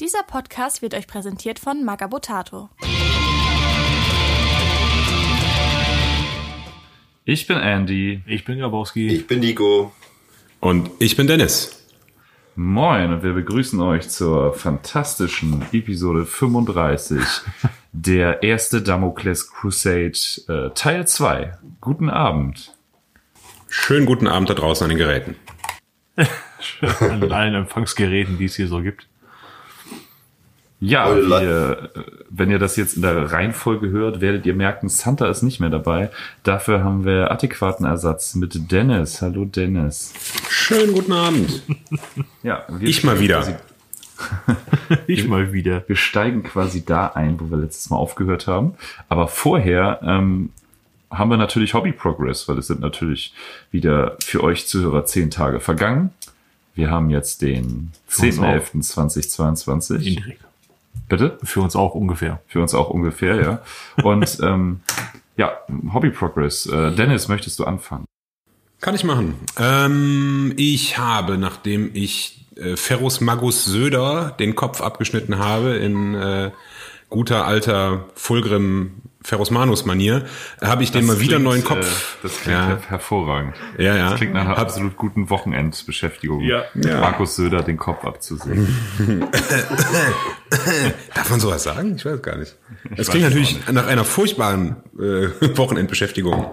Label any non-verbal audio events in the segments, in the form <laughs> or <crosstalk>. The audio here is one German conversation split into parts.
Dieser Podcast wird euch präsentiert von Magabotato. Ich bin Andy. Ich bin Grabowski. Ich bin Nico. Und ich bin Dennis. Moin und wir begrüßen euch zur fantastischen Episode 35 <laughs> der erste Damocles Crusade äh, Teil 2. Guten Abend. Schönen guten Abend da draußen an den Geräten. <laughs> An allen Empfangsgeräten, die es hier so gibt. Ja, wir, äh, wenn ihr das jetzt in der Reihenfolge hört, werdet ihr merken, Santa ist nicht mehr dabei. Dafür haben wir adäquaten Ersatz mit Dennis. Hallo Dennis. Schönen guten Abend. <laughs> Ja, wir Ich mal wieder. <laughs> Ich mal wieder. Wir steigen quasi da ein, wo wir letztes Mal aufgehört haben. Aber vorher ähm, haben wir natürlich Hobby Progress, weil es sind natürlich wieder für euch Zuhörer zehn Tage vergangen. Wir haben jetzt den Für uns auch. 10.11.2022. Indirekt. Bitte? Für uns auch ungefähr. Für uns auch ungefähr, ja. Und <laughs> ähm, ja, Hobby Progress. Äh, Dennis, möchtest du anfangen? Kann ich machen. Ähm, ich habe, nachdem ich äh, Ferrus Magus Söder den Kopf abgeschnitten habe in äh, guter alter Fulgrim Ferrus Manus Manier, äh, habe ich dem mal wieder einen neuen Kopf. Äh, das klingt Ja. her hervorragend. Ja, ja. Das klingt nach einer Hab- absolut guten Wochenendbeschäftigung. Ja. Ja. Markus Söder den Kopf abzusägen. <laughs> Darf man sowas sagen? Ich weiß gar nicht. Das weiß klingt natürlich nach einer furchtbaren äh, <laughs> Wochenendbeschäftigung,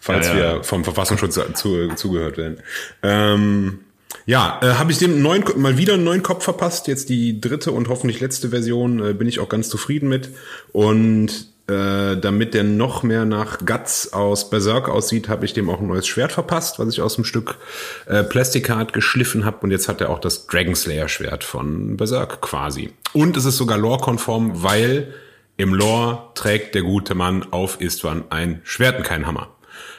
falls Ja, ja. wir vom Verfassungsschutz zu, zugehört werden. Ähm, ja, äh, habe ich dem neuen, mal wieder einen neuen Kopf verpasst. Jetzt die dritte und hoffentlich letzte Version äh, bin ich auch ganz zufrieden mit. Und äh, damit der noch mehr nach Guts aus Berserk aussieht, habe ich dem auch ein neues Schwert verpasst, was ich aus dem Stück äh, Plastikart geschliffen habe. Und jetzt hat er auch das Dragon Slayer Schwert von Berserk quasi. Und es ist sogar lore-konform, weil im Lore trägt der gute Mann auf Istvan ein Schwert und keinen Hammer.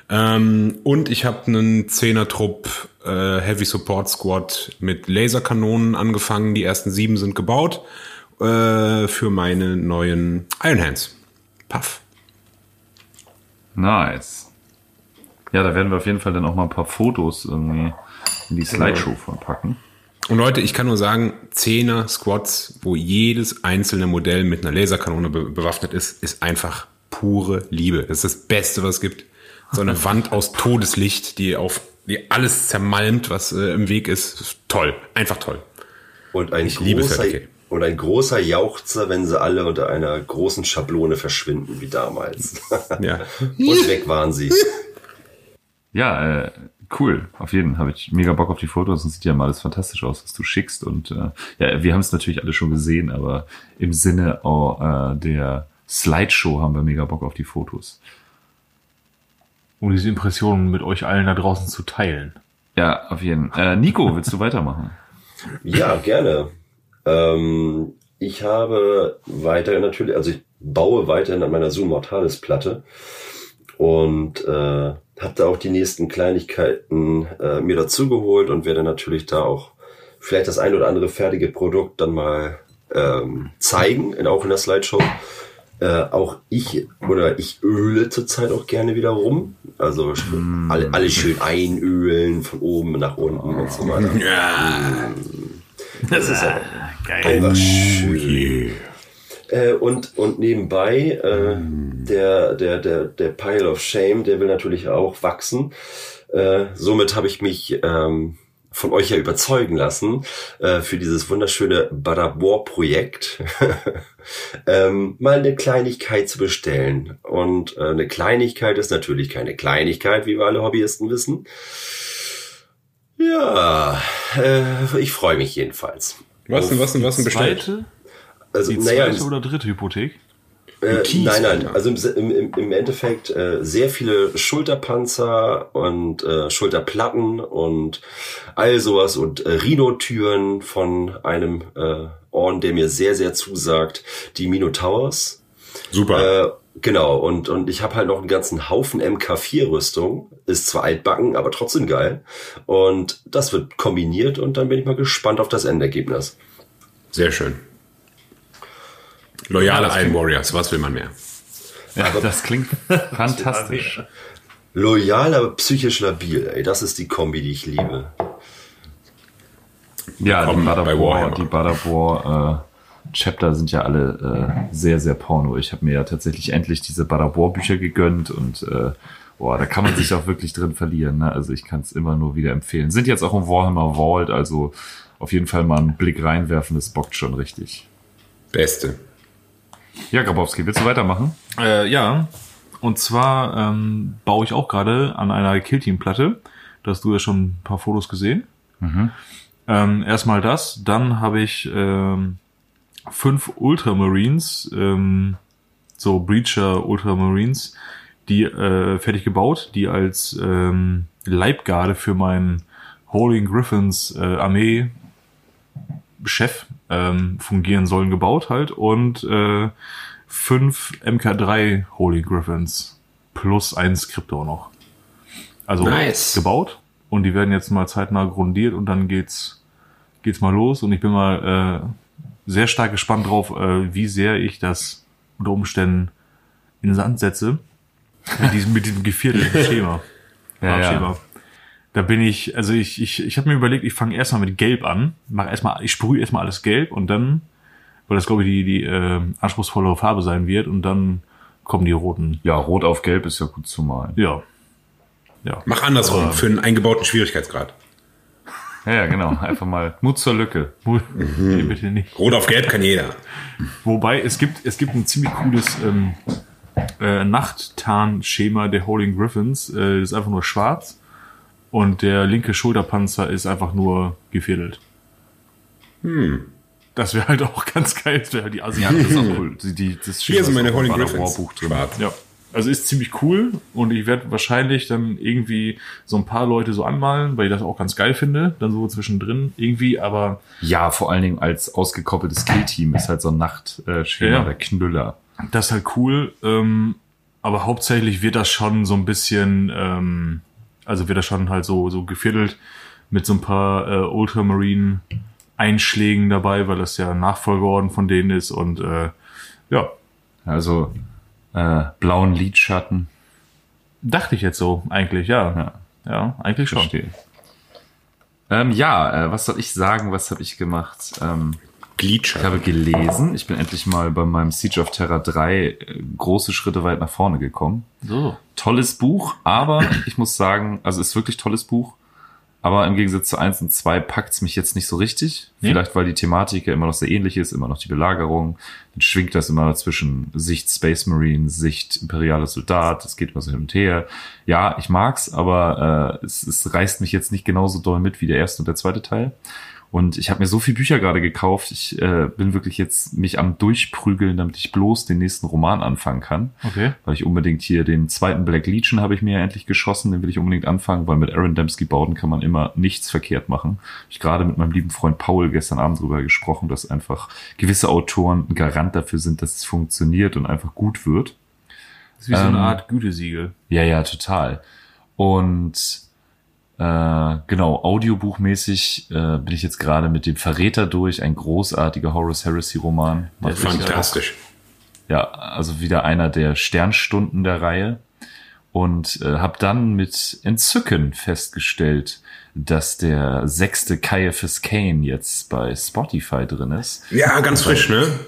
Ähm, und ich habe einen Zehner-Trupp äh, Heavy Support Squad mit Laserkanonen angefangen. Die ersten sieben sind gebaut äh, für meine neuen Iron Hands. Puff. Nice. Ja, da werden wir auf jeden Fall dann auch mal ein paar Fotos irgendwie in die Slideshow von packen. Und Leute, ich kann nur sagen, Zehner Squads, wo jedes einzelne Modell mit einer Laserkanone be bewaffnet ist, ist einfach pure Liebe. Das ist das Beste, was es gibt. So eine <laughs> Wand aus Todeslicht, die auf die alles zermalmt, was äh, im Weg ist. ist. Toll, einfach toll. Und ein, Ich liebe großer, 30K. Und ein großer Jauchzer, wenn sie alle unter einer großen Schablone verschwinden, wie damals. Ja. <laughs> und weg waren sie. Ja, äh, cool. Auf jeden Fall habe ich mega Bock auf die Fotos und sieht ja mal alles fantastisch aus, was du schickst. Und äh, ja, wir haben es natürlich alle schon gesehen, aber im Sinne auch, äh, der Slideshow haben wir mega Bock auf die Fotos. Um diese Impressionen mit euch allen da draußen zu teilen. Ja, auf jeden Fall. Äh, Nico, willst du weitermachen? Ja, gerne. Ähm, ich habe weiter natürlich, also ich baue weiterhin an meiner Zoom Mortalis Platte und äh, habe da auch die nächsten Kleinigkeiten äh, mir dazugeholt und werde natürlich da auch vielleicht das ein oder andere fertige Produkt dann mal ähm, zeigen, in, auch in der Slideshow. Äh, auch ich oder ich öle zurzeit auch gerne wieder rum. Also alle, alle schön einölen, von oben nach unten und so weiter. Das ist aber einfach schön. Äh, und, und nebenbei, äh, der, der, der, der Pile of Shame, der will natürlich auch wachsen. Äh, somit habe ich mich ähm, von euch ja überzeugen lassen, äh, für dieses wunderschöne Badabor-Projekt <laughs> ähm, mal eine Kleinigkeit zu bestellen. Und äh, eine Kleinigkeit ist natürlich keine Kleinigkeit, wie wir alle Hobbyisten wissen. Ja, äh, ich freue mich jedenfalls. Was denn, was denn, was denn bestellt? Zweite? Also, Die naja, zweite oder dritte Hypothek? äh, nein, nein. Also im, im, im Endeffekt äh, sehr viele Schulterpanzer und äh, Schulterplatten und all sowas und äh, Rhino-Türen von einem äh, Orden, der mir sehr, sehr zusagt, die Minotowers. Super. Genau, und, und ich habe halt noch einen ganzen Haufen MK4-Rüstung. Ist zwar altbacken, aber trotzdem geil. Und das wird kombiniert und dann bin ich mal gespannt auf das Endergebnis. Sehr schön. Loyale das Iron Warriors, was will man mehr? Ja, das klingt <laughs> fantastisch. Loyal, aber psychisch labil, ey. Das ist die Kombi, die ich liebe. Ja, die bei Badabor, Warhammer. die Badabor Chapter sind ja alle äh, sehr, sehr porno. Ich habe mir ja tatsächlich endlich diese Badabor-Bücher gegönnt und äh, boah, da kann man sich auch wirklich drin verlieren. Ne? Also ich kann es immer nur wieder empfehlen. Sind jetzt auch im Warhammer Vault, also auf jeden Fall mal einen Blick reinwerfen, das bockt schon richtig. Beste. Ja, Grabowski, willst du weitermachen? Äh, ja, und zwar ähm, baue ich auch gerade an einer Killteam-Platte. Da hast du ja schon ein paar Fotos gesehen. Ähm, erstmal das, dann habe ich ähm, fünf Ultramarines, ähm, so Breacher Ultramarines, die äh, fertig gebaut, die als ähm, Leibgarde für meinen Holy Griffins äh, Armee Chef ähm, fungieren sollen, gebaut halt und äh, fünf MK3 Holy Griffins plus ein Skriptor noch. Also Nice. gebaut und die werden jetzt mal zeitnah grundiert und dann geht's geht's mal los und ich bin mal äh, sehr stark gespannt drauf, äh, wie sehr ich das unter Umständen in den Sand setze mit diesem mit diesem geviertelten <laughs> Schema. Ja, ja. Farbschema. Da bin ich, also ich, ich, ich habe mir überlegt, ich fange erstmal mit Gelb an, mach erstmal, ich sprühe erstmal alles gelb und dann, weil das glaube ich die, die äh, anspruchsvollere Farbe sein wird und dann kommen die roten. Ja, rot auf gelb ist ja gut zu malen. Ja. Ja. Mach andersrum, Aber- für einen eingebauten Schwierigkeitsgrad. Ja, ja, genau. Einfach mal Mut zur Lücke. Nee, bitte nicht. Rot auf Gelb kann jeder. Wobei es gibt, es gibt ein ziemlich cooles ähm, äh, Nachttarnschema der Holy Griffins. Äh, das ist einfach nur schwarz und der linke Schulterpanzer ist einfach nur geviertelt. Hm. Das wäre halt auch <laughs> ganz geil. Das wäre halt die Ja, das ist auch cool. Die, die, das Hier sind meine War Griffins. Drin. Schwarz. Ja. Also ist ziemlich cool und ich werde wahrscheinlich dann irgendwie so ein paar Leute so anmalen, weil ich das auch ganz geil finde, dann so zwischendrin irgendwie, aber Ja, vor allen Dingen als ausgekoppeltes Killteam ist halt so ein Nachtschema Ja. der Knüller. das ist halt cool. Ähm, aber hauptsächlich wird das schon so ein bisschen, ähm, also wird das schon halt so, so geviertelt mit so ein paar äh, Ultramarine Einschlägen dabei, weil das ja Nachfolgeorden von denen ist und äh, ja, Also äh, blauen Lidschatten. dachte ich jetzt so eigentlich, ja. Ja. Ja, eigentlich schon. Verstehe. Ähm, ja, äh, was soll ich sagen? Was habe ich gemacht? Ähm, Glitcher. ich habe gelesen. Ich bin endlich mal bei meinem Siege of Terror 3 äh, große Schritte weit nach vorne gekommen. So. Tolles Buch, aber ich muss sagen, also ist wirklich tolles Buch. Aber im Gegensatz zu 1 und 2 packt's mich jetzt nicht so richtig. Nee? Vielleicht, weil die Thematik ja immer noch sehr ähnlich ist, immer noch die Belagerung. Dann schwingt das immer zwischen Sicht Space Marine, Sicht imperialer Soldat. Das geht immer so hin und her. Ja, ich mag's, aber äh, es, es reißt mich jetzt nicht genauso doll mit wie der erste und der zweite Teil. Und ich habe mir so viele Bücher gerade gekauft. Ich äh, bin wirklich jetzt mich am Durchprügeln, damit ich bloß den nächsten Roman anfangen kann Okay. weil ich unbedingt hier den zweiten Black Legion habe ich mir endlich geschossen, den will ich unbedingt anfangen, weil mit Aaron Dembski Bauden kann man immer nichts verkehrt machen. Ich gerade mit meinem lieben Freund Paul gestern Abend drüber gesprochen, dass einfach gewisse Autoren ein Garant dafür sind, dass es funktioniert und einfach gut wird. Das ist wie so eine Ähm, Art Gütesiegel. Ja, ja, total. Und äh, genau, audiobuchmäßig äh, bin ich jetzt gerade mit dem Verräter durch, ein großartiger Horus Heresy Roman. Macht richtig Fantastisch. ja, also wieder einer der Sternstunden der Reihe und äh, habe dann mit Entzücken festgestellt, dass der sechste Caiaphas Kane jetzt bei Spotify drin ist. Ja, ganz frisch, ne?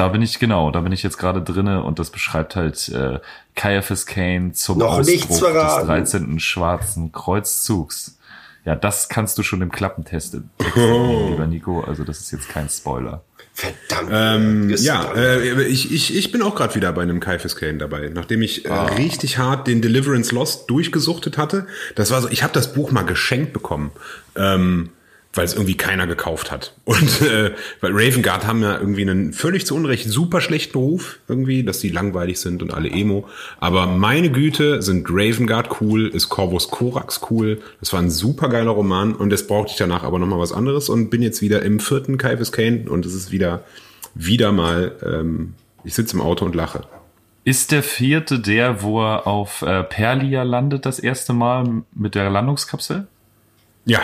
Da bin ich genau, da bin ich jetzt gerade drinne und das beschreibt halt äh, Caiaphas Kane zum Noch nichts Ausbruch des verraten. 13. Schwarzen Kreuzzugs. Ja, das kannst du schon im Klappentest <laughs> entdecken, lieber Nico. Also das ist jetzt kein Spoiler. Verdammt. Ähm, ja, äh, ich, ich, ich bin auch gerade wieder bei einem Kaifes Kane dabei, nachdem ich äh, richtig hart den Deliverance Lost durchgesuchtet hatte. Das war so, ich habe das Buch mal geschenkt bekommen, ähm, weil es irgendwie keiner gekauft hat. Und äh, weil Raven Guard haben ja irgendwie einen völlig zu Unrecht super schlechten Ruf, irgendwie, dass die langweilig sind und alle Emo. Aber meine Güte, sind Raven Guard cool, ist Corvus Corax cool. Das war ein super geiler Roman und jetzt brauchte ich danach aber nochmal was anderes und bin jetzt wieder im vierten Kaifes Kane und es ist wieder, wieder mal, ähm, ich sitze im Auto und lache. Ist der vierte der, wo er auf äh, Perlia landet das erste Mal mit der Landungskapsel? Ja,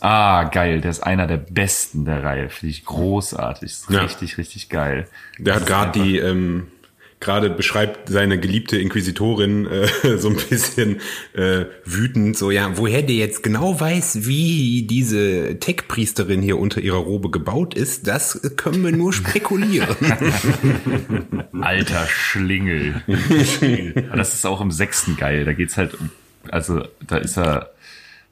Ah, geil. Der ist einer der besten der Reihe. Finde ich großartig. Ist Ja. Richtig, richtig geil. der hat gerade die, ähm, gerade beschreibt seine geliebte Inquisitorin <laughs> äh, so ein bisschen äh, wütend, so ja, woher der jetzt genau weiß, wie diese Tech-Priesterin hier unter ihrer Robe gebaut ist, das können wir nur spekulieren. <laughs> Alter Schlingel. <laughs> das ist auch im sechsten geil. Da geht's halt um, also da ist er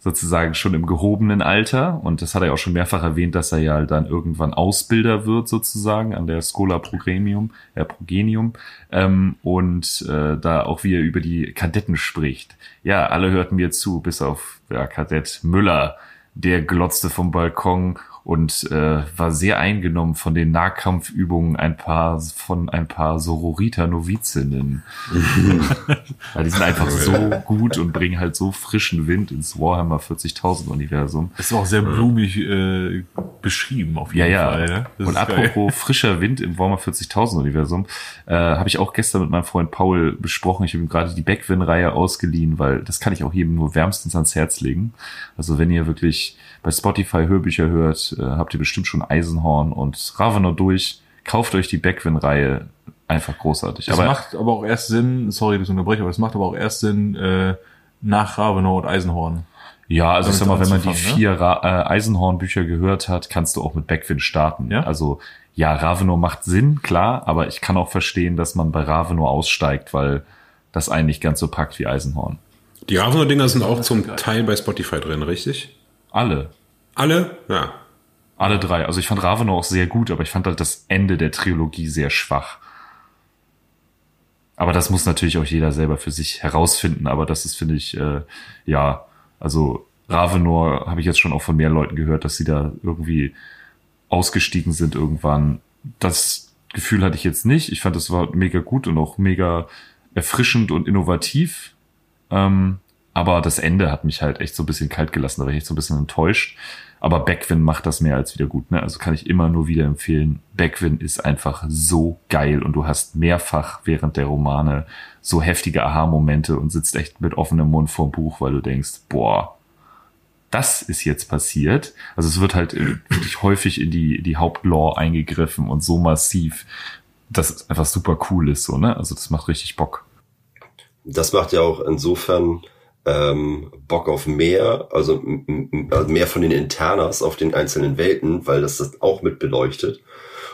sozusagen schon im gehobenen Alter und das hat er auch schon mehrfach erwähnt, dass er ja dann irgendwann Ausbilder wird sozusagen an der Schola Progremium, äh, Progenium ähm, und äh, da auch wie er über die Kadetten spricht. Ja, alle hörten mir zu, bis auf ja, Kadett Müller, der glotzte vom Balkon und äh, war sehr eingenommen von den Nahkampfübungen ein paar von ein paar Sororita-Novizinnen. ja, <laughs> die sind einfach so gut und bringen halt so frischen Wind ins Warhammer 40.000 Universum. Ist auch sehr blumig äh, beschrieben auf jeden ja, ja. Fall. Ne? Das und apropos geil. frischer Wind im Warhammer 40.000 Universum, äh, habe ich auch gestern mit meinem Freund Paul besprochen. Ich habe ihm gerade die Backwin-Reihe ausgeliehen, weil das kann ich auch jedem nur wärmstens ans Herz legen. Also wenn ihr wirklich bei Spotify Hörbücher hört, äh, habt ihr bestimmt schon Eisenhorn und Ravenor durch. Kauft euch die Backwin-Reihe. Einfach großartig. Das macht aber auch erst Sinn, sorry, dass ich unterbreche, aber es macht aber auch erst Sinn äh, nach Ravenau und Eisenhorn. Ja, also ich sag mal, wenn man die ne? vier Ra äh, Eisenhorn-Bücher gehört hat, kannst du auch mit Backwind starten. Ja? Also ja, Ravenor macht Sinn, klar, aber ich kann auch verstehen, dass man bei Ravenor aussteigt, weil das einen nicht ganz so packt wie Eisenhorn. Die Ravenor-Dinger sind auch zum Teil bei Spotify drin, richtig? Alle. Alle? Ja. Alle drei. Also ich fand Ravenor auch sehr gut, aber ich fand halt das Ende der Trilogie sehr schwach. Aber das muss natürlich auch jeder selber für sich herausfinden. Aber das ist, finde ich, äh, ja, also Ravenor habe ich jetzt schon auch von mehr Leuten gehört, dass sie da irgendwie ausgestiegen sind irgendwann. Das Gefühl hatte ich jetzt nicht. Ich fand, das war mega gut und auch mega erfrischend und innovativ. Ähm, aber das Ende hat mich halt echt so ein bisschen kalt gelassen, da war ich echt so ein bisschen enttäuscht. Aber Backwin macht das mehr als wieder gut. Ne? Also kann ich immer nur wieder empfehlen. Backwin ist einfach so geil und du hast mehrfach während der Romane so heftige Aha-Momente und sitzt echt mit offenem Mund vorm Buch, weil du denkst, boah, das ist jetzt passiert. Also es wird halt wirklich häufig in die, die Hauptlore eingegriffen und so massiv, dass es einfach super cool ist. So, ne? Also das macht richtig Bock. Das macht ja auch insofern ähm, Bock auf mehr, also also mehr von den Internas auf den einzelnen Welten, weil das das auch mit beleuchtet.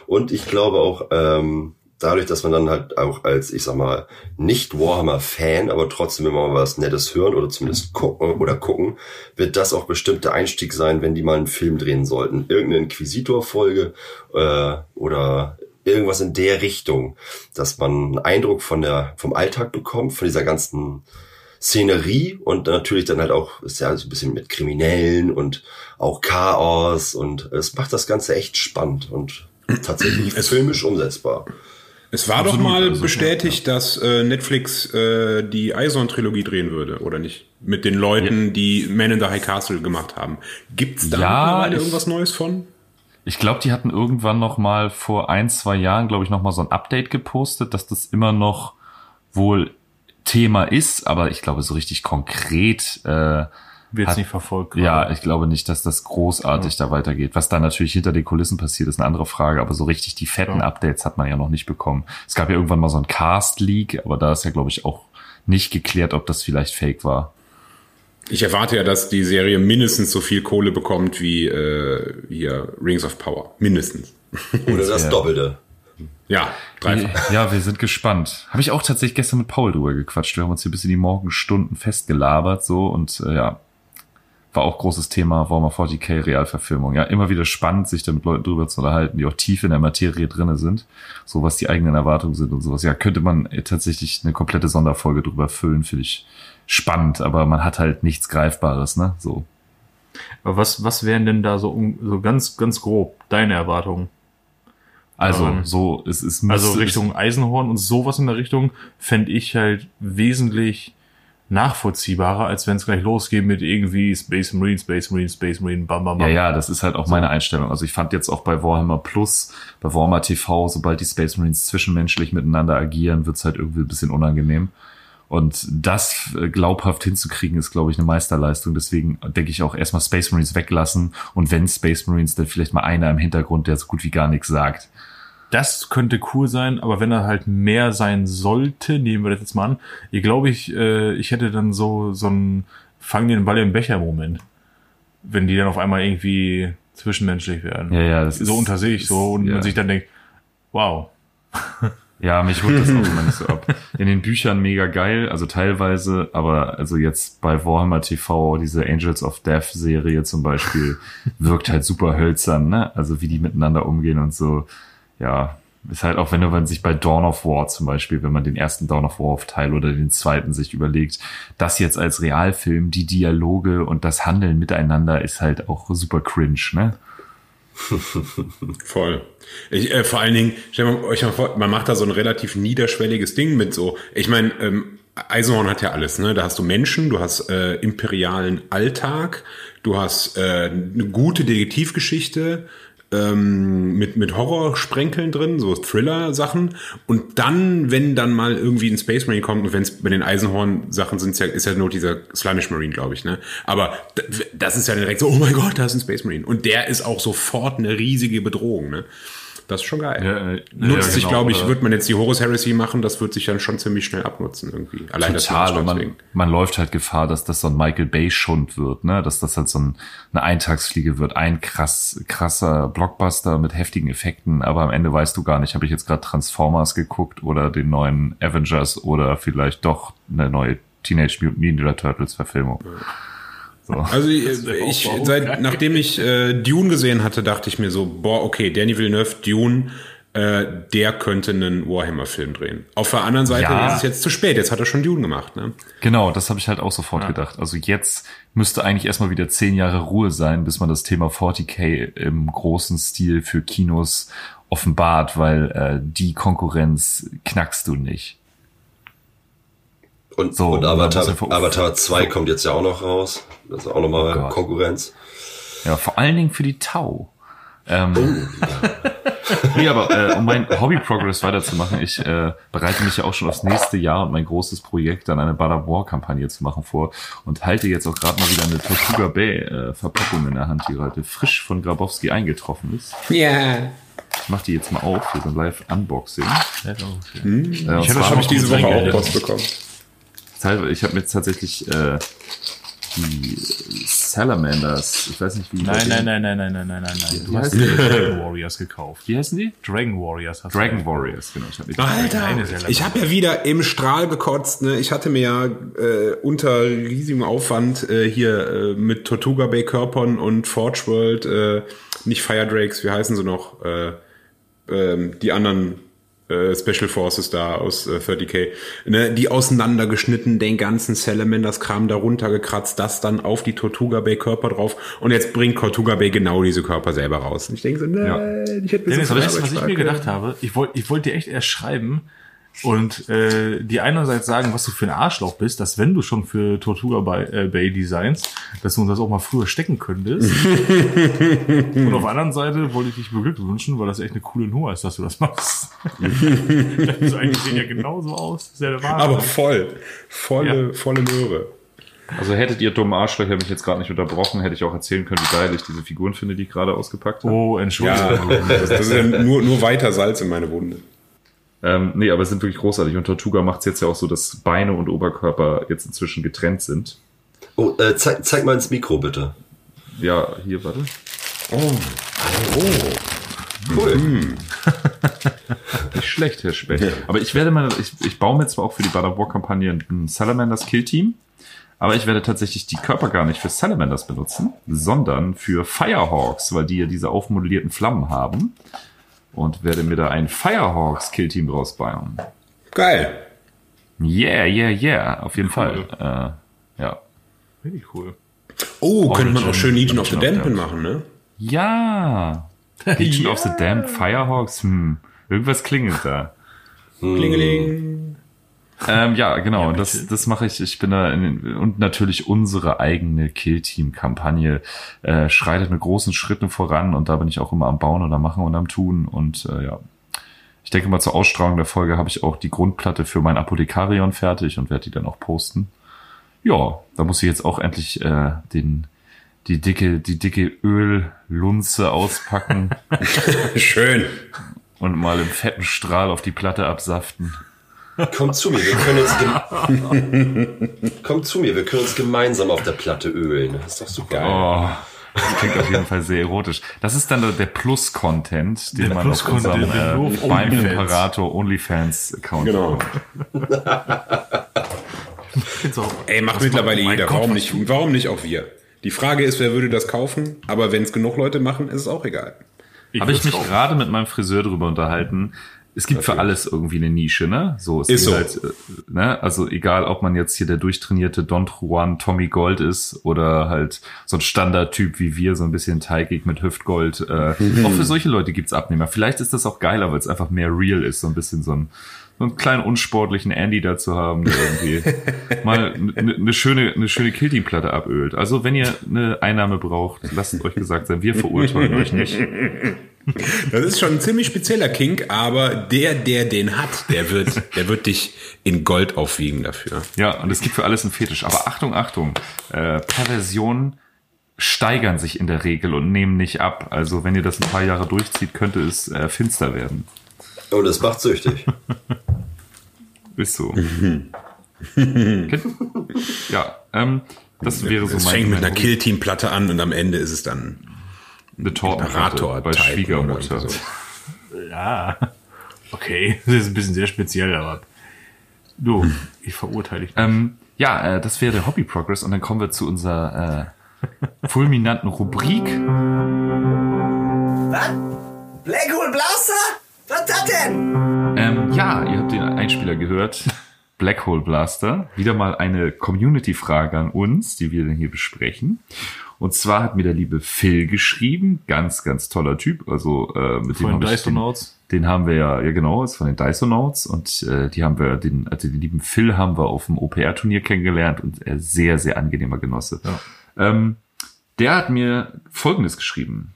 Und ich glaube auch, ähm, dadurch, dass man dann halt auch als, ich sag mal, nicht Warhammer-Fan, aber trotzdem immer mal was Nettes hören oder zumindest gucken oder gucken, wird das auch bestimmt der Einstieg sein, wenn die mal einen Film drehen sollten. Irgendeine Inquisitor-Folge äh, oder irgendwas in der Richtung, dass man einen Eindruck von der, vom Alltag bekommt, von dieser ganzen Szenerie und natürlich dann halt auch, ist ja so ein bisschen mit Kriminellen und auch Chaos und es macht das Ganze echt spannend und <clears throat> tatsächlich filmisch umsetzbar. Es war doch Absolut, mal also, bestätigt, dass äh, Netflix äh, die Eison-Trilogie drehen würde, oder nicht? Mit den Leuten, die Man in the High Castle gemacht haben. Gibt's da Ja, mittlerweile ich- irgendwas Neues von? Ich glaube, die hatten irgendwann noch mal vor ein, zwei Jahren, glaube ich, noch mal so ein Update gepostet, dass das immer noch wohl Thema ist, aber ich glaube, so richtig konkret äh, Wird nicht verfolgt. Ja, ich glaube nicht, dass das großartig da weitergeht. Was da natürlich hinter den Kulissen passiert, ist eine andere Frage, aber so richtig die fetten Ja. Updates hat man ja noch nicht bekommen. Es gab ja irgendwann mal so ein Cast-Leak, aber da ist ja, glaube ich, auch nicht geklärt, ob das vielleicht fake war. Ich erwarte ja, dass die Serie mindestens so viel Kohle bekommt wie äh, hier Rings of Power. Mindestens. Oder das wär- Doppelte. Ja, dreifach. Ja, wir sind gespannt. Habe ich auch tatsächlich gestern mit Paul drüber gequatscht. Wir haben uns hier bis in die Morgenstunden festgelabert so und äh, ja, war auch großes Thema Warhammer 40k Realverfilmung. Ja, immer wieder spannend, sich da mit Leuten drüber zu unterhalten, die auch tief in der Materie drinne sind, so was die eigenen Erwartungen sind und sowas. Ja, könnte man tatsächlich eine komplette Sonderfolge drüber füllen, finde ich spannend, aber man hat halt nichts Greifbares, ne? So. Aber was, was wären denn da so, so ganz, ganz grob deine Erwartungen? Also, Ähm, so, es ist Also Richtung Eisenhorn und sowas in der Richtung fände ich halt wesentlich nachvollziehbarer, als wenn es gleich losgeht mit irgendwie Space Marine, Space Marine, Space Marine, bam, bam, Ja, bam. ja, das ist halt auch meine Einstellung. Also ich fand jetzt auch bei Warhammer Plus, bei Warhammer TV, sobald die Space Marines zwischenmenschlich miteinander agieren, wird's halt irgendwie ein bisschen unangenehm. Und das äh, glaubhaft hinzukriegen, ist, glaube ich, eine Meisterleistung. Deswegen denke ich auch erstmal Space Marines weglassen und wenn Space Marines, dann vielleicht mal einer im Hintergrund, der so gut wie gar nichts sagt. Das könnte cool sein, aber wenn er halt mehr sein sollte, nehmen wir das jetzt mal an, ich glaube ich, äh, ich hätte dann so so ein Fang den Ball im Becher Moment, wenn die dann auf einmal irgendwie zwischenmenschlich werden. Ja, ja, das so ist- unter sich so und ja. man sich dann denkt, wow, <laughs> Ja, mich holt das auch immer nicht so ab. In den Büchern mega geil, also teilweise, aber also jetzt bei Warhammer TV, diese Angels of Death Serie zum Beispiel, wirkt halt super hölzern, ne? Also wie die miteinander umgehen und so. Ja, ist halt auch, wenn man sich bei Dawn of War zum Beispiel, wenn man den ersten Dawn of War Teil oder den zweiten sich überlegt, das jetzt als Realfilm, die Dialoge und das Handeln miteinander ist halt auch super cringe, ne? <laughs> Voll. Ich, äh, vor allen Dingen, stellt man euch mal vor, man macht da so ein relativ niederschwelliges Ding mit so. Ich meine, ähm, Eisenhorn hat ja alles, ne? Da hast du Menschen, du hast äh, imperialen Alltag, du hast äh, eine gute Detektivgeschichte ähm, mit mit Horrorsprenkeln drin, so Thriller-Sachen. Und dann, wenn dann mal irgendwie ein Space Marine kommt, und wenn es bei den Eisenhorn-Sachen sind, ja, ist ja nur dieser Slanish Marine, glaube ich, ne? Aber das ist ja direkt so, oh mein Gott, da ist ein Space Marine. Und der ist auch sofort eine riesige Bedrohung, ne? Das ist schon geil. Ja, äh, Nutzt ja, sich, genau, glaube ich, wird man jetzt die Horus Heresy machen, das wird sich dann schon ziemlich schnell abnutzen irgendwie. Allein Total. Und man, man läuft halt Gefahr, dass das so ein Michael Bay Schund wird, ne? Dass das halt so ein, eine Eintagsfliege wird. Ein krass, krasser Blockbuster mit heftigen Effekten, aber am Ende weißt du gar nicht, habe ich jetzt gerade Transformers geguckt oder den neuen Avengers oder vielleicht doch eine neue Teenage Mutant Ninja Turtles Verfilmung. So. Also ich, ich seit nachdem ich äh, Dune gesehen hatte, dachte ich mir so, boah, okay, Danny Villeneuve, Dune, äh, der könnte einen Warhammer-Film drehen. Auf der anderen Seite Ja. ist es jetzt zu spät, jetzt hat er schon Dune gemacht, ne? Genau, das habe ich halt auch sofort gedacht. Also jetzt müsste eigentlich erstmal wieder zehn Jahre Ruhe sein, bis man das Thema 40k im großen Stil für Kinos offenbart, weil äh, die Konkurrenz knackst du nicht. Und, So, und Avatar, ja Avatar 2 kommt jetzt ja auch noch raus. Das ist auch nochmal Gott. Konkurrenz. Ja, vor allen Dingen für die Tau. Ähm, <laughs> nee, aber äh, um mein Hobby-Progress weiterzumachen, ich äh, bereite mich ja auch schon aufs nächste Jahr und mein großes Projekt dann eine Bada War-Kampagne zu machen vor und halte jetzt auch gerade mal wieder eine Tortuga Bay-Verpackung in der Hand, die heute frisch von Grabowski eingetroffen ist. Ja. Ich mache die jetzt mal auf, hier so ein Live-Unboxing. Ja, okay. Äh, Ich hätte zwar schon Habe ich diese Woche auch. Post bekommen. Teilweise- ich habe mir jetzt tatsächlich äh, die Salamanders, ich weiß nicht wie. Nein, nein, nein, nein, nein, nein, nein, nein, nein. Du Wie hast die Dragon Warriors gekauft. Wie heißen die? Dragon Warriors hast Dragon du. Warriors, genau. Ich hab die Alter, ich habe ja wieder im Strahl gekotzt. Ne? Ich hatte mir ja äh, unter riesigem Aufwand äh, hier äh, mit Tortuga Bay Körpern und Forge World, äh, nicht Fire Drakes, wie heißen sie noch? Äh, ähm, die anderen äh, Special Forces da aus äh, 30k, ne, die auseinandergeschnitten, den ganzen Salamanders-Kram da runtergekratzt, das dann auf die Tortuga Bay Körper drauf und jetzt bringt Tortuga Bay genau diese Körper selber raus. Und ich denke so, nein, ich hätte mir Dennis, so was ich mir gedacht habe? Ich wollte ich wollte dir echt erst schreiben und äh, die einerseits sagen, was du für ein Arschloch bist, dass wenn du schon für Tortuga Bay, äh, Bay designst, dass du uns das auch mal früher stecken könntest. <laughs> und auf der anderen Seite wollte ich dich beglückwünschen, weil das echt eine coole Nummer ist, dass du das machst. <laughs> das eigentlich sehen ja genauso aus. Das ist ja. Aber voll. Volle, volle Möhre. Also hättet ihr dummen Arschlöcher mich jetzt gerade nicht unterbrochen, hätte ich auch erzählen können, wie geil ich diese Figuren finde, die ich gerade ausgepackt habe. oh, Ja, Entschuldigung. das, <laughs> das ist ja nur, nur weiter Salz in meine Wunde. Ähm, nee, aber es sind wirklich großartig. Und Tortuga macht es jetzt ja auch so, dass Beine und Oberkörper jetzt inzwischen getrennt sind. Oh, äh, zeig, zeig mal ins Mikro, bitte. Ja, hier, warte. Cool. <laughs> Nicht schlecht, Herr Specht. Aber ich werde mal, ich, ich baue mir zwar auch für die Bada War-Kampagne ein Salamanders Kill-Team, aber ich werde tatsächlich die Körper gar nicht für Salamanders benutzen, sondern für Firehawks, weil die ja diese aufmodellierten Flammen haben. Und werde mir da ein Firehawks Kill-Team draus bauen. Geil. Yeah, yeah, yeah, auf jeden Fall. Äh, ja. Richtig cool. Oh, könnte man auch schön Legion of the Dampen machen, ne? Ja. <laughs> Legion of the Damned Firehawks, hm. Irgendwas klingelt da. Klingeling. Ähm, ja, genau. und das, das mache ich. Ich bin da in, und natürlich unsere eigene Kill-Team-Kampagne äh, schreitet mit großen Schritten voran und da bin ich auch immer am Bauen und am Machen und am Tun und äh, ja. Ich denke mal zur Ausstrahlung der Folge habe ich auch die Grundplatte für mein Apothekarion fertig und werde die dann auch posten. Ja, da muss ich jetzt auch endlich äh, den die dicke die dicke Öllunze auspacken. <laughs> Schön. und mal im fetten Strahl auf die Platte absaften. Komm zu mir, wir können uns gem- <laughs> Komm zu mir, wir können uns gemeinsam auf der Platte ölen. Das ist doch super. Oh, das klingt auf jeden Fall sehr erotisch. Das ist dann der Plus-Content, den Der man auf Plus-Content, unserem äh, auf beim. Imperator OnlyFans-Account Genau. Ey, macht mittlerweile jeder. Gott, Warum nicht, warum nicht auch wir? Die Frage ist, wer würde das kaufen? Aber wenn es genug Leute machen, ist es auch egal. Habe ich mich gerade mit meinem Friseur drüber unterhalten. Es gibt für alles irgendwie eine Nische, ne? So, es Ist so. halt, äh, ne? Also egal, ob man jetzt hier der durchtrainierte Don Juan Tommy Gold ist oder halt so ein Standardtyp wie wir, so ein bisschen teigig mit Hüftgold. Äh, Auch für solche Leute gibt's Abnehmer. Vielleicht ist das auch geiler, weil es einfach mehr real ist, so ein bisschen so ein so einen kleinen unsportlichen Andy dazu haben, der irgendwie <laughs> mal eine ne schöne, eine schöne Kilting-Platte abölt. Also wenn ihr eine Einnahme braucht, lasst euch gesagt sein, wir verurteilen euch nicht. <laughs> <laughs> Das ist schon ein ziemlich spezieller Kink, aber der, der den hat, der wird, der wird dich in Gold aufwiegen dafür. Ja, und es gibt für alles einen Fetisch. Aber Achtung, Achtung, äh, Perversionen steigern sich in der Regel und nehmen nicht ab. Also wenn ihr das ein paar Jahre durchzieht, könnte es äh, finster werden. Und es macht süchtig. <laughs> Ist so. Ja, ähm, das wäre so Es mein, fängt mit einer Kill-Team-Platte an und am Ende ist es dann eine Tortenplatte Imperator bei Schwiegermutter. so. <laughs> Ja. Okay, <laughs> das ist ein bisschen sehr speziell, aber du, ich verurteile dich. nicht. Ähm, ja, äh, das wäre der Hobby Progress und dann kommen wir zu unserer äh, fulminanten Rubrik. Was? Blackhole Blaster? Was das denn? Ähm, ja, ihr habt den Einspieler gehört. <laughs> Black Hole Blaster. Wieder mal eine Community-Frage an uns, die wir dann hier besprechen. Und zwar hat mir der liebe Phil geschrieben. Ganz, ganz toller Typ. Also äh, mit dem Von habe den ich den, Dysonauts? den haben wir ja, ja genau, ist von den Dysonauts. Und äh, die haben wir, den, also den lieben Phil haben wir auf dem OPR-Turnier kennengelernt und er sehr, sehr angenehmer Genosse. Ähm, der hat mir Folgendes geschrieben.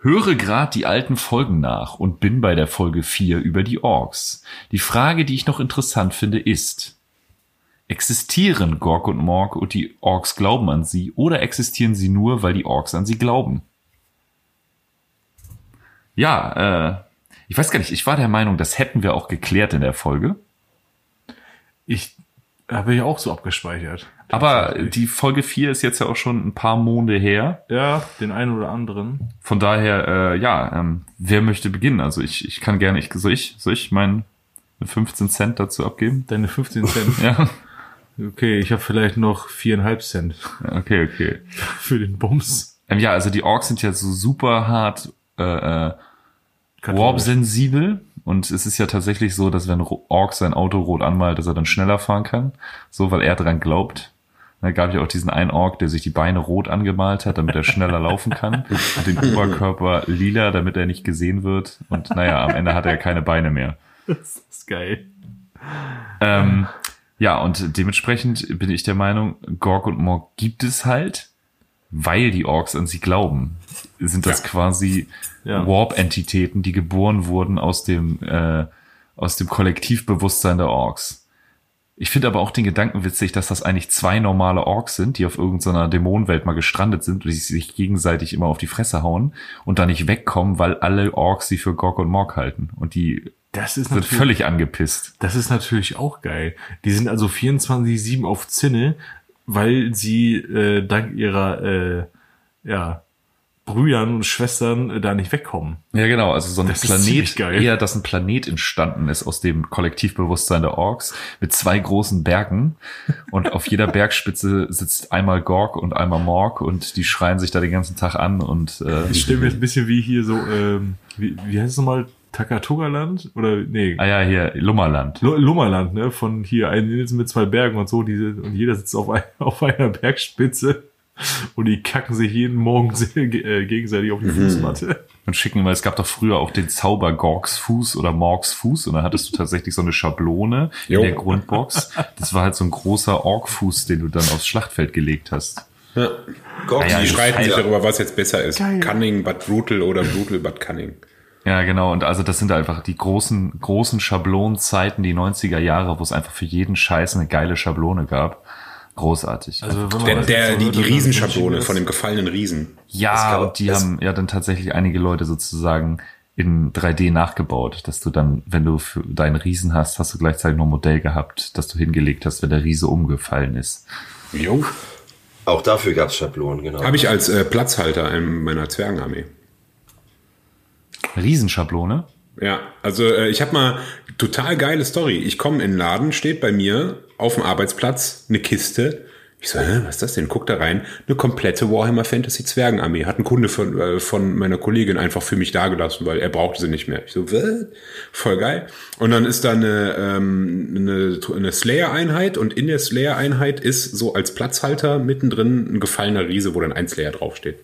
Höre grad die alten Folgen nach und bin bei der Folge 4 über die Orks. Die Frage, die ich noch interessant finde, ist, existieren Gork und Morg und die Orks glauben an sie oder existieren sie nur, weil die Orks an sie glauben? Ja, äh, ich weiß gar nicht, ich war der Meinung, das hätten wir auch geklärt in der Folge. Ich habe ich auch so abgespeichert. Aber die Folge 4 ist jetzt ja auch schon ein paar Monde her. Ja, den einen oder anderen. Von daher, äh, ja, ähm, wer möchte beginnen? Also ich, ich kann gerne, ich, soll ich, soll ich meinen 15 Cent dazu abgeben? Deine 15 Cent. <laughs> Ja, Okay, ich habe vielleicht noch viereinhalb Cent okay, okay. <laughs> für den Bums. Ähm, ja, also die Orks sind ja so super hart äh, äh, warp-sensibel und es ist ja tatsächlich so, dass wenn Ork sein Auto rot anmalt, dass er dann schneller fahren kann, so weil er dran glaubt. Da gab ja auch diesen einen Ork, der sich die Beine rot angemalt hat, damit er schneller laufen kann <laughs> und den Oberkörper lila, damit er nicht gesehen wird und naja, am Ende hat er keine Beine mehr. Das ist geil. Ähm, ja, und dementsprechend bin ich der Meinung, Gorg und Morg gibt es halt, weil die Orks an sie glauben. Sind das quasi Ja. Warp-Entitäten, die geboren wurden aus dem, äh, aus dem Kollektivbewusstsein der Orks. Ich finde aber auch den Gedanken witzig, dass das eigentlich zwei normale Orks sind, die auf irgendeiner Dämonenwelt mal gestrandet sind und die sich gegenseitig immer auf die Fresse hauen und da nicht wegkommen, weil alle Orks sie für Gorg und Morg halten. Und die Das ist sind natürlich, völlig angepisst. das ist natürlich auch geil. Die sind also 24-7 auf Zinne, weil sie äh, dank ihrer äh, ja, Brüdern und Schwestern äh, da nicht wegkommen. Ja, genau. Also so ein Das Planet, geil. eher, dass ein Planet entstanden ist aus dem Kollektivbewusstsein der Orks mit zwei großen Bergen und auf jeder <laughs> Bergspitze sitzt einmal Gorg und einmal Morg und die schreien sich da den ganzen Tag an und äh, Ich stelle mir jetzt ein bisschen wie hier so, ähm, wie, wie heißt es nochmal? Takatoga-Land? Oder, nee, ah ja, hier Lummerland. Lu- Lummerland, ne? Von hier, eine Insel mit zwei Bergen und so, diese, und jeder sitzt auf, ein, <laughs> auf einer Bergspitze und die kacken sich jeden Morgen <laughs> äh, gegenseitig auf die Fußmatte. Und schicken, weil es gab doch früher auch den Zauber Gorgs Fuß oder Morgs Fuß und da hattest du tatsächlich so eine Schablone Jo. in der Grundbox. Das war halt so ein großer Orgfuß, den du dann aufs Schlachtfeld gelegt hast. Ja. Gott, Ah ja, Die streiten sich darüber, was jetzt besser ist. Geil. Cunning but brutal oder brutal but cunning. Ja, genau. Und also das sind einfach die großen, großen Schablonenzeiten, die 90er Jahre, wo es einfach für jeden Scheiß eine geile Schablone gab. Großartig. Also, wenn man Der, der, die, die Riesenschablone von dem gefallenen Riesen. ja, man- und die es- haben ja dann tatsächlich einige Leute sozusagen in 3D nachgebaut, dass du dann, wenn du für deinen Riesen hast, hast du gleichzeitig noch ein Modell gehabt, das du hingelegt hast, wenn der Riese umgefallen ist. Jo. Auch dafür gab's Schablonen, genau. Habe ich als äh, Platzhalter in meiner Zwergenarmee. Riesenschablone? Ja, also äh, ich habe mal total geile Story. Ich komme in den Laden, steht bei mir auf dem Arbeitsplatz eine Kiste. Ich so, hä, was ist das denn? Guck da rein. Eine komplette Warhammer Fantasy Zwergenarmee. Hat ein Kunde von, äh, von meiner Kollegin einfach für mich dagelassen, weil er brauchte sie nicht mehr. Ich so, was? Voll geil. Und dann ist da eine, ähm, eine, eine Slayer-Einheit und in der Slayer-Einheit ist so als Platzhalter mittendrin ein gefallener Riese, wo dann ein Slayer draufsteht.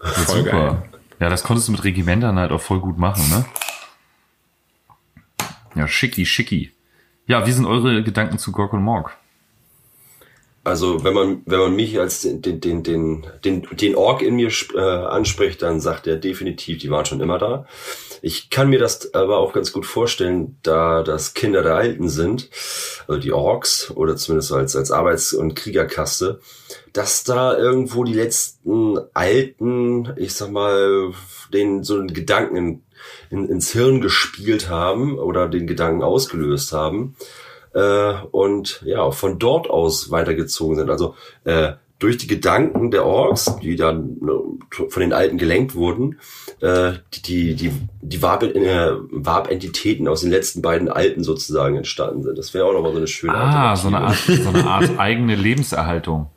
Voll geil. Ja, das konntest du mit Regimentern halt auch voll gut machen, ne? Ja, schicki, schicki. Ja, wie sind eure Gedanken zu Gork und Morg? Also wenn man wenn man mich als den den den den den, den Ork in mir äh, anspricht, dann sagt er definitiv, die waren schon immer da. Ich kann mir das aber auch ganz gut vorstellen, da das Kinder der Alten sind, also die Orks oder zumindest als als Arbeits- und Kriegerkaste, dass da irgendwo die letzten Alten, ich sag mal, den so einen Gedanken in, in, ins Hirn gespielt haben oder den Gedanken ausgelöst haben äh, und ja, von dort aus weitergezogen sind. Also äh, durch die Gedanken der Orks, die dann äh, von den Alten gelenkt wurden, äh, die, die, die, äh, Warp-Entitäten aus den letzten beiden Alten sozusagen entstanden sind. Das wäre auch nochmal so eine schöne Ah, so eine Art, so eine Art <laughs> eigene Lebenserhaltung.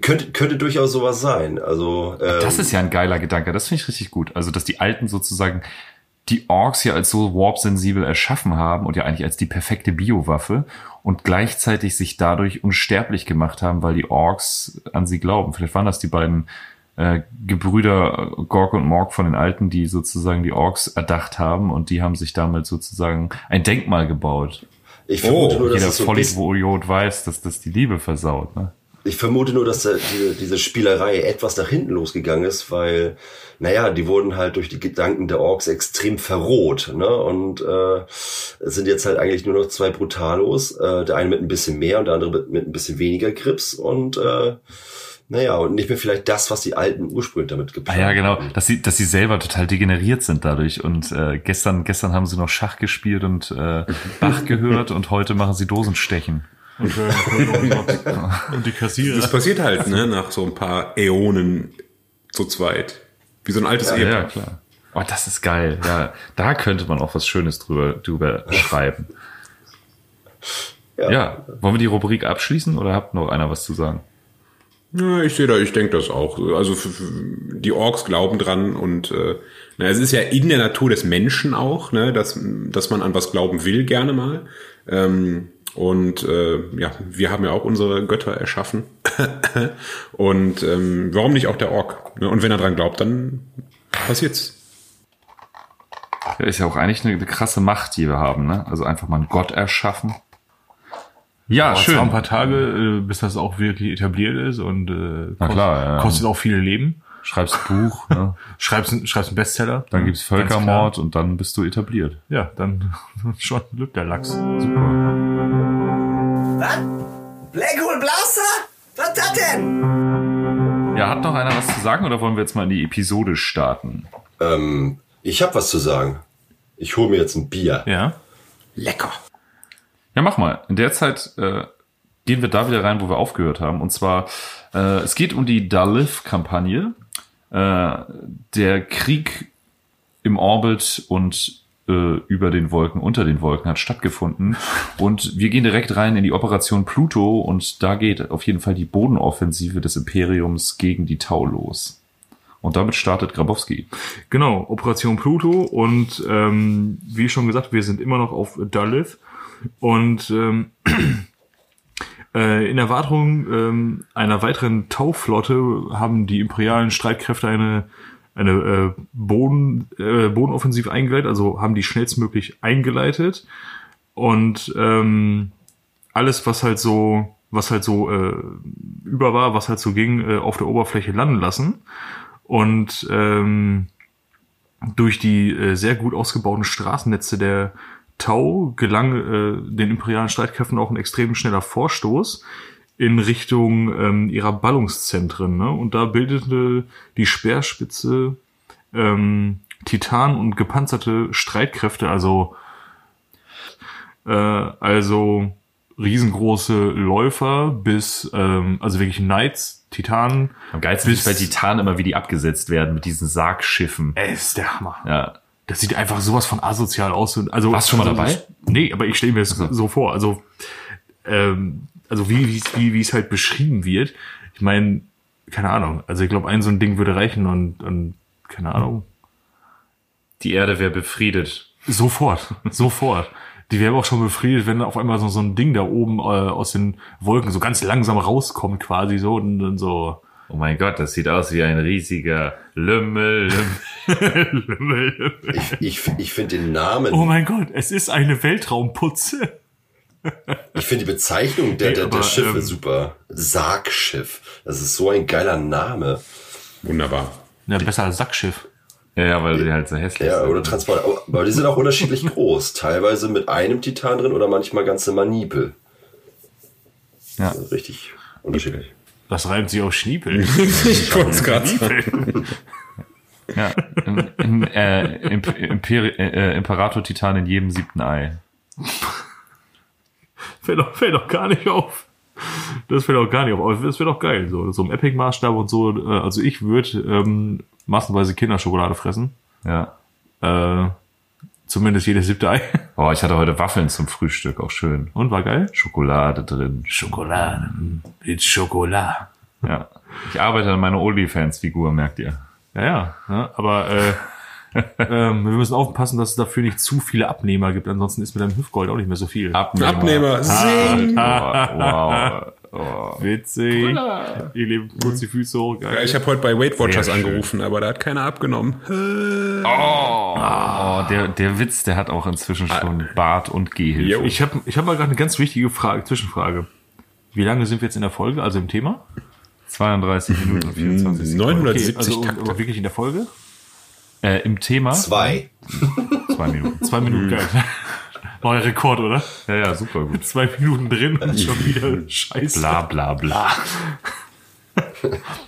Könnte, könnte durchaus sowas sein. Also ähm, Das ist ja ein geiler Gedanke. Das finde ich richtig gut. Also, dass die Alten sozusagen die Orks ja als so warp-sensibel erschaffen haben und ja eigentlich als die perfekte Biowaffe und gleichzeitig sich dadurch unsterblich gemacht haben, weil die Orks an sie glauben. Vielleicht waren das die beiden äh, Gebrüder Gork und Morg von den Alten, die sozusagen die Orks erdacht haben und die haben sich damit sozusagen ein Denkmal gebaut. ich vermute Oh, nur, dass Jeder es so Vollidiot weiß, dass das die Liebe versaut. Ne? Ich vermute nur, dass da diese, diese Spielerei etwas nach hinten losgegangen ist, weil, naja, die wurden halt durch die Gedanken der Orks extrem verroht, ne? Und äh, es sind jetzt halt eigentlich nur noch zwei Brutalos, äh, der eine mit ein bisschen mehr und der andere mit, mit ein bisschen weniger Grips und äh, naja, und nicht mehr vielleicht das, was die Alten ursprünglich damit Ah geplant ja, genau, haben. dass sie, dass sie selber total degeneriert sind dadurch. Und äh, gestern, gestern haben sie noch Schach gespielt und äh, <laughs> Bach gehört und heute machen sie Dosenstechen. Und, <laughs> äh, und die Kassierer. Das passiert halt, ne, nach so ein paar Äonen zu zweit. Wie so ein altes Ja, Ehepaar. ja, klar. Oh, das ist geil. Ja, da könnte man auch was Schönes drüber, drüber schreiben. Ja. wollen wir die Rubrik abschließen oder habt noch einer was zu sagen? Ja, ich sehe da, ich denke das auch. Also f- f- die Orks glauben dran und äh, na, es ist ja in der Natur des Menschen auch, ne, dass, dass man an was glauben will, gerne mal. Ähm, und äh, ja, wir haben ja auch unsere Götter erschaffen. <laughs> und ähm, warum nicht auch der Ork? Ne? Und wenn er dran glaubt, dann passiert's. Ja, ist ja auch eigentlich eine, eine krasse Macht, die wir haben, ne? Also einfach mal einen Gott erschaffen. Ja, Aber es schön. dauert ein paar Tage, äh, bis das auch wirklich etabliert ist und äh, Na klar, ja. kostet auch viel Leben. Schreibst ein Buch, ne? <laughs> Schreibst, ein- schreibst einen Bestseller. dann gibt's Ganz klar. Völkermord und dann bist du etabliert. Ja, dann <laughs> schon lebt der Lachs. Super. Was? Blackhole Blaster? Was ist das denn? Ja, hat noch einer was zu sagen oder wollen wir jetzt mal in die Episode starten? Ähm, ich habe was zu sagen. Ich hole mir jetzt ein Bier. Ja. Lecker. Ja, mach mal. In der Zeit äh, gehen wir da wieder rein, wo wir aufgehört haben. Und zwar, äh, es geht um die Dalif-Kampagne. Äh, der Krieg im Orbit und äh, über den Wolken, unter den Wolken hat stattgefunden. Und wir gehen direkt rein in die Operation Pluto und da geht auf jeden Fall die Bodenoffensive des Imperiums gegen die Tau los. Und damit startet Grabowski. Genau, Operation Pluto und ähm, wie schon gesagt, wir sind immer noch auf Dalith und ähm, äh, <clears throat> in Erwartung ähm, einer weiteren Tauflotte haben die imperialen Streitkräfte eine eine äh, Boden, äh, Bodenoffensive eingeleitet, also haben die schnellstmöglich eingeleitet und ähm, alles, was halt so, was halt so äh, über war, was halt so ging, äh, auf der Oberfläche landen lassen. Und ähm, durch die äh, sehr gut ausgebauten Straßennetze der Tau gelang äh, den imperialen Streitkräften auch ein extrem schneller Vorstoß in Richtung ähm, ihrer Ballungszentren. Ne? Und da bildete die Speerspitze ähm, Titan und gepanzerte Streitkräfte, also äh, also riesengroße Läufer bis ähm, also wirklich Knights, Titanen. Am geilsten ist bei Titan immer, wie die abgesetzt werden mit diesen Sargschiffen. Ey, ist der Hammer. Ja. Das sieht einfach sowas von asozial aus. Also, Warst du schon mal also, dabei? Nee, aber ich stelle mir das so vor. Also, ähm, also wie wie es- wie, wie es halt beschrieben wird. Ich meine, keine Ahnung. Also ich glaube, ein so ein Ding würde reichen und, und keine Ahnung. Die Erde wäre befriedet. Sofort, <laughs> sofort. Die wäre auch schon befriedet, wenn auf einmal so, so ein Ding da oben äh, aus den Wolken so ganz langsam rauskommt quasi so und dann so. Oh mein Gott, das sieht aus wie ein riesiger Lümmel. Lümmel. <laughs> Ich, ich, ich finde den Namen, Oh mein Gott, es ist eine Weltraumputze. ich finde die Bezeichnung der, Nee, der, aber, der Schiffe ähm, super. Sargschiff. Das ist so ein geiler Name. Wunderbar. Ja, besser als Sackschiff. Ja, ja, weil die halt so hässlich Ja, sind. oder Transport. Aber die sind auch unterschiedlich <laughs> groß. Teilweise mit einem Titan drin oder manchmal ganze Manipel. Ja. Also richtig unterschiedlich. Das reimt sich auf Schniepel. <laughs> Ich wollte es gerade sagen. <laughs> Ja, in, in, äh, Imp Imper äh, Imperator Titan in jedem siebten Ei. <laughs> fällt, doch, fällt doch gar nicht auf. Das fällt auch gar nicht auf. Aber das wäre doch geil. So, so im Epic-Maßstab und so. Äh, also ich würde ähm, massenweise Kinderschokolade fressen. Ja. Äh, zumindest jedes siebte Ei. Oh, ich hatte heute Waffeln zum Frühstück, auch schön. Und war geil? Schokolade drin. Schokolade. It's Schokolade. Ja. Ich arbeite an meiner OnlyFans-Figur, merkt ihr. Ja, ja. ja aber äh, ähm, wir müssen aufpassen, dass es dafür nicht zu viele Abnehmer gibt. Ansonsten ist mit deinem Hüftgold auch nicht mehr so viel. Abnehmer. Abnehmer. Sing. Wow. wow. <laughs> Witzig. Ihr lebt kurz die Füße hoch. Geil. Ja, ich habe heute bei Weight Watchers angerufen, aber da hat keiner abgenommen. Oh, der, der Witz, der hat auch inzwischen schon Bart und Gehhilfe. Ich habe ich hab mal gerade eine ganz wichtige Frage, Zwischenfrage. Wie lange sind wir jetzt in der Folge, also im Thema? 32 Minuten und 24 Sekunden. 970 also Takte. wirklich in der Folge? Äh, Im Thema? Zwei. <laughs> Zwei Minuten. Zwei Minuten, geil. Neuer Rekord, oder? Ja, ja, super gut. <laughs> Zwei Minuten drin und <laughs> schon wieder scheiße. Bla, bla, bla.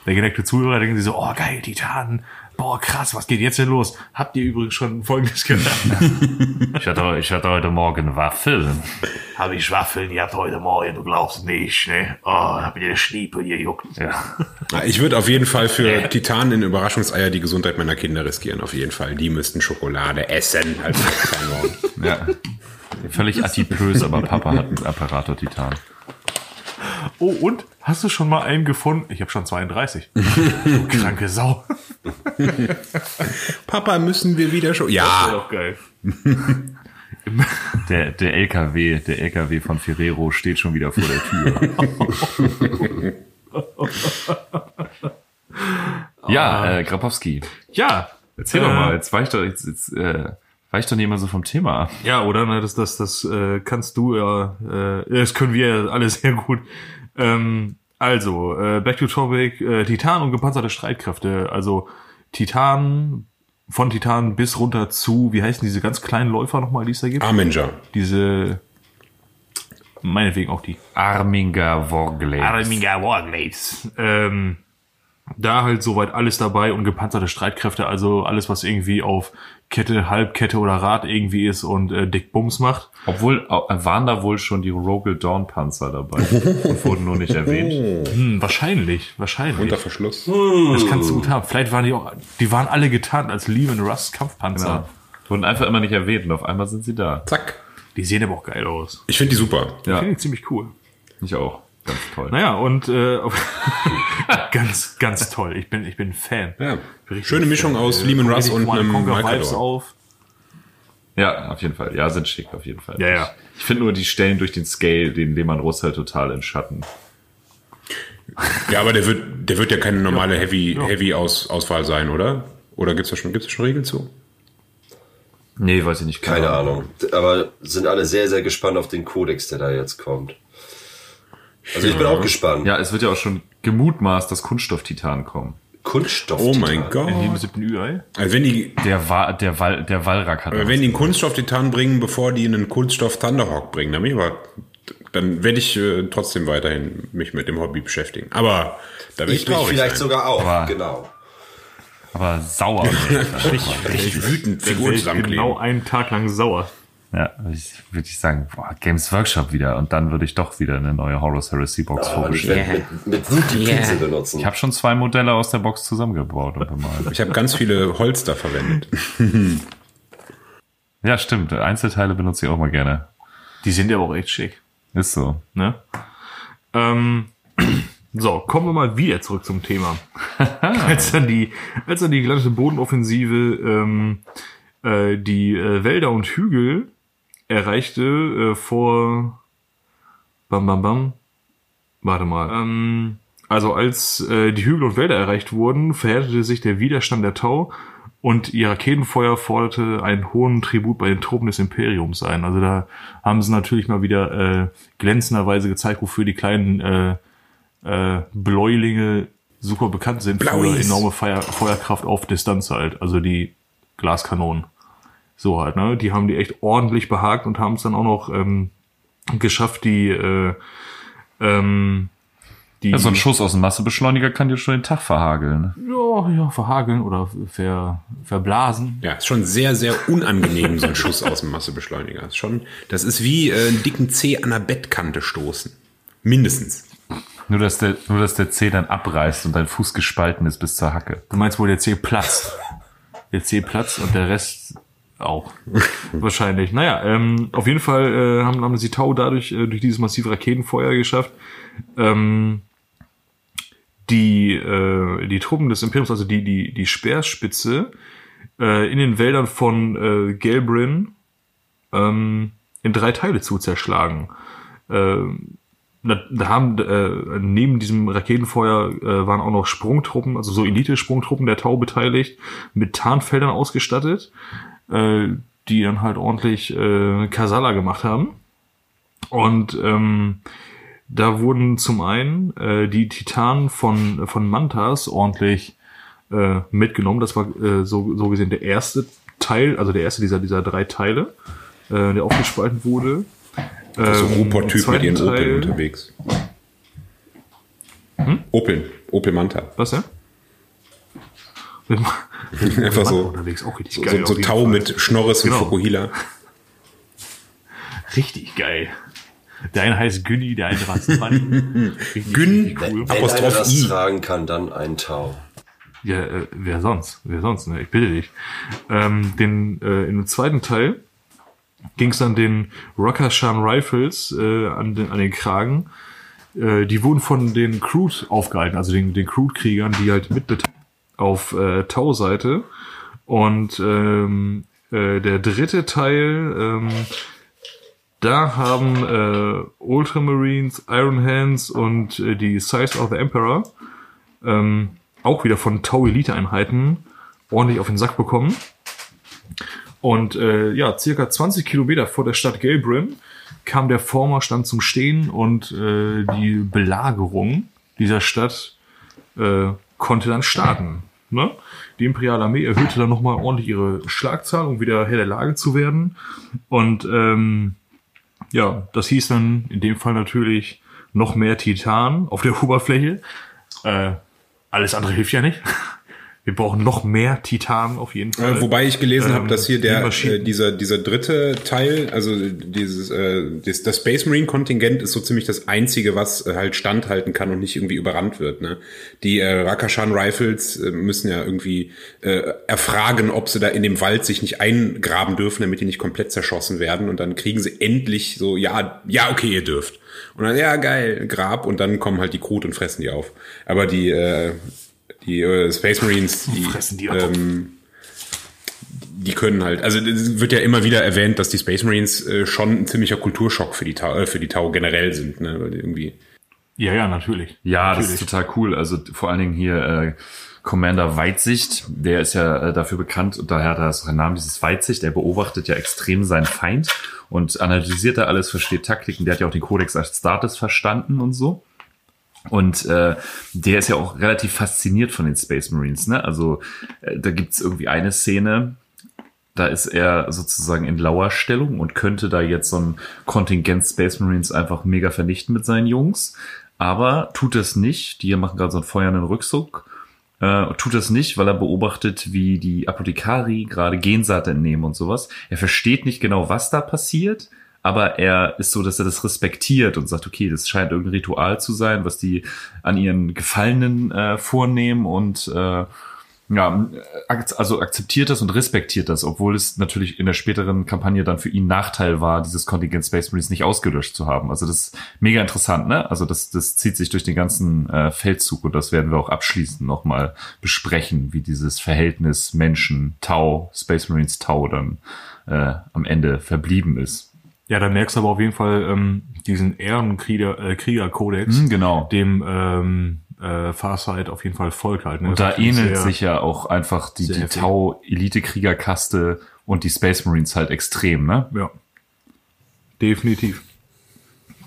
Der geneigte Zuhörer denken sich so, oh geil, Titan. Boah, krass, was geht jetzt denn los? Habt ihr übrigens schon Folgendes gedacht? <laughs> Ich hatte, ich hatte heute Morgen Waffeln. Habe ich Waffeln gehabt heute Morgen, du glaubst nicht, ne? Oh, hab mir der Schniepel gejuckt. Ja. Ja, Ich würde auf jeden Fall für Titanen in Überraschungseier die Gesundheit meiner Kinder riskieren. Auf jeden Fall. Die müssten Schokolade essen. Als waren. ja. Völlig adipös, aber Papa hat einen Apparator Titan. Oh, und? Hast du schon mal einen gefunden? Ich habe schon 32. <laughs> du kranke Sau. <laughs> Papa, müssen wir wieder schon. Wäre Ja, doch geil. <laughs> Der, der LKW, der LKW von Ferrero steht schon wieder vor der Tür. ja, äh, Grabowski. Ja. Erzähl Äh, doch mal, jetzt weicht doch, jetzt, jetzt äh, weicht doch nicht immer so vom Thema ab. Ja, oder? Ne, Das, das, das äh, kannst du ja, äh, das können wir ja alle <laughs> sehr gut. Ähm, also, äh, Back to Topic, äh, Titan und gepanzerte Streitkräfte. Also Titan, von Titan bis runter zu, wie heißen diese ganz kleinen Läufer nochmal, die es da gibt? Arminger. Diese, meinetwegen auch die. Arminger Worgley. Arminger Warglaives. Ähm, da halt soweit alles dabei und gepanzerte Streitkräfte, also alles, was irgendwie auf Kette, Halbkette oder Rad irgendwie ist und äh, dick Bums macht. Obwohl, äh, waren da wohl schon die Rogel Dawn Panzer dabei und wurden nur nicht erwähnt. Hm, wahrscheinlich, wahrscheinlich. Unter Verschluss. Das kannst du gut haben. Vielleicht waren die auch, die waren alle getarnt als Lehman Russ Kampfpanzer. Ja. Wurden einfach immer nicht erwähnt und auf einmal sind sie da. Zack. Die sehen aber auch geil aus. Ich finde die super. Ja, Finde ich ziemlich cool. ich auch. Ganz toll. Naja, und äh, <laughs> ganz, ganz toll. Ich bin, ich bin Fan. Ja. Richtig Schöne Mischung aus Äh, Lehman Russ und einem Vibes auf. Ja, auf jeden Fall. Ja, sind schick, auf jeden Fall. Ja, ja. Ich finde nur, die stellen durch den Scale den Lehmann Russ halt total in Schatten. Ja, aber der wird, der wird ja keine normale Heavy, Heavy Aus, Auswahl sein, oder? Oder gibt's da schon, gibt's da schon Regeln zu? Nee, weiß ich nicht. Keine Ahnung. Aber sind alle sehr, sehr gespannt auf den Kodex, der da jetzt kommt. Also ich bin auch gespannt. Ja, es wird ja auch schon gemutmaßt, dass Kunststoff-Titan kommen. Kunststoff. Oh mein Gott. In jedem siebten Ü-Ei. Also wenn die, Der, Wa der, Wal der Wallrack hat Aber wenn die einen Kunststoff-Titan bringen, bevor die einen Kunststoff-Thunderhawk bringen, dann, bin ich aber, dann werde ich äh, trotzdem weiterhin mich mit dem Hobby beschäftigen. Aber da werde ich, Ich traurig vielleicht sein. sogar auch, Aber- genau. Aber sauer. <laughs> Richtig, richtig wütend, Figuren zusammenkleben. genau einen Tag lang sauer. Ja, ich würde ich sagen, boah, Games Workshop wieder. Und dann würde ich doch wieder eine neue Horus Heresy Box ich vorbestellen. werde mit, mit Wut die Pinsel benutzen. Ich habe schon zwei Modelle aus der Box zusammengebaut und bemalt. Ich habe ganz viele Holster verwendet. <laughs> Ja, stimmt. Einzelteile benutze ich auch mal gerne. Die sind ja auch echt schick. Ist so. Ne? Ähm, <clears throat> so, kommen wir mal wieder zurück zum Thema. <laughs> als dann die, als dann die gelandete Bodenoffensive ähm, äh, die äh, Wälder und Hügel erreichte äh, vor Bam Bam Bam. Warte mal. Ähm, also als äh, die Hügel und Wälder erreicht wurden, verhärtete sich der Widerstand der Tau und ihr Raketenfeuer forderte einen hohen Tribut bei den Truppen des Imperiums ein. Also da haben sie natürlich mal wieder äh, glänzenderweise gezeigt, wofür die kleinen äh, äh, Bläulinge super bekannt sind Blauis. für enorme Feuer, Feuerkraft auf Distanz halt. Also die Glaskanonen. So halt, ne? Die haben die echt ordentlich behagt und haben es dann auch noch ähm, geschafft, die äh, ähm, die Ja, so ein Schuss aus dem Massebeschleuniger kann dir schon den Tag verhageln. ja, ja, verhageln oder ver, verblasen. Ja, ist schon sehr, sehr unangenehm, so ein Schuss aus dem Massebeschleuniger. Ist schon, das ist wie äh, einen dicken Zeh an der Bettkante stoßen. Mindestens. Nur dass, der, nur, dass der Zeh dann abreißt und dein Fuß gespalten ist bis zur Hacke. Du meinst wohl, der C platzt. Der C platzt und der Rest auch. <laughs> Wahrscheinlich. Naja, ähm, auf jeden Fall äh, haben, haben sie Tau dadurch, äh, durch dieses massive Raketenfeuer geschafft, ähm, die, äh, die Truppen des Imperiums, also die, die, die Speerspitze, äh, in den Wäldern von äh, Gelbrin ähm, in drei Teile zu zerschlagen. Ähm, da, da haben äh, neben diesem Raketenfeuer äh, waren auch noch Sprungtruppen, also so Elite-Sprungtruppen der Tau beteiligt, mit Tarnfeldern ausgestattet, äh, die dann halt ordentlich äh, Kasala gemacht haben. Und ähm, da wurden zum einen äh, die Titanen von, von Mantas ordentlich äh, mitgenommen. Das war äh, so, so gesehen der erste Teil, also der erste dieser, dieser drei Teile, äh, der aufgespalten wurde. Also Ähm, im mit ihren zweiten Opel Teil- unterwegs. Opel, Opel Manta. Was, ja? <laughs> Einfach so, unterwegs, auch richtig geil. so, so Tau Fall. mit Schnorres Genau. und Fokuhila. <laughs> Richtig geil. Der eine heißt Günni, der andere heißt. <laughs> Richtig, Gün- cool. Wenn einer das I. tragen kann, dann ein Tau. Ja, äh, wer sonst? Wer sonst? Ne? Ich bitte dich. Ähm, den, äh, Im zweiten Teil ging es dann den Rakashan Rifles äh, an, den, an den Kragen. Äh, die wurden von den Crude aufgehalten, also den, den Crude-Kriegern, die halt mit auf äh, Tau-Seite. Und ähm, äh, der dritte Teil, ähm, da haben äh, Ultramarines, Iron Hands und äh, die Size of the Emperor ähm, auch wieder von Tau Elite Einheiten ordentlich auf den Sack bekommen. Und äh, ja, circa 20 Kilometer vor der Stadt Gelbrin kam der Vormarsch dann zum Stehen und äh, die Belagerung dieser Stadt äh, konnte dann starten. Ne? Die Imperiale Armee erhöhte dann nochmal ordentlich ihre Schlagzahl, um wieder Herr der Lage zu werden. Und ähm, ja, das hieß dann in dem Fall natürlich noch mehr Titan auf der Oberfläche. Äh, alles andere hilft ja nicht. <laughs> Wir brauchen noch mehr Titan auf jeden Fall. Äh, wobei ich gelesen Ähm, habe, dass hier der äh, dieser dieser dritte Teil, also dieses äh, das, das Space Marine Kontingent ist so ziemlich das einzige, was äh, halt standhalten kann und nicht irgendwie überrannt wird. Ne? Die äh, Rakashan Rifles äh, müssen ja irgendwie äh, erfragen, ob sie da in dem Wald sich nicht eingraben dürfen, damit die nicht komplett zerschossen werden. Und dann kriegen sie endlich so ja ja okay ihr dürft. Und dann ja geil Grab und dann kommen halt die Krut und fressen die auf. Aber die äh, die äh, Space Marines, <laughs> die, Fressen die ähm, die können halt, also es wird ja immer wieder erwähnt, dass die Space Marines äh, schon ein ziemlicher Kulturschock für die Tau, äh, für die Tau generell sind, ne? Weil irgendwie. ja, ja, natürlich. Ja, das natürlich. ist total cool. Also vor allen Dingen hier äh, Commander Weitsicht, der ist ja äh, dafür bekannt und daher hat er seinen Namen, dieses Weitsicht, der beobachtet ja extrem seinen Feind und analysiert da alles, versteht Taktiken, der hat ja auch den Codex Astartes verstanden und so. Und äh, der ist ja auch relativ fasziniert von den Space Marines. Ne? Also äh, da gibt's irgendwie eine Szene, da ist er sozusagen in Lauerstellung und könnte da jetzt so ein Kontingent Space Marines einfach mega vernichten mit seinen Jungs. Aber tut es nicht. Die machen gerade so einen feuernden Rückzug. äh, tut das nicht, weil er beobachtet, wie die Apothekari gerade Gensaat entnehmen und sowas. Er versteht nicht genau, was da passiert, aber er ist so, dass er das respektiert und sagt, okay, das scheint irgendein Ritual zu sein, was die an ihren Gefallenen äh, vornehmen und äh, ja, also akzeptiert das und respektiert das, obwohl es natürlich in der späteren Kampagne dann für ihn Nachteil war, dieses Kontingent Space Marines nicht ausgelöscht zu haben. Also das ist mega interessant, ne? Also das, das zieht sich durch den ganzen äh, Feldzug und das werden wir auch abschließend nochmal besprechen, wie dieses Verhältnis Menschen, Tau, Space Marines, Tau dann äh, am Ende verblieben ist. Ja, da merkst du aber auf jeden Fall ähm, diesen Ehrenkrieger äh, Kriegerkodex, Hm, genau. dem ähm, äh, Farsight auf jeden Fall folgt halt. Ne? Und Das da ähnelt sehr- sich ja auch einfach die, die. Tau-Elite-Kriegerkaste und die Space Marines halt extrem, ne? Ja. Definitiv.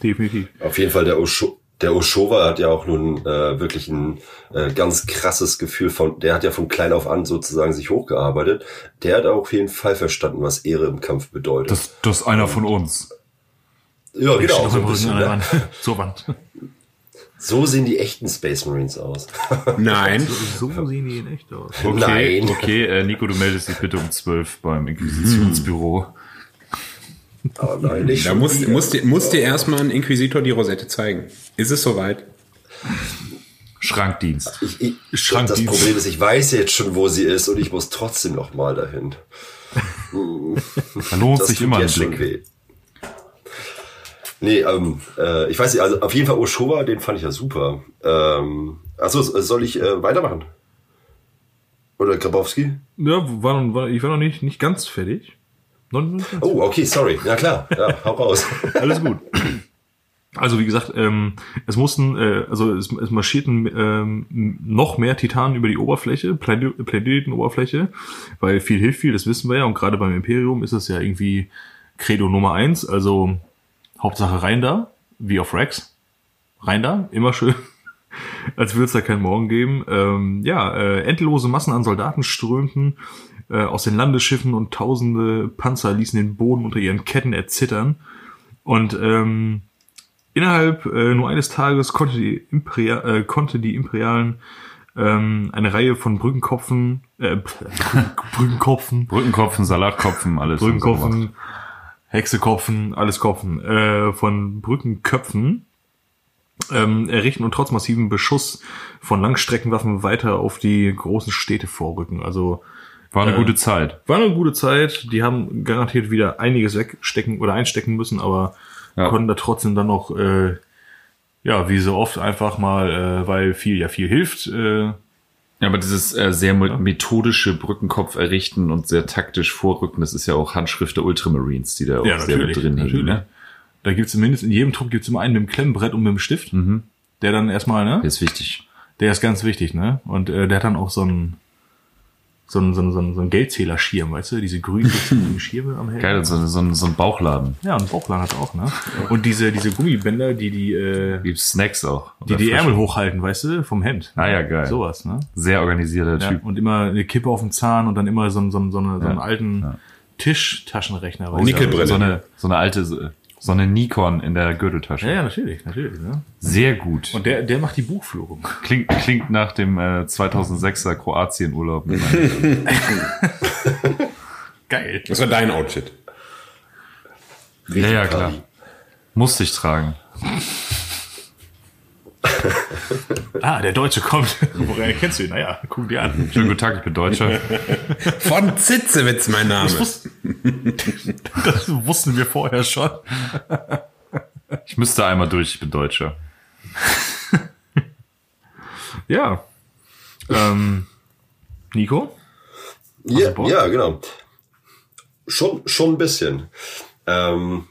Definitiv. Auf jeden Fall der Osho der Oshowa hat ja auch nun äh, wirklich ein äh, ganz krasses Gefühl von, der hat ja von klein auf an sozusagen sich hochgearbeitet. Der hat auf jeden Fall verstanden, was Ehre im Kampf bedeutet. Das, das ist einer von uns. ja, genau. Noch So, ein bisschen, ne? <laughs> Wand. Zur Wand. so sehen die echten Space Marines aus. <laughs> Nein. So sehen die in echt aus. Okay, Nein. okay, äh, Nico, du meldest dich bitte um 12 beim Inquisitionsbüro. Aber nein, nicht Da muss, wieder. muss, dir- muss dir erstmal ein Inquisitor die Rosette zeigen. Ist es soweit? Schrankdienst. ich, ich, das Schrankdienst. Problem ist, ich weiß jetzt schon, wo sie ist und ich muss trotzdem noch mal dahin. Da lohnt Das sich immer ein Blick. weh. Nee, ähm, äh, ich weiß nicht, also auf jeden Fall Oshowa, den fand ich ja super. Ähm, achso, soll ich äh, weitermachen? Oder Grabowski? Ja, war, war, ich war noch nicht, nicht ganz fertig. Noch, noch nicht ganz Oh, okay, sorry. Ja klar, ja, hau raus. <laughs> Alles gut. Also wie gesagt, ähm, es mussten, äh, also es, es marschierten ähm, noch mehr Titanen über die Oberfläche, Plane- Planetenoberfläche, weil viel hilft viel, das wissen wir ja. Und gerade beim Imperium ist es ja irgendwie Credo Nummer eins, also Hauptsache rein da, wie auf Rex. Rein da, immer schön. <laughs> Als würde es da keinen Morgen geben. Ähm, ja, äh, endlose Massen an Soldaten strömten äh, aus den Landesschiffen und tausende Panzer ließen den Boden unter ihren Ketten erzittern. Und ähm, innerhalb äh, nur eines Tages konnte die, Imperia äh, konnte die Imperialen ähm, eine Reihe von Brückenkopfen, äh, <laughs> Brückenkopfen, Brückenkopfen, Salatkopfen, alles. Brückenkopfen, Hexekopfen, alles Kopfen, äh, von Brückenköpfen ähm, errichten und trotz massiven Beschuss von Langstreckenwaffen weiter auf die großen Städte vorrücken. Also War eine Äh, gute Zeit. war eine gute Zeit. Die haben garantiert wieder einiges wegstecken oder einstecken müssen, aber Ja. konnten da trotzdem dann noch, äh, ja, wie so oft einfach mal, äh, weil viel ja viel hilft. Äh, Ja, aber dieses äh, sehr methodische Brückenkopf errichten und sehr taktisch vorrücken, das ist ja auch Handschrift der Ultramarines, die da auch ja, sehr mit drin hängen. Ne? Da gibt's zumindest in jedem Trupp gibt's immer einen mit dem Klemmbrett und mit dem Stift, der dann erstmal, ne? Das ist wichtig. Der ist ganz wichtig, ne? Und äh, der hat dann auch so ein so ein, so ein, so ein, so ein Geldzählerschirm, weißt du, diese grünen <laughs> grünen Schirme am Helm. Geil, so, so, ein- so ein Bauchladen. Ja, und Bauchladen hat er auch, ne? Und diese diese Gummibänder, die die äh, Gibt Snacks auch. die die Frische. Ärmel hochhalten, weißt du, vom Hemd. Ah ja, geil. Sowas, ne? Sehr organisierter Ja, Typ. und immer eine Kippe auf dem Zahn und dann immer so, ein- so, ein- so, eine, so einen Ja, alten ja. Tischtaschenrechner. weißt du? Nickelbrille. So eine, so eine alte, so eine Nikon in der Gürteltasche. Ja, ja, natürlich, natürlich. Ne? Sehr gut. Und der, der macht die Buchführung. Klingt, klingt nach dem äh, 2006er Kroatien-Urlaub. <laughs> Geil. Das war dein Outfit. ja, ja, klar. Musste ich tragen. Ah, der Deutsche kommt. Woher kennst du ihn? Naja, guck dir an. Schönen guten Tag, ich bin Deutscher. Von Zitzewitz mein Name. <laughs> Das wussten wir vorher schon. Ich müsste einmal durch, ich bin Deutscher. <laughs> Ja. Ähm, Nico? Ja, ja, genau. Schon, schon ein bisschen. Ähm,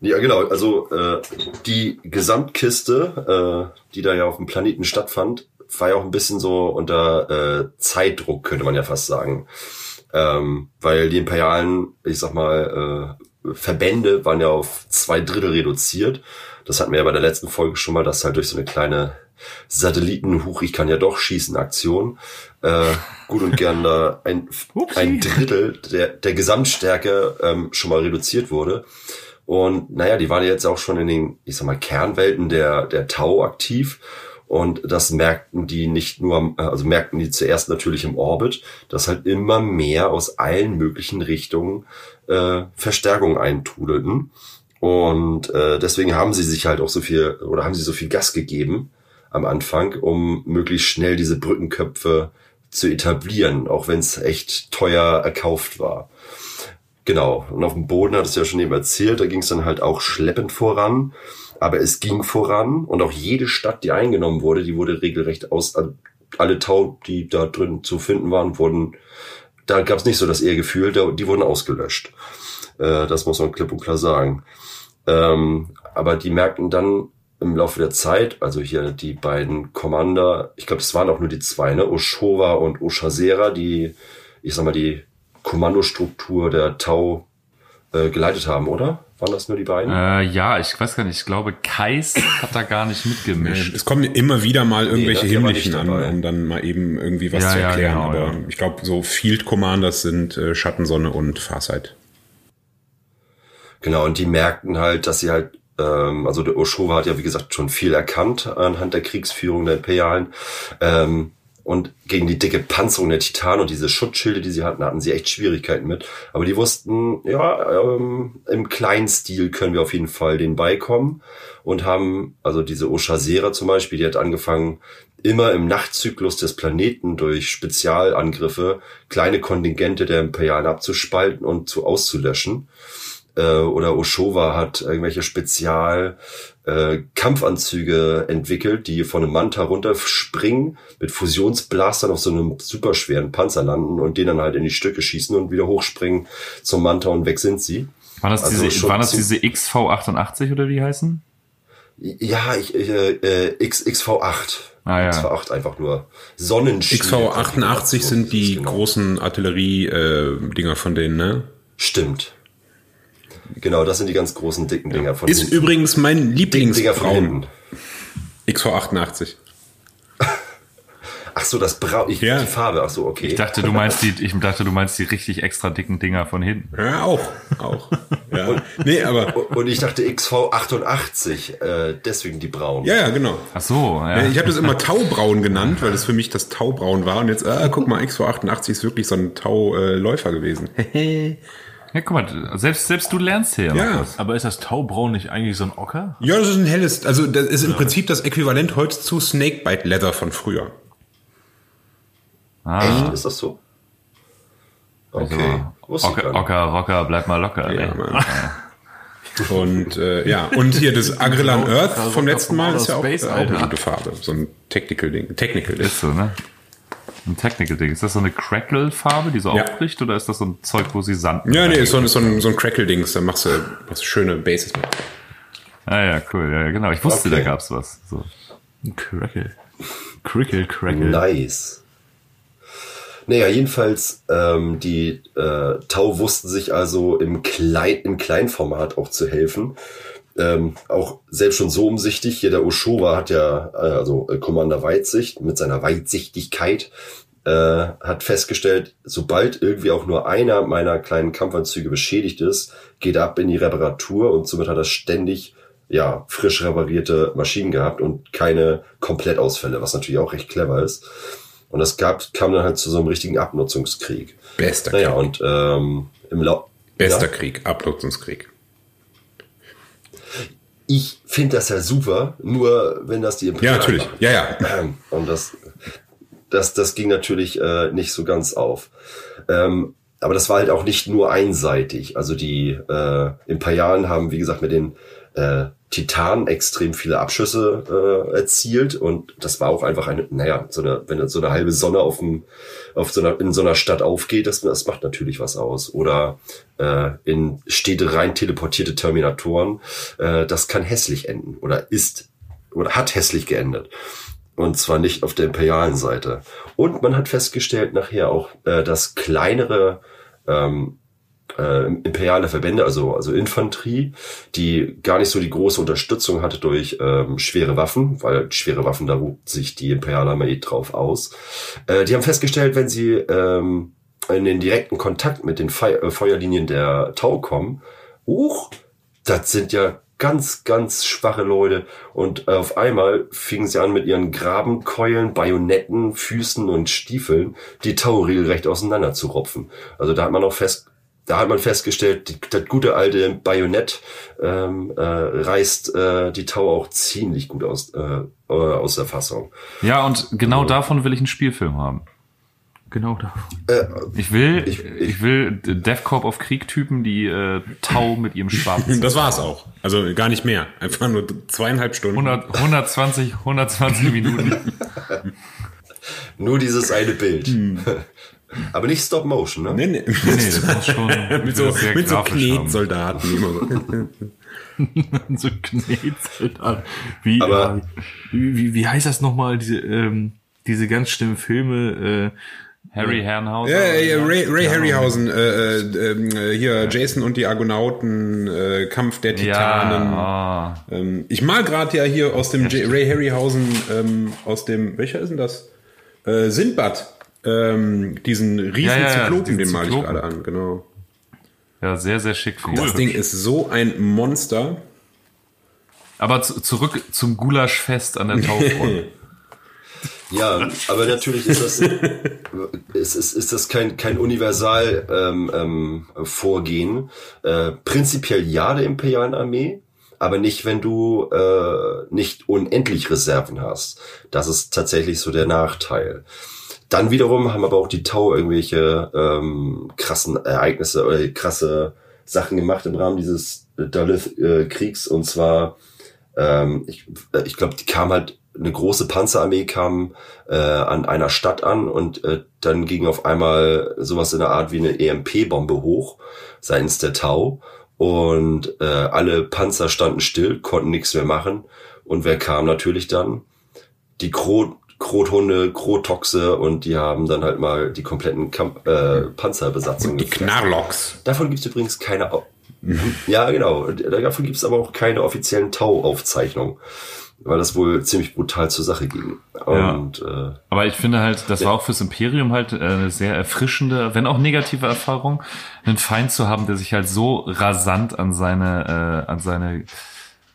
ja, genau. Also äh, die Gesamtkiste, äh, die da ja auf dem Planeten stattfand, war ja auch ein bisschen so unter äh, Zeitdruck, könnte man ja fast sagen. Ähm, weil die imperialen, ich sag mal, äh, Verbände waren ja auf zwei Drittel reduziert. Das hatten wir ja bei der letzten Folge schon mal, dass halt durch so eine kleine Satelliten, huch, ich kann ja doch schießen, Aktion, äh, gut und gern da ein, ein Drittel der, der Gesamtstärke ähm, schon mal reduziert wurde. Und naja, die waren jetzt auch schon in den, ich sag mal, Kernwelten der, der Tau aktiv. Und das merkten die nicht nur, also merkten die zuerst natürlich im Orbit, dass halt immer mehr aus allen möglichen Richtungen äh, Verstärkung eintrudelten. Und äh, deswegen haben sie sich halt auch so viel oder haben sie so viel Gas gegeben am Anfang, um möglichst schnell diese Brückenköpfe zu etablieren, auch wenn es echt teuer erkauft war. Genau. Und auf dem Boden hat es ja schon eben erzählt, da ging es dann halt auch schleppend voran. Aber es ging voran und auch jede Stadt, die eingenommen wurde, die wurde regelrecht aus, alle Tau, die da drin zu finden waren, wurden, da gab es nicht so das Ehrgefühl, die wurden ausgelöscht. Äh, das muss man klipp und klar sagen. Ähm, aber die merkten dann im Laufe der Zeit, also hier die beiden Commander, ich glaube, es waren auch nur die zwei, ne, Oshova und Oshasera, die, ich sag mal, die Kommandostruktur der Tau äh, geleitet haben, oder? Waren das nur die beiden? Äh, ja, ich weiß gar nicht. Ich glaube, Kais hat da gar nicht mitgemischt. Es kommen immer wieder mal irgendwelche nee, himmlischen an, um dann mal eben irgendwie was ja, zu erklären. Ja, genau, Aber ja. ich glaube, so Field Commanders sind äh, Schattensonne und Farsight. Genau, und die merkten halt, dass sie halt, ähm, also der Oshova hat ja wie gesagt schon viel erkannt anhand der Kriegsführung der Imperialen. Ähm, und gegen die dicke Panzerung der Titan und diese Schutzschilde, die sie hatten, hatten sie echt Schwierigkeiten mit. Aber die wussten, ja, ähm, im kleinen Stil können wir auf jeden Fall den beikommen und haben, also diese Oshasera zum Beispiel, die hat angefangen, immer im Nachtzyklus des Planeten durch Spezialangriffe kleine Kontingente der Imperialen abzuspalten und zu auszulöschen äh, oder Oshova hat irgendwelche Spezial äh, Kampfanzüge entwickelt, die von einem Manta runterspringen, mit Fusionsblastern auf so einem superschweren Panzer landen und den dann halt in die Stücke schießen und wieder hochspringen zum Manta und weg sind sie. War das Also diese, waren das diese XV88 oder wie die heißen? Ja, ich, äh, äh, X, XV8. Ah, ja. XV8 einfach nur. Sonnenschild. XV88 sind die Genau. großen Artillerie-Dinger von denen, ne? Stimmt. Genau, das sind die ganz großen dicken Dinger von Ist hinten. übrigens mein Lieblingsbraun. hinten. XV88. Ach so, das Braun, ich, Ja. die Farbe, ach so, okay. Ich dachte, du meinst die, ich dachte, du meinst die richtig extra dicken Dinger von hinten. Ja, auch. Auch. Ja. nee, aber. Und- Und ich dachte XV88, äh, deswegen die Braun. Ja, ja, genau. Ach so, ja. Ja, ich habe das immer Taubraun genannt, weil das für mich das Taubraun war. Und jetzt, ah, guck mal, XV88 ist wirklich so ein Tauläufer gewesen. <laughs> Ja, guck mal, selbst, selbst du lernst hier Ja. Aber ist das Taubraun nicht eigentlich so ein Ocker? Ja, das ist ein helles, also das ist im Prinzip das Äquivalent heute zu Snakebite Leather von früher. Ah, Echt? Ist das so? Okay. Also, Wusste ich Ocker. Ocker, Rocker, bleib mal locker. Ja. Und äh, ja, und hier das <laughs> Agrellan Earth Also vom letzten Mal ist ja auch, Space, auch eine gute Farbe. So ein Technical Ding. Technical Ding. Ist so, ne? Ein Technical-Ding. Ist das so eine Crackle-Farbe, die so Ja. aufbricht, oder ist das so ein Zeug, wo sie Sand Ja, nee, ist so, ein- so ein, so ein Crackle-Dings, da machst du, machst du schöne Bases mit. Ah ja, cool. Ja, genau. Ich wusste, Okay. da gab's was. So. Crackle. Crickle, Crackle. Nice. Naja, jedenfalls, ähm, die äh, Tau wussten sich also im, Klein, im Kleinformat auch zu helfen. Ähm, auch selbst schon so umsichtig. Hier der Oshova hat ja, äh, also äh, Commander Weitsicht mit seiner Weitsichtigkeit, äh, hat festgestellt, sobald irgendwie auch nur einer meiner kleinen Kampfanzüge beschädigt ist, geht er ab in die Reparatur und somit hat er ständig ja, frisch reparierte Maschinen gehabt und keine Komplettausfälle, was natürlich auch recht clever ist. Und das gab, kam dann halt zu so einem richtigen Abnutzungskrieg. Bester Naja, Krieg. und ähm, im Lau Bester ja, Krieg, Abnutzungskrieg. Ich finde das ja super, nur wenn das die Ja, Imperialen natürlich. machen. Ja, ja. Ähm, Und das, das, das ging natürlich äh, nicht so ganz auf. Ähm, aber das war halt auch nicht nur einseitig. Also die äh, Imperialen haben, wie gesagt, mit den äh, Titanen extrem viele Abschüsse äh, erzielt und das war auch einfach eine, naja, so eine, wenn so eine halbe Sonne auf dem, auf so einer, in so einer Stadt aufgeht, das, das macht natürlich was aus. Oder äh, in Städte rein teleportierte Terminatoren, äh, das kann hässlich enden oder ist oder hat hässlich geendet. Und zwar nicht auf der imperialen Seite. Und man hat festgestellt nachher auch, äh, dass kleinere ähm, äh, imperiale Verbände, also, also Infanterie, die gar nicht so die große Unterstützung hatte durch ähm, schwere Waffen, weil schwere Waffen, da ruht sich die imperiale Armee drauf aus. Äh, die haben festgestellt, wenn sie ähm, in den direkten Kontakt mit den Fe äh, Feuerlinien der Tau kommen, uch, das sind ja ganz, ganz schwache Leute. Und äh, auf einmal fingen sie an mit ihren Grabenkeulen, Bajonetten, Füßen und Stiefeln die Tau regelrecht auseinander zu rupfen. Also da hat man auch fest, da hat man festgestellt, die, das gute alte Bajonett ähm, äh, reißt äh, die Tau auch ziemlich gut aus, äh, äh aus der Fassung. Ja, und genau davon will ich einen Spielfilm haben. Genau da. Äh, Ich will, ich, Ich- ich- will Deathcorp auf Krieg-Typen, die äh, Tau mit ihrem Schwarzen. <laughs> Das war's auch. Also gar nicht mehr. Einfach nur zweieinhalb Stunden. 100, 120, 120 Minuten. <laughs> nur dieses eine Bild. Aber nicht Stop Motion, ne? Nee, nee. Nee, das muss schon <laughs> mit so, mit so. Knetsoldaten. So. an. Wie, Aber- äh, wie, wie, wie heißt das nochmal, diese, ähm, diese ganz schlimmen Filme, äh, Harry Herrenhauser. Ja, ja, Ray, Ray Harryhausen, äh, äh, ähm, äh, hier Jason und die Argonauten, äh, Kampf der Titanen. Ja, ah. Ähm, ich mal gerade ja hier aus dem J Ray Harryhausen, ähm, aus dem, welcher ist denn das? Äh, Sindbad. Ähm, diesen riesen Ja, ja, ja, Zyklopen, den mal ich gerade an, genau. ja, sehr, sehr schick. ich. Das Ding ist so ein Monster. Aber zu, zurück zum Gulaschfest an der <laughs> Taufront. Ja, aber natürlich ist das, <laughs> ist, ist, ist das kein, kein universal ähm, ähm, Vorgehen. Äh, prinzipiell ja der imperialen Armee, aber nicht, wenn du äh, nicht unendlich Reserven hast. Das ist tatsächlich so der Nachteil. Dann wiederum haben aber auch die Tau irgendwelche ähm, krassen Ereignisse oder krasse Sachen gemacht im Rahmen dieses Dalith-Kriegs. Und zwar, ähm, ich, äh, ich glaube, die kam halt, eine große Panzerarmee kam äh, an einer Stadt an und äh, dann ging auf einmal sowas in der Art wie eine EMP-Bombe hoch seitens der Tau. Und äh, alle Panzer standen still, konnten nichts mehr machen. Und wer kam natürlich dann? die Krot, Krothunde, Krotoxe und die haben dann halt mal die kompletten Kamp äh, Panzerbesatzungen Die gefressen. Knarlocks. Davon gibt es übrigens keine. Au ja, genau. Und Davon gibt es aber auch keine offiziellen Tau-Aufzeichnungen, weil das wohl ziemlich brutal zur Sache ging. Und äh, Aber ich finde halt, das war auch fürs Imperium halt äh, eine sehr erfrischende, wenn auch negative Erfahrung, einen Feind zu haben, der sich halt so rasant an seine, äh, an seine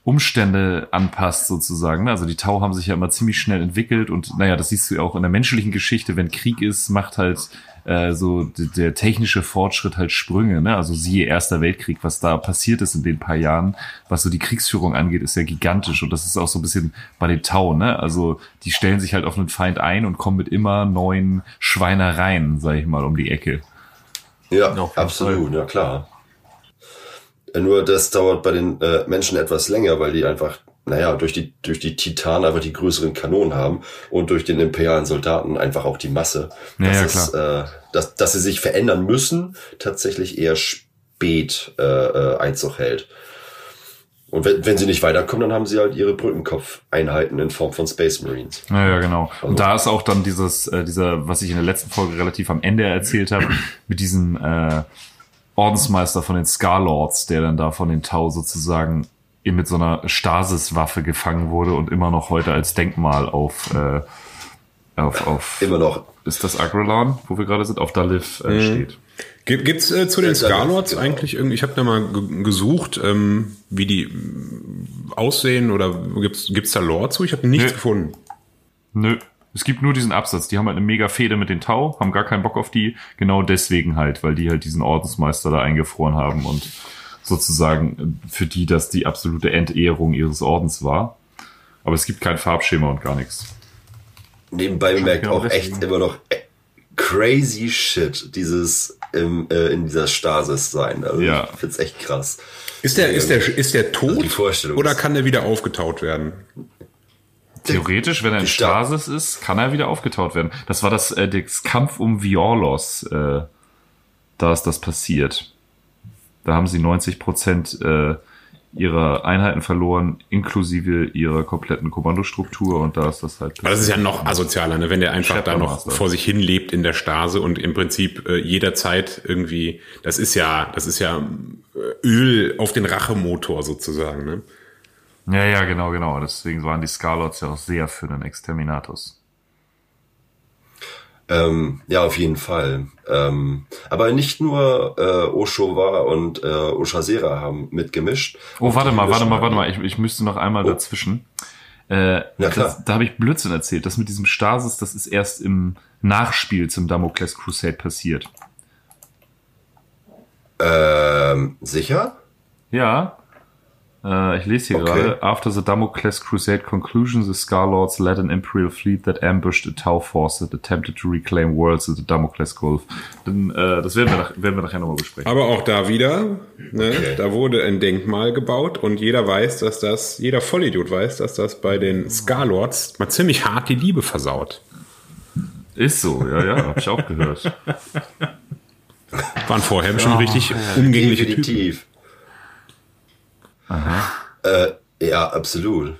Umstände anpasst sozusagen. Also die Tau haben sich ja immer ziemlich schnell entwickelt und naja, das siehst du ja auch in der menschlichen Geschichte, wenn Krieg ist, macht halt äh, so der technische Fortschritt halt Sprünge. Ne? Also siehe Erster Weltkrieg, was da passiert ist in den paar Jahren, was so die Kriegsführung angeht, ist ja gigantisch und das ist auch so ein bisschen bei den Tau. Ne? Also die stellen sich halt auf einen Feind ein und kommen mit immer neuen Schweinereien, sag ich mal, um die Ecke. ja, jeden absolut, ja klar. Nur das dauert bei den äh, Menschen etwas länger, weil die einfach, naja, durch die, durch die Titanen einfach die größeren Kanonen haben und durch den imperialen Soldaten einfach auch die Masse. Ja, dass, ja, es, äh, dass, dass sie sich verändern müssen, tatsächlich eher spät äh, äh, Einzug hält. Und wenn, wenn sie nicht weiterkommen, dann haben sie halt ihre Brückenkopfeinheiten in Form von Space Marines. Ja, ja, genau. Und da ist auch dann dieses, äh, dieser, was ich in der letzten Folge relativ am Ende erzählt habe, <clears throat> mit diesem äh, Ordensmeister von den Scarlords, der dann da von den Tau sozusagen eben mit so einer Stasis-Waffe gefangen wurde und immer noch heute als Denkmal auf, äh, auf, auf Immer noch. ist das Agrelon, wo wir gerade sind, auf Dalif äh, steht. Gibt, gibt's äh, zu den da- Scarlords genau. eigentlich irgendwie, ich habe da mal ge gesucht, ähm, wie die mm, aussehen oder gibt's gibt's da Lore zu? Ich habe nichts Nee. gefunden. Nö. Es gibt nur diesen Absatz. Die haben halt eine mega Fehde mit den Tau, haben gar keinen Bock auf die. Genau deswegen halt, weil die halt diesen Ordensmeister da eingefroren haben und sozusagen äh, für die das die absolute Entehrung ihres Ordens war. Aber es gibt kein Farbschema und gar nichts. Nebenbei bemerkt auch echt immer noch äh, crazy shit, dieses im, äh, in dieser Stasis sein. Also Ja. ich find's echt krass. Ist der, ist der, ist der Also tot die Vorstellung oder kann der wieder aufgetaut werden? Theoretisch, wenn er in Stasis ist, kann er wieder aufgetaut werden. Das war das, äh, das Kampf um Viorlos. Äh, da ist das passiert. Da haben sie 90 Prozent äh, ihrer Einheiten verloren, inklusive ihrer kompletten Kommandostruktur und da ist das halt. Aber das ist ja noch asozialer, ne? wenn der einfach da noch vor sich hin lebt in der Stase und im Prinzip äh, jederzeit irgendwie, das ist ja, das ist ja äh, Öl auf den Rachemotor sozusagen. Ne? Ja, ja, genau, genau. Deswegen waren die Scarlords ja auch sehr für den Exterminatus. Ähm, ja, auf jeden Fall. Ähm, aber nicht nur äh, Oshowa und äh, Oshasera haben mitgemischt. Oh, warte mal, warte mal, warte mal. Ich, ich müsste noch einmal dazwischen. Äh, Ja, klar. das, da habe ich Blödsinn erzählt. Das mit diesem Stasis, das ist erst im Nachspiel zum Damocles Crusade passiert. Ähm, sicher? Ja. Äh, ich lese hier Okay. gerade. After the Damocles Crusade conclusion, the Scarlords led an Imperial fleet that ambushed a Tau force that attempted to reclaim worlds in the Damocles Gulf. Dann, äh, das werden wir, nach, werden wir nachher nochmal besprechen. Aber auch da wieder, ne, Okay. da wurde ein Denkmal gebaut und jeder weiß, dass das, jeder Vollidiot weiß, dass das bei den Scarlords mal ziemlich hart die Liebe versaut. Ist so, ja, ja, habe ich auch gehört. Waren vorher schon richtig umgängliche Typen. Äh, ja, absolut.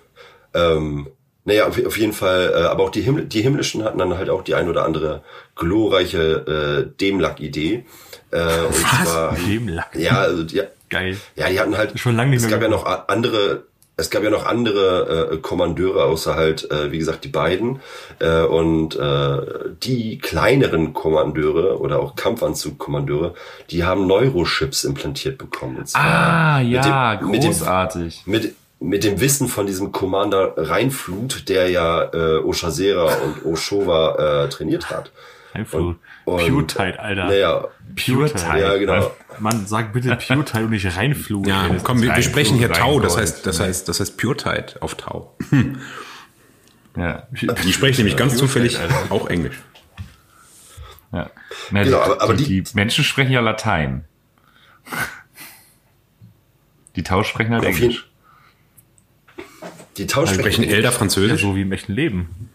Ähm, naja, auf, auf jeden Fall, äh, aber auch die, Himmel, die Himmlischen hatten dann halt auch die ein oder andere glorreiche äh, Demlack-Idee. Äh, und zwar, Demlack. ja, also die, Geil. ja, die hatten halt, Schon lange nicht es mehr gab ja noch andere, es gab ja noch andere äh, Kommandeure, außer halt, äh, wie gesagt, die beiden. Äh, und äh, die kleineren Kommandeure oder auch Kampfanzugkommandeure, die haben Neurochips implantiert bekommen. Und zwar Ah, ja, mit dem, mit dem, großartig. mit, mit dem Wissen von diesem Commander Reinflut, der ja äh, Oshasera und Oshowa äh, trainiert hat. Einfach Und- Pure Tide, Alter. Naja, Pure Tide. ja, genau. Mann, sag bitte Pure Tide und nicht Reinflug. Ja, komm, wir, wir sprechen hier Tau, das heißt, das heißt, das heißt Pure Tide auf Tau. <laughs> Ja. Die sprechen nämlich ganz zufällig auch Englisch. ja. Na, Genau, die, aber- aber die, die- die Menschen sprechen ja Latein. <laughs> Die Tau sprechen halt Englisch. Die Tausch Sprechen Elder Ja, Französisch? so wie im echten Leben.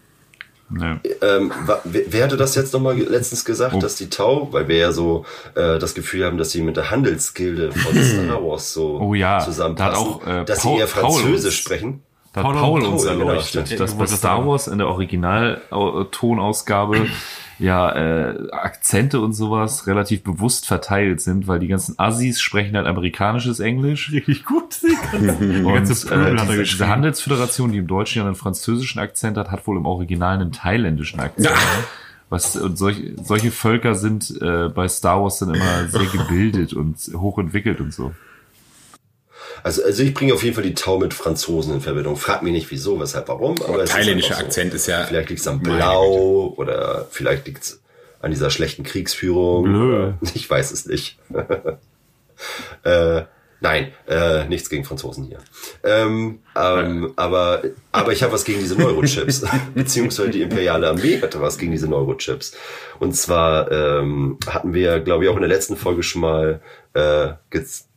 Ja. Ähm, wa- wer, wer hatte das jetzt nochmal letztens gesagt, Oh. dass die Tau, weil wir ja so äh, das Gefühl haben, dass sie mit der Handelsgilde von <clears throat> Star Wars so Oh ja, zusammenpassen, da auch, äh, dass Paul- sie eher Paul Französisch uns- sprechen. Da hat Paul- Paul, Paul, uns genau, erleuchtet, dass bei Star. Wars in der Original-Tonausgabe <clears throat> ja äh, Akzente und sowas relativ bewusst verteilt sind, weil die ganzen Assis sprechen halt amerikanisches Englisch. <laughs> Richtig gut. Die <laughs> Und ganze Prügel äh, hat er diese, diese. Handelsföderation, die im Deutschen ja einen französischen Akzent hat, hat wohl im Original einen thailändischen Akzent. Ja. Was, und solche, solche Völker sind äh, bei Star Wars dann immer sehr gebildet und hochentwickelt und so. Also, also ich bringe auf jeden Fall die Tau mit Franzosen in Verbindung. Frag mich nicht wieso, weshalb, warum. Aber ist thailändischer einfach so. Akzent ist ja- Vielleicht liegt es am Blau oder vielleicht liegt es an dieser schlechten Kriegsführung. Blö. <laughs> Ich weiß es nicht. <laughs> äh, nein, äh, nichts gegen Franzosen hier. Ähm, ähm, aber, aber ich habe was gegen diese Neurochips. <laughs> Beziehungsweise die imperiale Armee hatte was gegen diese Neurochips. Und zwar ähm, hatten wir, glaube ich, auch in der letzten Folge schon mal äh,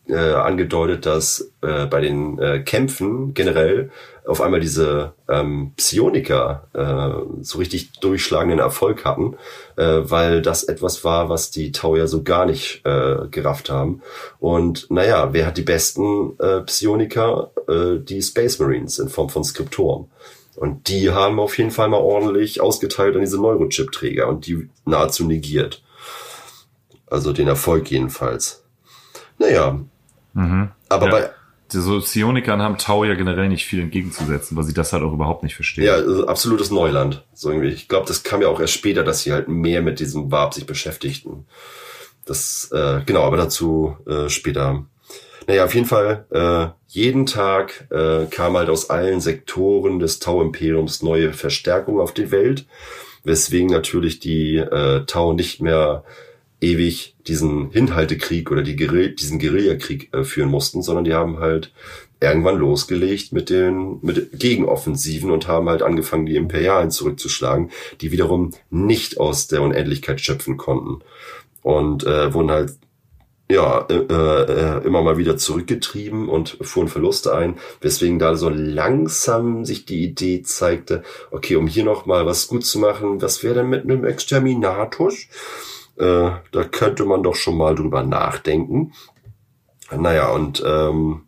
äh, angedeutet, dass äh, bei den äh, Kämpfen generell auf einmal diese ähm, Psioniker äh, so richtig durchschlagenden Erfolg hatten, äh, weil das etwas war, was die Tau ja so gar nicht äh, gerafft haben. Und naja, wer hat die besten äh, Psioniker? Äh, die Space Marines in Form von Skriptoren. Und die haben auf jeden Fall mal ordentlich ausgeteilt an diese Neurochip-Träger und die nahezu negiert. Also den Erfolg jedenfalls. Naja. Aber Ja. bei, Die so Psionikern haben Tau ja generell nicht viel entgegenzusetzen, weil sie das halt auch überhaupt nicht verstehen. Ja, also absolutes Neuland. So irgendwie. Ich glaube, das kam ja auch erst später, dass sie halt mehr mit diesem Warp sich beschäftigten. Das, äh, genau, aber dazu äh, später. Naja, auf jeden Fall, äh, jeden Tag äh, kam halt aus allen Sektoren des Tau-Imperiums neue Verstärkung auf die Welt, weswegen natürlich die äh, Tau nicht mehr ewig diesen Hinhaltekrieg oder die Guerill diesen Guerillakrieg äh, führen mussten, sondern die haben halt irgendwann losgelegt mit den mit Gegenoffensiven und haben halt angefangen, die Imperialen zurückzuschlagen, die wiederum nicht aus der Unendlichkeit schöpfen konnten und äh, wurden halt ja äh, äh, immer mal wieder zurückgetrieben und fuhren Verluste ein, weswegen da so langsam sich die Idee zeigte, okay, um hier noch mal was gut zu machen, was wäre denn mit einem Exterminatus? Äh, da könnte man doch schon mal drüber nachdenken. Naja, und ähm,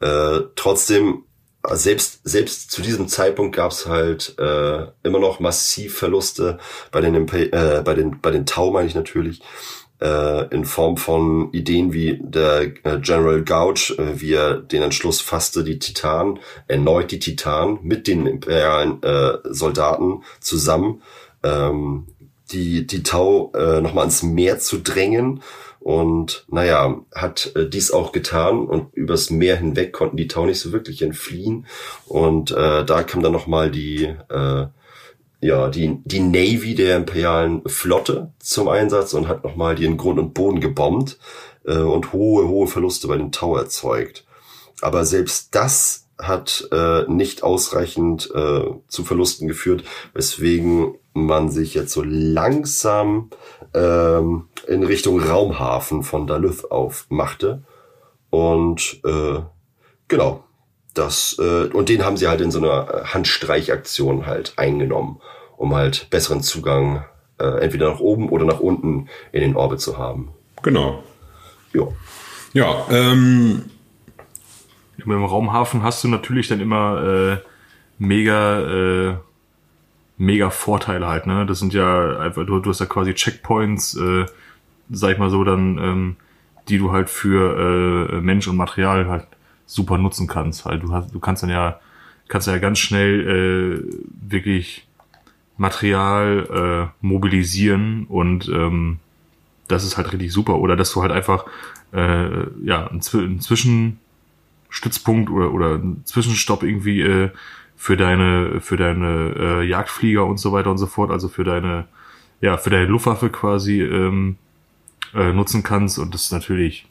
äh, trotzdem, selbst, selbst zu diesem Zeitpunkt gab es halt äh, immer noch massiv Verluste bei den, äh, bei den, bei den Tau, meine ich natürlich, äh, in Form von Ideen wie der äh, General Gouge, äh, wie er den Entschluss fasste, die Titanen, erneut die Titanen mit den imperialen äh, Soldaten zusammen ähm, die, die Tau äh, nochmal ans Meer zu drängen. Und naja, hat äh, dies auch getan und übers Meer hinweg konnten die Tau nicht so wirklich entfliehen. Und äh, da kam dann nochmal die, äh, ja, die, die Navy der imperialen Flotte zum Einsatz und hat nochmal die in Grund und Boden gebombt äh, und hohe, hohe Verluste bei den Tau erzeugt. Aber selbst das hat äh, nicht ausreichend äh, zu Verlusten geführt, weswegen man sich jetzt so langsam ähm, in Richtung Raumhafen von Daluth aufmachte. Und äh, genau, das äh, und den haben sie halt in so einer Handstreichaktion halt eingenommen, um halt besseren Zugang äh, entweder nach oben oder nach unten in den Orbit zu haben. Genau. Ja. Ja, ähm, Dem Raumhafen hast du natürlich dann immer äh, mega, äh, mega Vorteile halt, ne? Das sind ja einfach, du, du hast ja quasi Checkpoints, äh, sag ich mal so, dann, ähm, die du halt für äh, Mensch und Material halt super nutzen kannst. Halt, du hast, du kannst dann ja, kannst ja ganz schnell äh, wirklich Material äh, mobilisieren und ähm, das ist halt richtig super. Oder dass du halt einfach äh, ja Zwi- einen Zwischenstützpunkt oder oder einen Zwischenstopp irgendwie äh, für deine für deine äh, Jagdflieger und so weiter und so fort, also für deine ja für deine Luftwaffe quasi ähm, äh, nutzen kannst und das ist natürlich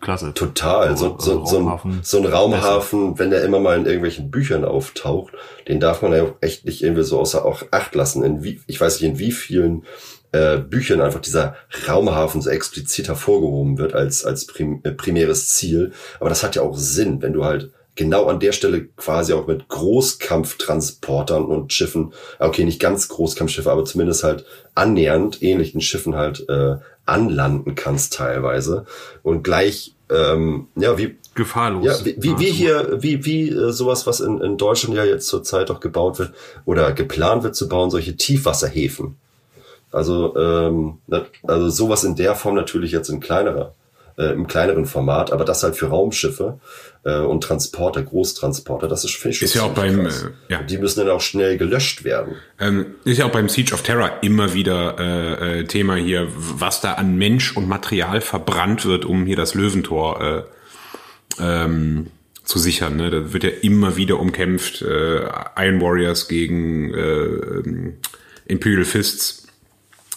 klasse. Total. So, so, so, ein, so ein Raumhafen, wenn der immer mal in irgendwelchen Büchern auftaucht, den darf man ja auch echt nicht irgendwie so außer auch Acht lassen. In wie, ich weiß nicht, in wie vielen äh, Büchern einfach dieser Raumhafen so explizit hervorgehoben wird als, als prim, äh, primäres Ziel. Aber das hat ja auch Sinn, wenn du halt genau an der Stelle quasi auch mit Großkampftransportern und Schiffen, okay, nicht ganz Großkampfschiffe, aber zumindest halt annähernd ähnlichen Schiffen halt äh, anlanden kannst teilweise und gleich ähm, ja wie Gefahrlos. ja wie, wie, wie hier wie wie äh, sowas was in, in Deutschland ja jetzt zurzeit auch gebaut wird oder geplant wird zu bauen solche Tiefwasserhäfen also ähm, also sowas in der Form natürlich jetzt in kleinerer äh, im kleineren Format aber das halt für Raumschiffe äh, und Transporter Großtransporter das ist finde ich schon Ist ja auch beim, äh, ja. die müssen dann auch schnell gelöscht werden Ähm, ist ja auch beim Siege of Terror immer wieder äh, äh, Thema hier, was da an Mensch und Material verbrannt wird, um hier das Löwentor äh, ähm, zu sichern. Ne? Da wird ja immer wieder umkämpft, äh, Iron Warriors gegen äh, ähm, Imperial Fists.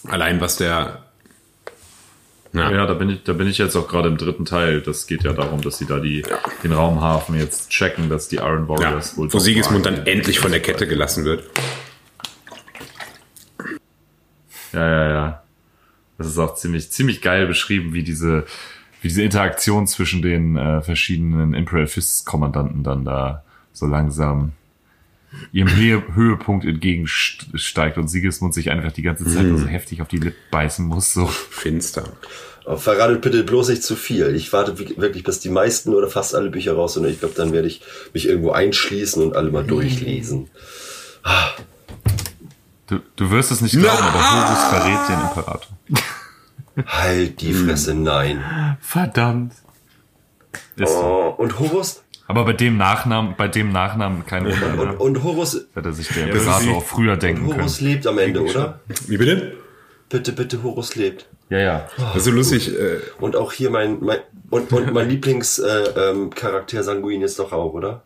Allein was der ja, Ja, da bin ich, da bin ich jetzt auch gerade im dritten Teil. Das geht ja darum, dass sie da die, den Raumhafen jetzt checken, dass die Iron ja, Warriors wohl wo Sigismund dann endlich von der Kette gelassen wird. Ja, ja, ja. Das ist auch ziemlich, ziemlich geil beschrieben, wie diese, wie diese Interaktion zwischen den äh, verschiedenen Imperial Fists Kommandanten dann da so langsam ihrem Höhe, Höhepunkt entgegensteigt und Sigismund sich einfach die ganze Zeit nur so heftig auf die Lippen beißen muss, so. Finster. Aber verratet bitte bloß nicht zu viel. Ich warte wi- wirklich, bis die meisten oder fast alle Bücher raus sind. Und ich glaube, dann werde ich mich irgendwo einschließen und alle mal durchlesen. Du, du wirst es nicht glauben, aber Horus verrät den Imperator. Halt die Fresse, nein. Verdammt. Ist so. Oh, und Horus? Aber bei dem Nachnamen, bei dem Nachnamen kein Wunder, Und, ne? und Horus, hätte sich der ist Imperator auch früher denken können. Horus lebt am Ende, oder? Wie bitte? Bitte, bitte, Horus lebt. Ja, ja. Das ist so lustig. Äh, Und auch hier mein, mein und, und mein Lieblingscharakter äh, ähm, Charakter Sanguin ist doch auch, oder?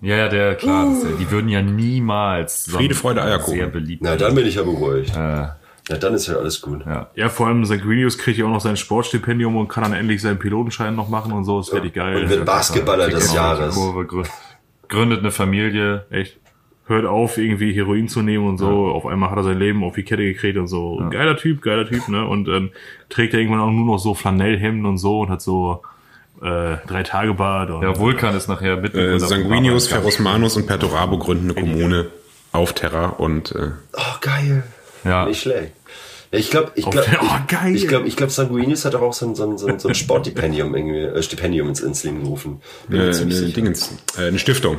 Ja, ja, der, klar, das, die würden ja niemals Friede, Freude, Eierkuchen. sehr beliebt. Na, dann bin ich ja beruhigt. Äh, Na, dann ist ja alles gut. ja. Ja, vor allem Sanguinius kriegt ja auch noch sein Sportstipendium und kann dann endlich seinen Pilotenschein noch machen und so. Das werde ich geil. Und wird Basketballer des Genau, Jahres. Kurve, gründet eine Familie. Echt. Hört auf, irgendwie Heroin zu nehmen und so. Auf einmal hat er sein Leben auf die Kette gekriegt und so. Geiler Typ, geiler Typ, ne? Und ähm, trägt er irgendwann auch nur noch so Flanellhemden und so und hat so äh, drei Tage Bad. Und, Ja, Vulkan ist nachher mit. äh, Sanguinius, Ferrosmanus und Perturabo gründen eine Kommune auf Terra und äh, Oh, geil. Ja. Nicht schlecht. Ich glaube, ich glaube, Oh, ich glaube, ich glaube, Sanguinius hat doch auch so ein, so ein, so ein, so ein Sportstipendium irgendwie, äh, Stipendium ins, ins Leben gerufen. Bin äh, eine. Dingens, äh, eine Stiftung.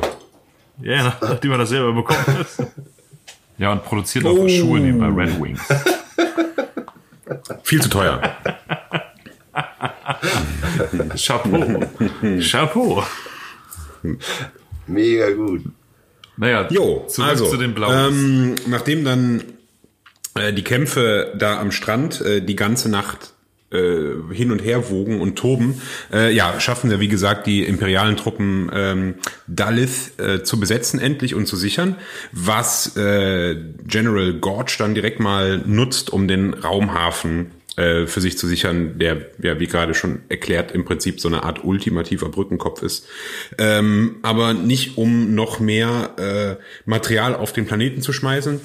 ja, nach- nachdem er das selber bekommen hat. <laughs> Ja, und produziert auch Schuhe nebenbei Red Wings. Viel zu teuer. <laughs> Chapeau. <laughs> Chapeau. Mega gut. Naja, Jo, zurück also, zu den Blauen. ähm, nachdem dann die Kämpfe da am Strand äh, die ganze Nacht äh, hin und her wogen und toben, äh, ja, schaffen wir, wie gesagt, die imperialen Truppen ähm, Dalith äh, zu besetzen endlich und zu sichern, was äh, General Gorge dann direkt mal nutzt, um den Raumhafen äh, für sich zu sichern, der, ja, wie gerade schon erklärt, im Prinzip so eine Art ultimativer Brückenkopf ist. Ähm, aber nicht, um noch mehr äh, Material auf den Planeten zu schmeißen,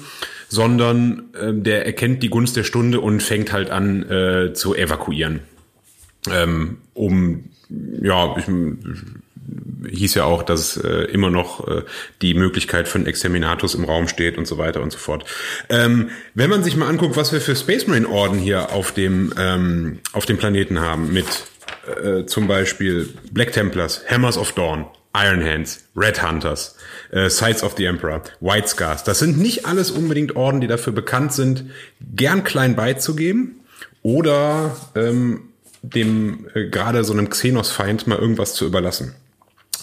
sondern äh, der erkennt die Gunst der Stunde und fängt halt an äh, zu evakuieren. Ähm, um, ja, ich, hieß ja auch, dass äh, immer noch äh, die Möglichkeit für einen Exterminatus im Raum steht und so weiter und so fort. Ähm, wenn man sich mal anguckt, was wir für Space Marine Orden hier auf dem, ähm, auf dem Planeten haben, mit äh, zum Beispiel Black Templars, Hammers of Dawn, Iron Hands, Red Hunters, äh, Sides of the Emperor, White Scars. Das sind nicht alles unbedingt Orden, die dafür bekannt sind, gern klein beizugeben oder ähm, dem äh, gerade so einem Xenos-Feind mal irgendwas zu überlassen.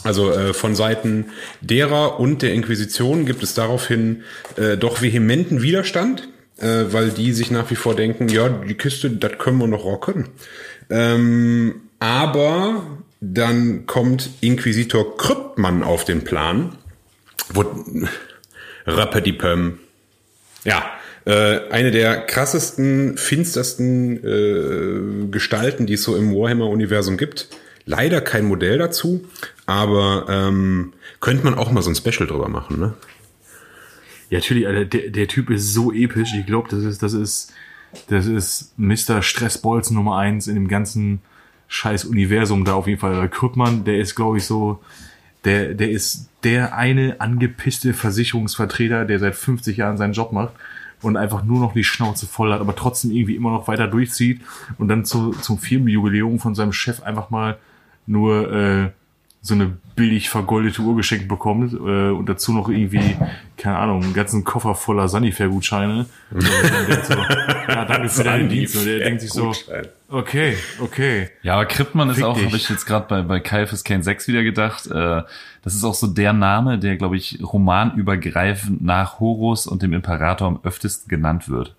Also äh, von Seiten derer und der Inquisition gibt es daraufhin äh, doch vehementen Widerstand, äh, weil die sich nach wie vor denken, ja, die Kiste, das können wir noch rocken. Ähm, aber dann kommt Inquisitor Kryptmann auf den Plan. Wo, Rappedipöm. Ja, äh, eine der krassesten, finstersten äh, Gestalten, die es so im Warhammer-Universum gibt. Leider kein Modell dazu, aber ähm, könnte man auch mal so ein Special drüber machen, ne? Ja, natürlich, Alter, der, der Typ ist so episch. Ich glaube, das ist, das ist, das ist Mr. Stressballs Nummer eins in dem ganzen scheiß Universum da auf jeden Fall. Krückmann, der ist, glaube ich, so, der, der ist der eine angepisste Versicherungsvertreter, der seit 50 Jahren seinen Job macht und einfach nur noch die Schnauze voll hat, aber trotzdem irgendwie immer noch weiter durchzieht und dann zu, zum Firmenjubiläum von seinem Chef einfach mal nur äh, so eine billig vergoldete Uhr geschenkt bekommt äh, und dazu noch irgendwie, keine Ahnung, einen ganzen Koffer voller Sanifair-Gutscheine. so, ja, danke für deinen Dienst. Und der denkt sich so, okay, okay. Ja, aber Krippmann ist Fick auch, habe ich jetzt gerade bei, bei Caiaphas Kane 6 wieder gedacht, äh, das ist auch so der Name, der, glaube ich, romanübergreifend nach Horus und dem Imperator am öftesten genannt wird.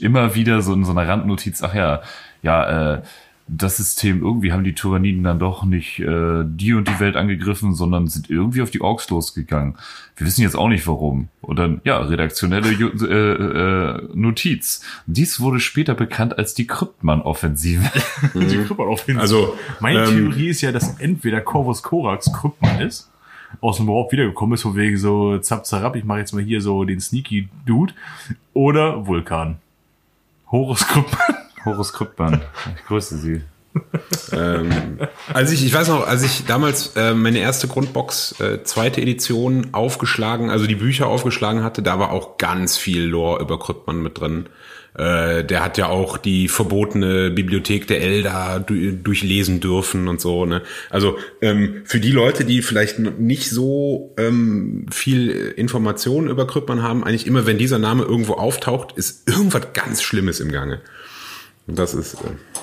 Immer wieder so in so einer Randnotiz, ach ja, ja, äh, das System, irgendwie haben die Tyranniden dann doch nicht äh, die und die Welt angegriffen, sondern sind irgendwie auf die Orks losgegangen. Wir wissen jetzt auch nicht warum. Und dann, ja, redaktionelle äh, äh, Notiz. Dies wurde später bekannt als die Kryptmann-Offensive. <laughs> Die jeden Also, Meine ähm, Theorie ist ja, dass entweder Corvus Corax Krüppmann ist, aus dem Warp wiedergekommen ist, von wegen so zap zarab, ich mache jetzt mal hier so den Sneaky Dude, oder Vulkan. Horus Krüppmann. Horus Kryptmann. Ich grüße Sie. ähm, als ich, ich weiß noch, als ich damals äh, meine erste Grundbox, äh, zweite Edition aufgeschlagen, also die Bücher aufgeschlagen hatte, da war auch ganz viel Lore über Kryptmann mit drin. Äh, der hat ja auch die verbotene Bibliothek der Elder du durchlesen dürfen und so. Ne? Also ähm, für die Leute, die vielleicht nicht so ähm, viel Informationen über Kryptmann haben, eigentlich immer, wenn dieser Name irgendwo auftaucht, ist irgendwas ganz Schlimmes im Gange. Und das ist äh,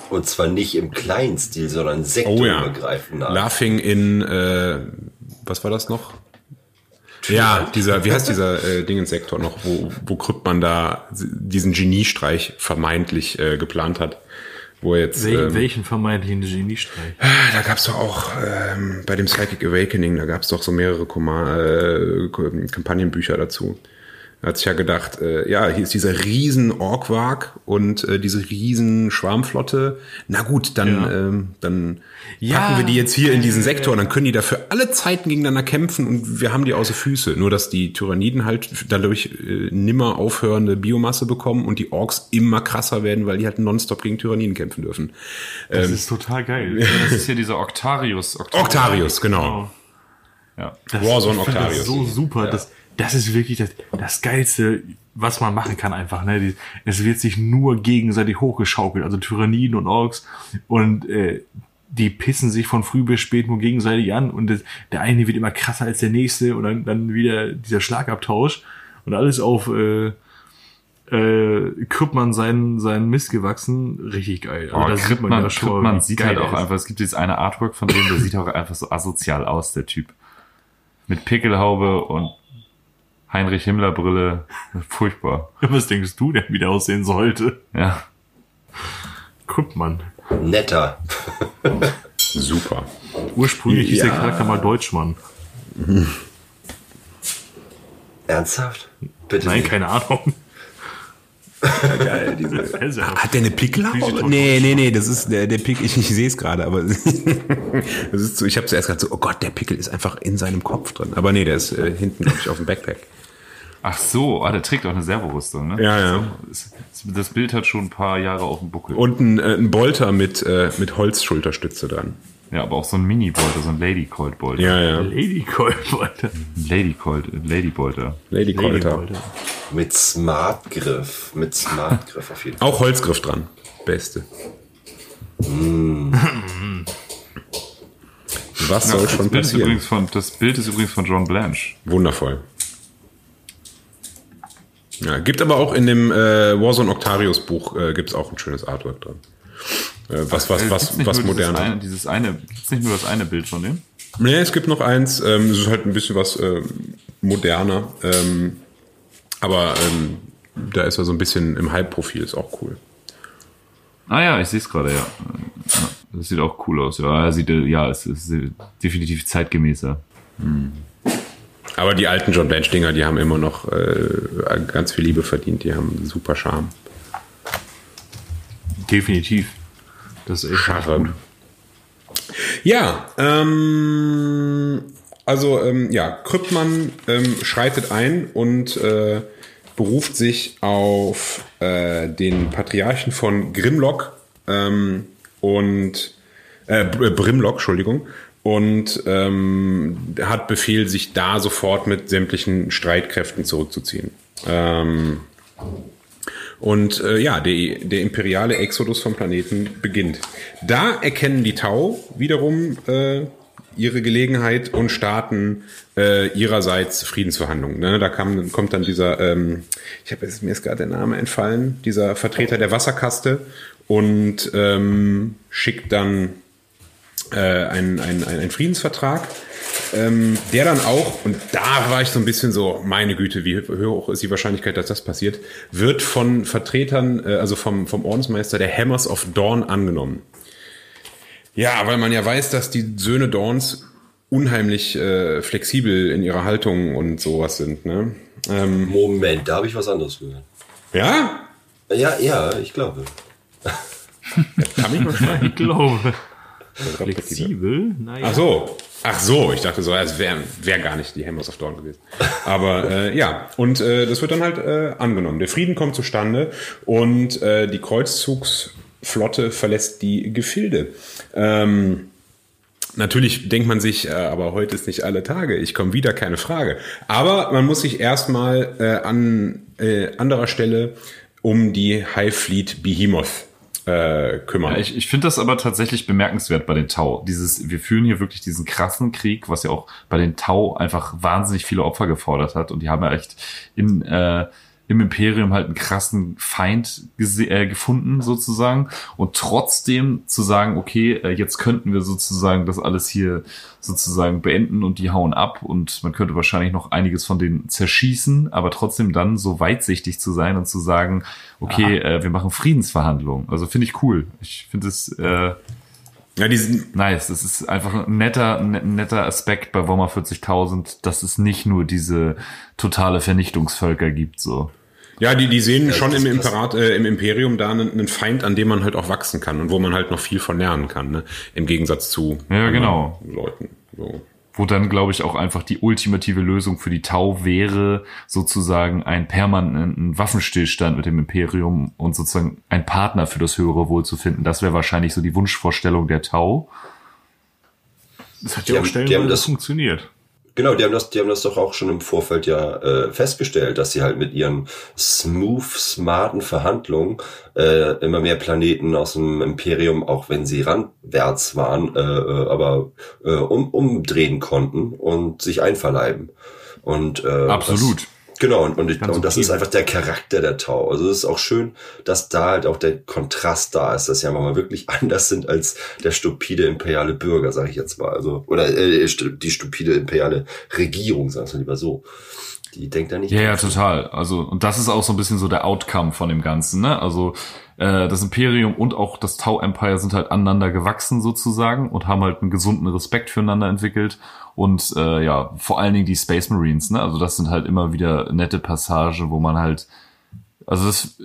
Und zwar nicht im kleinen Stil, sondern Oh ja. sektorübergreifend. Laughing in, äh, was war das noch? Ja, dieser, wie heißt dieser äh, Dingensektor noch, wo, wo Kryptmann da diesen Geniestreich vermeintlich äh, geplant hat, wo er jetzt, Wel ähm, welchen vermeintlichen Geniestreich? da gab's doch auch ähm, bei dem Psychic Awakening, da gab's doch so mehrere Koma äh, Kampagnenbücher dazu. Hat sich ja gedacht, äh, ja, hier ist dieser riesen Orkwag und äh, diese riesen Schwarmflotte. Na gut, dann, Ja. ähm, dann Ja. packen wir die jetzt hier in diesen Sektor und dann können die dafür alle Zeiten gegeneinander kämpfen und wir haben die außer Füße. Nur, dass die Tyranniden halt dadurch äh, nimmer aufhörende Biomasse bekommen und die Orks immer krasser werden, weil die halt nonstop gegen Tyranniden kämpfen dürfen. Das ist total geil. Das ist hier dieser Octarius. <laughs> Octarius, genau. Ja. Das, Warzone find das Octarius. so super. Das, das ist wirklich das, das Geilste, was man machen kann einfach. Ne? Es wird sich nur gegenseitig hochgeschaukelt, also Tyranniden und Orks. Und äh, die pissen sich von früh bis spät nur gegenseitig an. Und das, der eine wird immer krasser als der nächste. Und dann, dann wieder dieser Schlagabtausch. Und alles auf äh, äh, Krüppmann seinen, seinen Mist gewachsen. Richtig geil. Also Oh, da sieht Krippmann, ja schon Krippmann sieht halt auch ist. einfach, es gibt dieses eine Artwork von dem, der sieht auch einfach so asozial aus, der Typ. Mit Pickelhaube und Heinrich Himmler Brille. Furchtbar. Was denkst du denn, wie der aussehen sollte? Ja. Krüppmann. Netter. Super. Ursprünglich hieß der Ja. Charakter mal Deutschmann. Ernsthaft? Bitte Nein, nicht. keine Ahnung. Geil, diese. <laughs> Hat der eine Pickelhaube? Nee, nee, nee, das ist der, der Pickel, ich, ich sehe es gerade, aber <laughs> das ist so, ich habe zuerst gedacht so, oh Gott, der Pickel ist einfach in seinem Kopf drin. Aber nee, der ist äh, hinten, glaube ich, auf dem Backpack. Ach so, ah, der trägt auch eine Servorüstung, ne? Ja, ja. Das, das Bild hat schon ein paar Jahre auf dem Buckel. Und ein, äh, ein Bolter mit, äh, mit Holzschulterstütze dran. ja, aber auch so ein Mini-Bolter, so ein Lady-Colt-Bolter. Ja, ja. Lady Colt, Alter. Lady-Colt, Lady-Bolter. Lady Colter. Mit Smartgriff. Mit Smartgriff auf jeden Fall. Auch Holzgriff dran. Beste. Was soll das, schon Bild ist passieren? übrigens von, das Bild ist übrigens von John Blanche. Wundervoll. Ja, gibt aber auch in dem äh, Warzone Octarius Buch äh, gibt's auch ein schönes Artwork drin. Äh, was was Äh, was was nur modern. Dieses eine, dieses eine, gibt's nicht nur das eine Bild von dem? Nee, es gibt noch eins. Ähm, es ist halt ein bisschen was ähm, moderner, ähm, aber ähm, da ist er so ein bisschen im Halbprofil, ist auch cool. Ah ja, ich sehe es gerade, ja. Das sieht auch cool aus. Ja, er sieht, äh, ja, es ist äh, definitiv zeitgemäßer. Aber die alten John Blanche Dinger, die haben immer noch äh, ganz viel Liebe verdient. Die haben super Charme. Definitiv. Das ist echt Scharre. gut. Ja, ähm, also ähm, ja, Kryptmann ähm, schreitet ein und äh, beruft sich auf äh, den Patriarchen von Grimlock ähm, und äh, Br- Brimlock, Entschuldigung, und ähm, hat Befehl, sich da sofort mit sämtlichen Streitkräften zurückzuziehen. Ähm, und äh, ja, der, der imperiale Exodus vom Planeten beginnt. Da erkennen die Tau wiederum äh, ihre Gelegenheit und starten äh, ihrerseits Friedensverhandlungen. Ne? Da kam, kommt dann dieser, ähm, ich habe mir ist gerade der Name entfallen, dieser Vertreter der Wasserkaste und ähm, schickt dann äh, einen, einen, einen Friedensvertrag, ähm, der dann auch, und da war ich so ein bisschen so, meine Güte, wie hoch ist die Wahrscheinlichkeit, dass das passiert, wird von Vertretern, äh, also vom, vom Ordensmeister der Hammers of Dawn angenommen. Ja, weil man ja weiß, dass die Söhne Dawns unheimlich äh, flexibel in ihrer Haltung und sowas sind. Ne? Ähm, Moment, da habe ich was anderes gehört. ja, Ja, ja, ich glaube. kann mich mal schreiben. Ich glaube. Flexibel? Naja. Ach so. Ach so, ich dachte so, es wäre wär gar nicht die Hammers of Dawn gewesen. Aber äh, ja, und äh, das wird dann halt äh, angenommen. Der Frieden kommt zustande und äh, die Kreuzzugsflotte verlässt die Gefilde. Ähm, Natürlich denkt man sich, äh, aber heute ist nicht alle Tage. Ich komme wieder, keine Frage. Aber man muss sich erstmal äh, an äh, anderer Stelle um die High Fleet Behemoth äh, kümmern. Ja, ich ich finde das aber tatsächlich bemerkenswert bei den Tau. Dieses, wir führen hier wirklich diesen krassen Krieg, was ja auch bei den Tau einfach wahnsinnig viele Opfer gefordert hat. Und die haben ja echt in, äh, im Imperium halt einen krassen Feind äh, gefunden, sozusagen. Und trotzdem zu sagen, okay, äh, jetzt könnten wir sozusagen das alles hier sozusagen beenden und die hauen ab und man könnte wahrscheinlich noch einiges von denen zerschießen, aber trotzdem dann so weitsichtig zu sein und zu sagen, okay, äh, wir machen Friedensverhandlungen. Also finde ich cool. Ich finde es äh, ja, die sind, nice. Das ist einfach ein netter, ein netter Aspekt bei Warhammer 40.000, dass es nicht nur diese totale Vernichtungsvölker gibt, so. Ja, die, die sehen Ja, schon im. Imperat, äh, im Imperium da einen, einen Feind, an dem man halt auch wachsen kann und wo man halt noch viel von lernen kann, ne? Im Gegensatz zu Ja, genau. Leuten. So. Wo dann, glaube ich, auch einfach die ultimative Lösung für die Tau wäre, sozusagen einen permanenten Waffenstillstand mit dem Imperium und sozusagen ein Partner für das höhere Wohl zu finden. Das wäre wahrscheinlich so die Wunschvorstellung der Tau. Das hat Die ja auch stellenweise funktioniert. Genau, die haben das, die haben das doch auch schon im Vorfeld ja äh, festgestellt, dass sie halt mit ihren smooth, smarten Verhandlungen äh, immer mehr Planeten aus dem Imperium, auch wenn sie randwärts waren, äh, äh, aber äh, um, umdrehen konnten und sich einverleiben. Und äh, Absolut. Genau, und, und, ich, und das ist einfach der Charakter der Tau. Also es ist auch schön, dass da halt auch der Kontrast da ist, dass sie mal wirklich <laughs> anders sind als der stupide imperiale Bürger, sage ich jetzt mal. Also, oder äh, die stupide imperiale Regierung, sagen wir lieber so. Die denkt da nicht. Ja, ja, total. Also, und das ist auch so ein bisschen so der Outcome von dem Ganzen, ne? Also, äh, das Imperium und auch das Tau Empire sind halt aneinander gewachsen sozusagen und haben halt einen gesunden Respekt füreinander entwickelt. Und äh, ja, vor allen Dingen die Space Marines, ne? Also das sind halt immer wieder nette Passagen, wo man halt, also das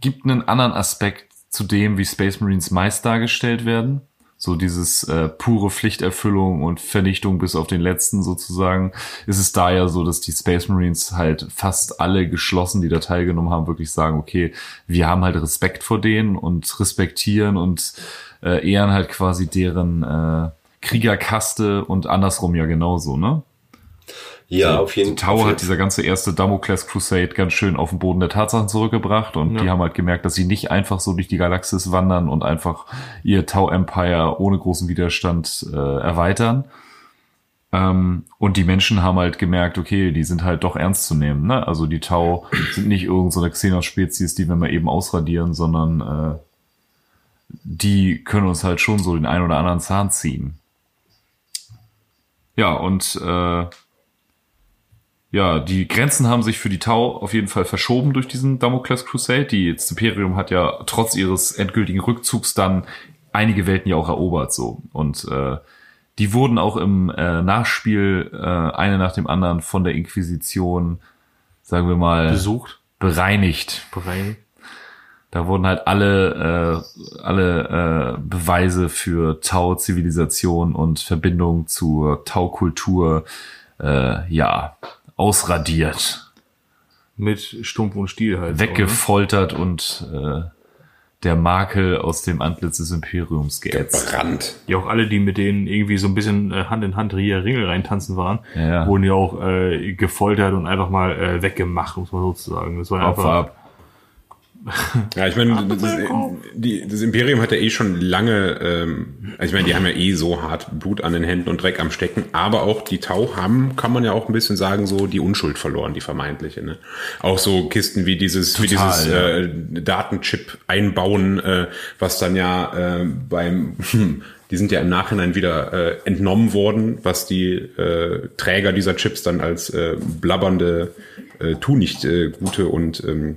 gibt einen anderen Aspekt zu dem, wie Space Marines meist dargestellt werden. So dieses äh, pure Pflichterfüllung und Vernichtung bis auf den letzten sozusagen, ist es da ja so, dass die Space Marines halt fast alle geschlossen, die da teilgenommen haben, wirklich sagen, okay, wir haben halt Respekt vor denen und respektieren und äh, ehren halt quasi deren äh, Kriegerkaste und andersrum ja genauso, ne? Ja, auf jeden Die Tau hat dieser ganze erste Damocles Crusade ganz schön auf den Boden der Tatsachen zurückgebracht und die haben halt gemerkt, dass sie nicht einfach so durch die Galaxis wandern und einfach ihr Tau Empire ohne großen Widerstand äh, erweitern. Ähm, und die Menschen haben halt gemerkt, okay, die sind halt doch ernst zu nehmen. Ne? Also die Tau <clears throat> sind nicht irgendeine so eine Xenos-Spezies, die wir mal eben ausradieren, sondern äh, die können uns halt schon so den einen oder anderen Zahn ziehen. Ja, und äh, ja, die Grenzen haben sich für die Tau auf jeden Fall verschoben durch diesen Damocles Crusade. Die das Imperium hat ja trotz ihres endgültigen Rückzugs dann einige Welten ja auch erobert so und äh, die wurden auch im äh, Nachspiel äh, eine nach dem anderen von der Inquisition, sagen wir mal, Besucht, bereinigt. bereinigt. Da wurden halt alle, äh, alle äh, Beweise für Tau-Zivilisation und Verbindung zur Tau-Kultur äh, ja ausradiert, Mit Stumpf und Stiel halt. weggefoltert und äh, der Makel aus dem Antlitz des Imperiums geätzt. Brand. Ja, auch alle, die mit denen irgendwie so ein bisschen äh, Hand in Hand hier Ringel reintanzen waren, Ja, ja. wurden ja auch äh, gefoltert und einfach mal äh, weggemacht, muss man sozusagen. Das war Opfer einfach. ab. <laughs> Ja, ich meine, das, die, das Imperium hat ja eh schon lange, ähm, also ich meine, die haben ja eh so hart Blut an den Händen und Dreck am Stecken, aber auch die Tau haben, kann man ja auch ein bisschen sagen, so die Unschuld verloren, die vermeintliche. Ne? Auch so Kisten wie dieses, wie Total, dieses ja. äh, Datenchip einbauen, äh, was dann ja äh, beim hm, <laughs> die sind ja im Nachhinein wieder äh, entnommen worden, was die äh, Träger dieser Chips dann als äh, blabbernde, äh, tu nicht äh, gute und ähm,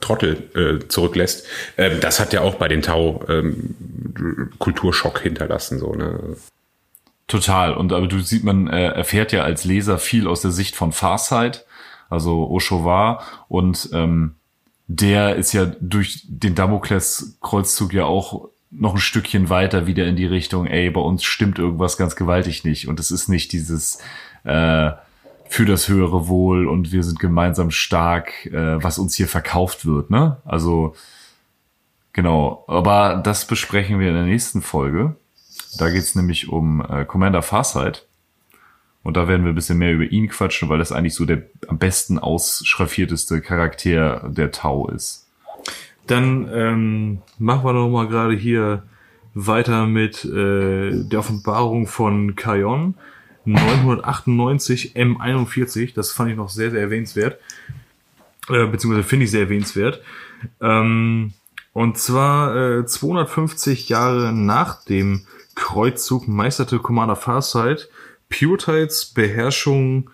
Trottel äh, zurücklässt. Ähm, das hat ja auch bei den Tau ähm, Kulturschock hinterlassen. So, ne? Total. Und aber du sieht, man äh, erfährt ja als Leser viel aus der Sicht von Farsight, also Oshovar. Und ähm, der ist ja durch den Damokles-Kreuzzug ja auch noch ein Stückchen weiter wieder in die Richtung, ey, bei uns stimmt irgendwas ganz gewaltig nicht. Und es ist nicht dieses äh, für das höhere Wohl und wir sind gemeinsam stark, äh, was uns hier verkauft wird, ne? Also genau. Aber das besprechen wir in der nächsten Folge. Da geht's nämlich um äh, Commander Farsight. Und da werden wir ein bisschen mehr über ihn quatschen, weil das eigentlich so der am besten ausschraffierteste Charakter der Tau ist. Dann ähm, machen wir noch mal gerade hier weiter mit äh, der Offenbarung von Kayon 998 M41. Das fand ich noch sehr, sehr erwähnenswert. Äh, beziehungsweise finde ich sehr erwähnenswert. Ähm, und zwar äh, 250 Jahre nach dem Kreuzzug meisterte Commander Farsight Puretides Beherrschung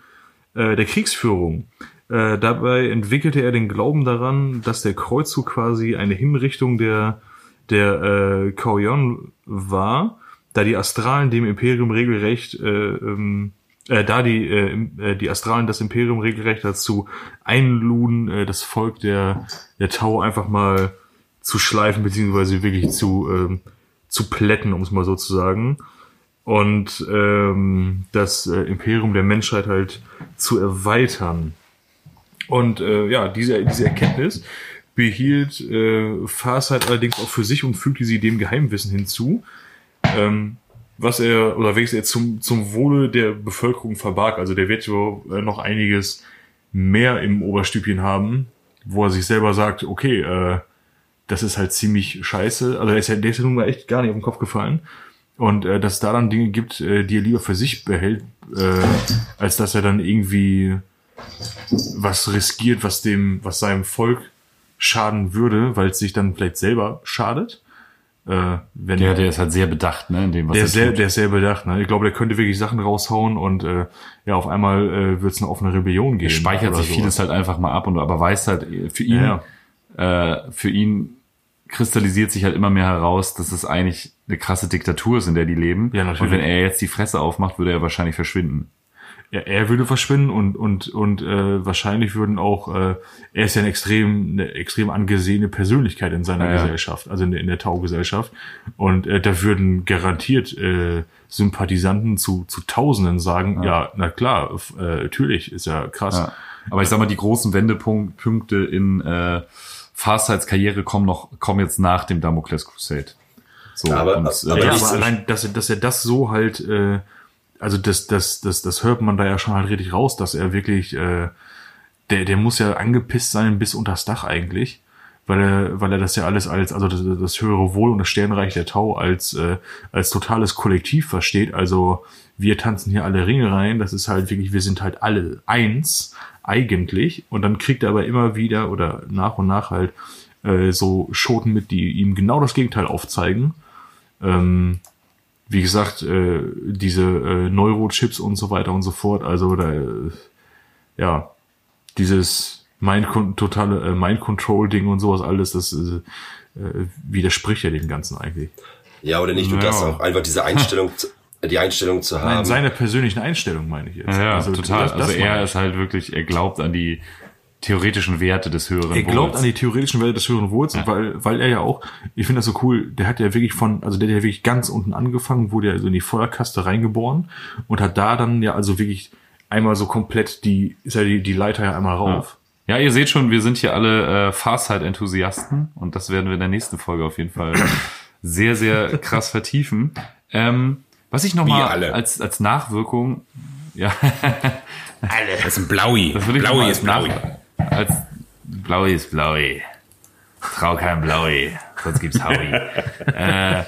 äh, der Kriegsführung. Äh, dabei entwickelte er den Glauben daran, dass der Kreuzzug quasi eine Hinrichtung der, der äh, Kauyon war, da die Astralen dem Imperium regelrecht, äh, ähm, äh, da die, äh, äh, die Astralen das Imperium regelrecht dazu einluden, äh, das Volk der, der Tau einfach mal zu schleifen, beziehungsweise wirklich zu, ähm, zu plätten, um es mal so zu sagen und ähm, das äh, Imperium der Menschheit halt zu erweitern. Und äh, ja, diese, diese Erkenntnis behielt äh, Farsight allerdings auch für sich und fügte sie dem Geheimwissen hinzu, ähm, was er oder welches er zum, zum Wohle der Bevölkerung verbarg. Also der wird äh, noch einiges mehr im Oberstübchen haben, wo er sich selber sagt, okay, äh, das ist halt ziemlich scheiße. Also der ist ja, der ist ja nun mal echt gar nicht auf den Kopf gefallen. Und äh, dass es da dann Dinge gibt, äh, die er lieber für sich behält, äh, als dass er dann irgendwie was riskiert, was dem, was seinem Volk schaden würde, weil es sich dann vielleicht selber schadet. Äh, wenn Der, der ist halt sehr bedacht, ne, in dem, was der er ist sehr, tut. der ist sehr bedacht. Ne? Ich glaube, der könnte wirklich Sachen raushauen und äh, ja, auf einmal äh, wird es eine offene Rebellion geben. Er speichert sich sowas. vieles halt einfach mal ab und aber weiß halt, für ihn, Ja, äh, für ihn kristallisiert sich halt immer mehr heraus, dass es eigentlich eine krasse Diktatur ist, in der die leben. Ja, natürlich. Und wenn er jetzt die Fresse aufmacht, würde er wahrscheinlich verschwinden. Ja, er würde verschwinden und und und äh, wahrscheinlich würden auch äh, er ist ja eine extrem eine extrem angesehene Persönlichkeit in seiner Ja, ja. Gesellschaft, also in der, in der Tau-Gesellschaft und äh, da würden garantiert äh, Sympathisanten zu zu Tausenden sagen, ja, na klar, äh, natürlich ist ja krass. Ja. Aber ich sag mal, die großen Wendepunkte in äh, Farsights Karriere kommen noch, kommen jetzt nach dem Damocles Crusade. So, Aber- und, aber äh, Ja, das aber ist- allein, dass er, dass er das so halt, äh, also das, das, das, das hört man da ja schon halt richtig raus, dass er wirklich, äh, der, der muss ja angepisst sein bis unters Dach eigentlich, weil er, weil er das ja alles als, also das, das höhere Wohl und das Sternreich der Tau als, äh, als totales Kollektiv versteht. Also wir tanzen hier alle Ringe rein, das ist halt wirklich, wir sind halt alle eins eigentlich. Und dann kriegt er aber immer wieder oder nach und nach halt äh, so Schoten mit, die ihm genau das Gegenteil aufzeigen. Ähm, wie gesagt, äh, diese äh, Neurochips und so weiter und so fort. Also da, äh, ja, dieses Mind totale äh, Mind Control Ding und sowas alles, das äh, äh, widerspricht ja dem Ganzen eigentlich. Ja, oder nicht nur das, Ja. auch einfach diese Einstellung, zu- die Einstellung zu haben. Nein, seine persönlichen Einstellung meine ich jetzt. ja, ja, also, total. das- das also er ist halt wirklich, er glaubt an die theoretischen Werte des höheren Er glaubt Wohls. an die theoretischen Werte des höheren Wohls, weil, weil er ja auch, ich finde das so cool, der hat ja wirklich von, also der hat ja wirklich ganz unten angefangen, wurde ja so in die Feuerkaste reingeboren und hat da dann ja also wirklich einmal so komplett die, ist ja die, die Leiter ja einmal rauf. Ja, ihr seht schon, wir sind hier alle äh, Farsight-Enthusiasten und das werden wir in der nächsten Folge auf jeden Fall <laughs> sehr, sehr krass vertiefen. Ähm, was ich nochmal alle. als, als Nachwirkung, ja, <laughs> Das ist ein Blaui. das Blaui ist Blaui. Als Blaui ist Blaui. Trau kein Blaui, sonst gibt's Howie. <laughs> äh,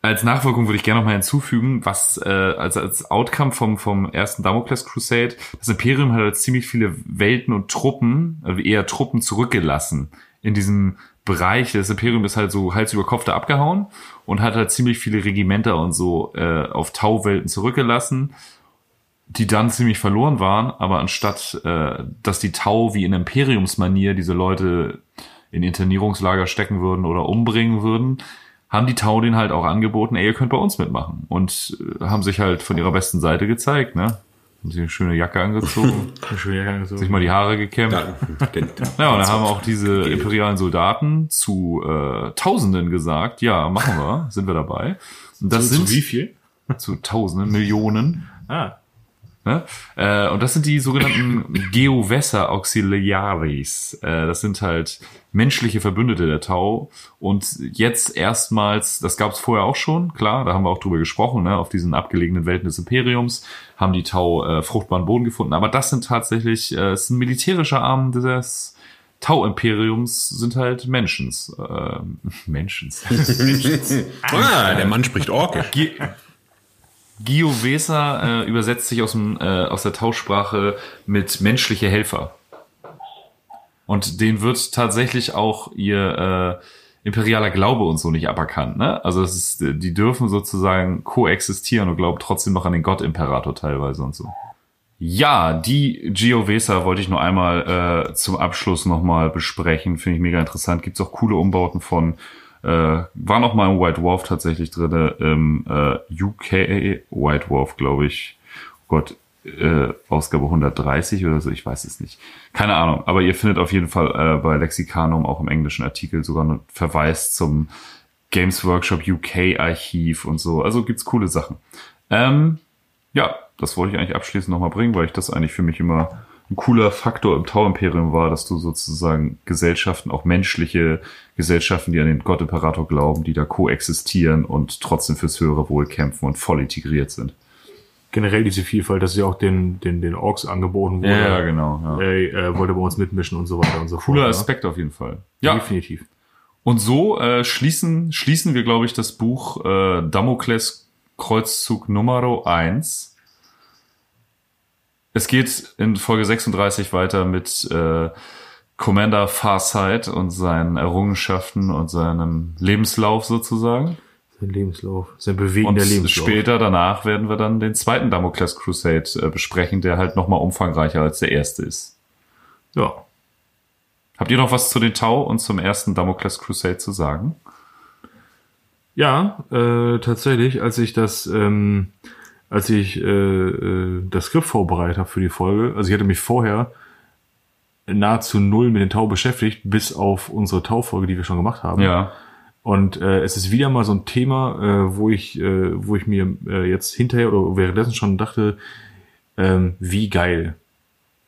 als Nachwirkung würde ich gerne noch mal hinzufügen, was äh, als, als Outcome vom, vom ersten Damocles Crusade, das Imperium hat halt ziemlich viele Welten und Truppen, also eher Truppen zurückgelassen in diesem Bereich. Das Imperium ist halt so Hals über Kopf da abgehauen und hat halt ziemlich viele Regimenter und so äh, auf Tauwelten zurückgelassen die dann ziemlich verloren waren, aber anstatt, äh, dass die Tau wie in Imperiumsmanier diese Leute in Internierungslager stecken würden oder umbringen würden, haben die Tau denen halt auch angeboten, ey, ihr könnt bei uns mitmachen. Und äh, haben sich halt von ihrer besten Seite gezeigt, ne? Haben sich eine schöne Jacke angezogen, <laughs> sich mal die Haare gekämmt. Ja, den, Ja, und dann haben auch diese imperialen Soldaten zu äh, Tausenden gesagt, ja, machen wir, sind wir dabei. Und das sind viel? zu Tausenden, Millionen. Ah. Ne? Äh, und das sind die sogenannten <coughs> Geowässer Auxiliaris. Äh, das sind halt menschliche Verbündete der Tau. Und jetzt erstmals, das gab es vorher auch schon, klar, da haben wir auch drüber gesprochen, ne? auf diesen abgelegenen Welten des Imperiums haben die Tau äh, fruchtbaren Boden gefunden. Aber das sind tatsächlich, äh, es ist ein militärischer Arm des Tau-Imperiums, sind halt Menschens. Äh, <laughs> Menschens. ah, der Mann spricht Orkisch. Ge Giovesa äh, übersetzt sich aus, dem, äh, aus der Tauschsprache mit menschliche Helfer. Und denen wird tatsächlich auch ihr äh, imperialer Glaube und so nicht aberkannt. Ne? Also es ist, die dürfen sozusagen koexistieren und glauben trotzdem noch an den Gott-Imperator teilweise und so. Ja, die Giovesa wollte ich nur einmal äh, zum Abschluss nochmal besprechen. Finde ich mega interessant. Gibt's auch coole Umbauten von. Äh, war noch mal im White Wolf tatsächlich drin, im äh, UK White Wolf, glaube ich. Oh Gott, äh, Ausgabe 130 oder so, ich weiß es nicht. Keine Ahnung, aber ihr findet auf jeden Fall äh, bei Lexicanum auch im englischen Artikel sogar einen Verweis zum Games Workshop UK Archiv und so. Also gibt's coole Sachen. Ähm, ja, das wollte ich eigentlich abschließend nochmal bringen, weil ich das eigentlich für mich immer ein cooler Faktor im Tau-Imperium war, dass du sozusagen Gesellschaften, auch menschliche Gesellschaften, die an den Gott-Imperator glauben, die da koexistieren und trotzdem fürs höhere Wohl kämpfen und voll integriert sind. Generell diese Vielfalt, dass sie auch den, den, den Orks angeboten wurde. genau. Ja. Ey, äh, wollte bei uns mitmischen und so weiter und so Cooler fort. Aspekt auf jeden Fall. Ja, Ja, definitiv. und so äh, schließen, schließen wir, glaube ich, das Buch äh, Damokles Kreuzzug Nummer 1. Es geht in Folge 36 weiter mit äh, Commander Farsight und seinen Errungenschaften und seinem Lebenslauf sozusagen. Sein Lebenslauf. Sein Und bewegender Lebenslauf. später danach werden wir dann den zweiten Damocles Crusade äh, besprechen, der halt nochmal umfangreicher als der erste ist. Ja. Habt ihr noch was zu den Tau und zum ersten Damocles Crusade zu sagen? Ja, äh, tatsächlich, als ich das, ähm, als ich äh, äh, das Skript vorbereitet habe für die Folge, also ich hatte mich vorher nahezu null mit den Tau beschäftigt, bis auf unsere Tau-Folge, die wir schon gemacht haben. Ja. Und äh, es ist wieder mal so ein Thema, äh, wo ich, äh, wo ich mir äh, jetzt hinterher oder währenddessen schon dachte, ähm, wie geil,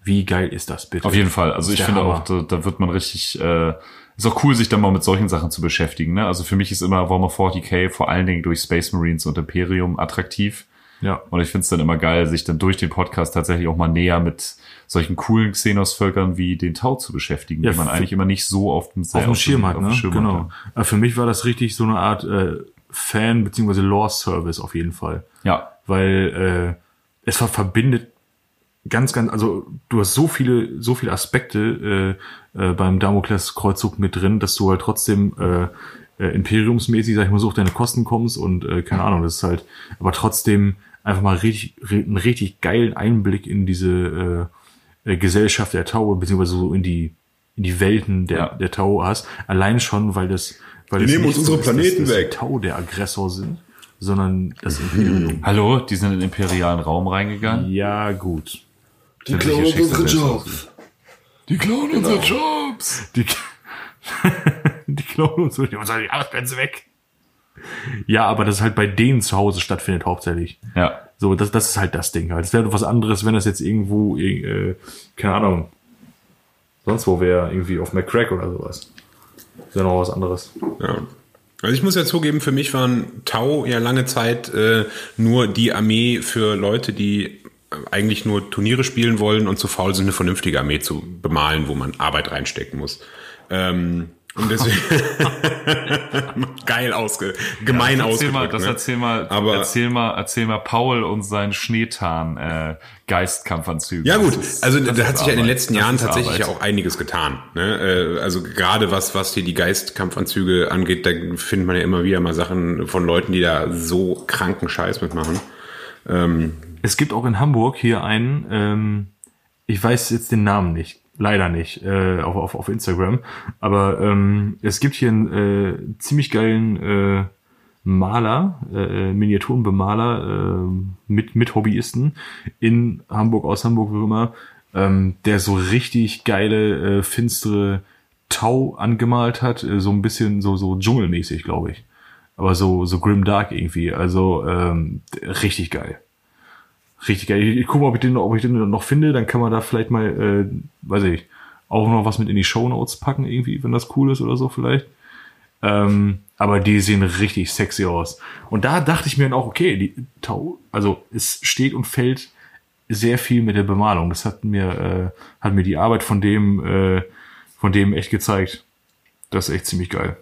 wie geil ist das bitte? Auf jeden Fall. Also ich finde der auch, da, da wird man richtig, äh, ist auch cool, sich dann mal mit solchen Sachen zu beschäftigen. Ne? Also für mich ist immer Warhammer 40k vor allen Dingen durch Space Marines und Imperium attraktiv. Ja. Und ich finde es dann immer geil, sich dann durch den Podcast tatsächlich auch mal näher mit solchen coolen Xenos-Völkern wie den Tau zu beschäftigen, Ja, die man eigentlich immer nicht so auf dem, auf dem Schirm hat, auf ne? Schirm genau. hat, Aber für mich war das richtig so eine Art äh, Fan- bzw. Lore-Service auf jeden Fall. Ja. Weil äh, es ver verbindet ganz, ganz, also du hast so viele, so viele Aspekte äh, äh, beim Damokles-Kreuzzug mit drin, dass du halt trotzdem äh, äh, imperiumsmäßig, sag ich mal so, auf deine Kosten kommst und äh, keine Ahnung, das ist halt, aber trotzdem einfach mal richtig, ri- einen richtig geilen Einblick in diese äh, äh, Gesellschaft der Tau, beziehungsweise so in die, in die Welten der, Ja. der Tau hast. Allein schon, weil das, weil Die nehmen nicht uns unsere ist, dass- Planeten dass weg. Tau der Aggressor sind, sondern das Imperium. <laughs> Hallo, die sind in den imperialen Raum reingegangen. Ja, gut. Die klauen sicher unsere Jobs. Die klauen unsere Jobs. Die, die klauen uns die unsere Jahresgrenze weg. Ja, aber das halt bei denen zu Hause stattfindet hauptsächlich. Ja. So, das, das ist halt das Ding halt. Es wäre doch was anderes, wenn das jetzt irgendwo, äh, keine Ahnung, sonst wo wäre, irgendwie auf McCrack oder sowas. Das wäre noch was anderes. Ja. Also ich muss ja zugeben, für mich waren Tau ja lange Zeit äh, nur die Armee für Leute, die eigentlich nur Turniere spielen wollen und zu faul sind, eine vernünftige Armee zu bemalen, wo man Arbeit reinstecken muss. Ähm, und deswegen <laughs> geil ausge, gemein das erzähl mal, das ne? erzähl mal, Aber- erzähl mal, erzähl mal Paul und seinen Schneetarn äh, Geistkampfanzügen. Ja gut, ist- also da hat sich ja in den letzten Jahren tatsächlich ja auch einiges getan. Ne? Äh, Also gerade was was hier die Geistkampfanzüge angeht, da findet man ja immer wieder mal Sachen von Leuten, die da so kranken Scheiß mitmachen. Es gibt auch in Hamburg hier einen, ähm, ich weiß jetzt den Namen nicht, leider nicht, äh, auf, auf, auf Instagram, aber ähm, es gibt hier einen äh, ziemlich geilen äh, Maler, äh, Miniaturenbemaler äh, mit, mit Hobbyisten in Hamburg, aus Hamburg, wie immer, ähm, der so richtig geile, äh, finstere Tau angemalt hat, äh, so ein bisschen so, so dschungelmäßig, glaube ich. Aber so, so grim dark irgendwie. Also ähm, richtig geil. Richtig geil. Ich, ich gucke mal, ob ich den, ob ich den noch finde. Dann kann man da vielleicht mal, äh, weiß ich, auch noch was mit in die Show Notes packen, irgendwie, wenn das cool ist oder so vielleicht. Ähm, aber die sehen richtig sexy aus. Und da dachte ich mir dann auch, okay, die also es steht und fällt sehr viel mit der Bemalung. Das hat mir, äh, hat mir die Arbeit von dem, äh, von dem echt gezeigt. Das ist echt ziemlich geil.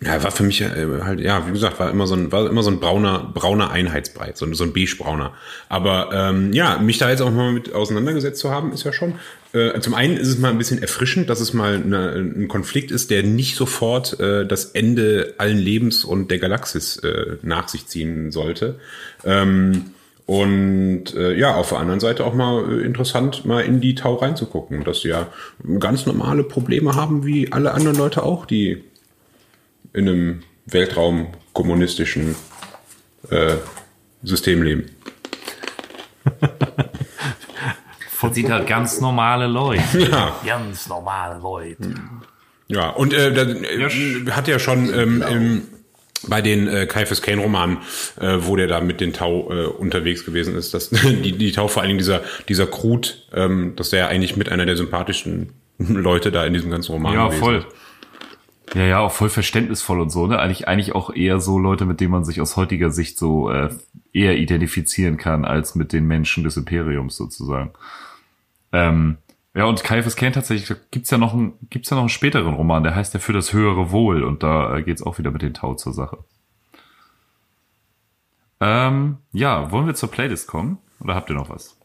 Ja, war für mich äh, halt, ja, wie gesagt, war immer so ein, war immer so ein brauner, brauner Einheitsbrei, so, ein- so ein beige-brauner. Aber ähm, ja, mich da jetzt auch mal mit auseinandergesetzt zu haben, ist ja schon. Äh, zum einen ist es mal ein bisschen erfrischend, dass es mal eine, ein Konflikt ist, der nicht sofort äh, das Ende allen Lebens und der Galaxis äh, nach sich ziehen sollte. Ähm, und äh, ja, auf der anderen Seite auch mal äh, interessant, mal in die Tau reinzugucken, dass sie ja ganz normale Probleme haben, wie alle anderen Leute auch, die in einem Weltraum-kommunistischen äh, System leben. <laughs> Das sind halt ganz normale Leute. <laughs> Ja, Ganz normale Leute. ja. und äh, da, äh, hat ja schon ähm, im, bei den äh, Kaifes Kane Romanen, äh, wo der da mit den Tau äh, unterwegs gewesen ist, dass <laughs> die, die Tau vor allen Dingen dieser dieser Krut, ähm, dass der eigentlich mit einer der sympathischen Leute da in diesem ganzen Roman Ja, voll. ist. Ja, ja, auch voll verständnisvoll und so, ne? Eigentlich, eigentlich auch eher so Leute, mit denen man sich aus heutiger Sicht so äh, eher identifizieren kann, als mit den Menschen des Imperiums sozusagen. Ähm, ja, und Kaifes Kane tatsächlich, gibt's ja noch einen, gibt's ja noch einen späteren Roman, der heißt ja für das höhere Wohl und da äh, geht's auch wieder mit den Tau zur Sache. Ähm, ja, wollen wir zur Playlist kommen? Oder habt ihr noch was?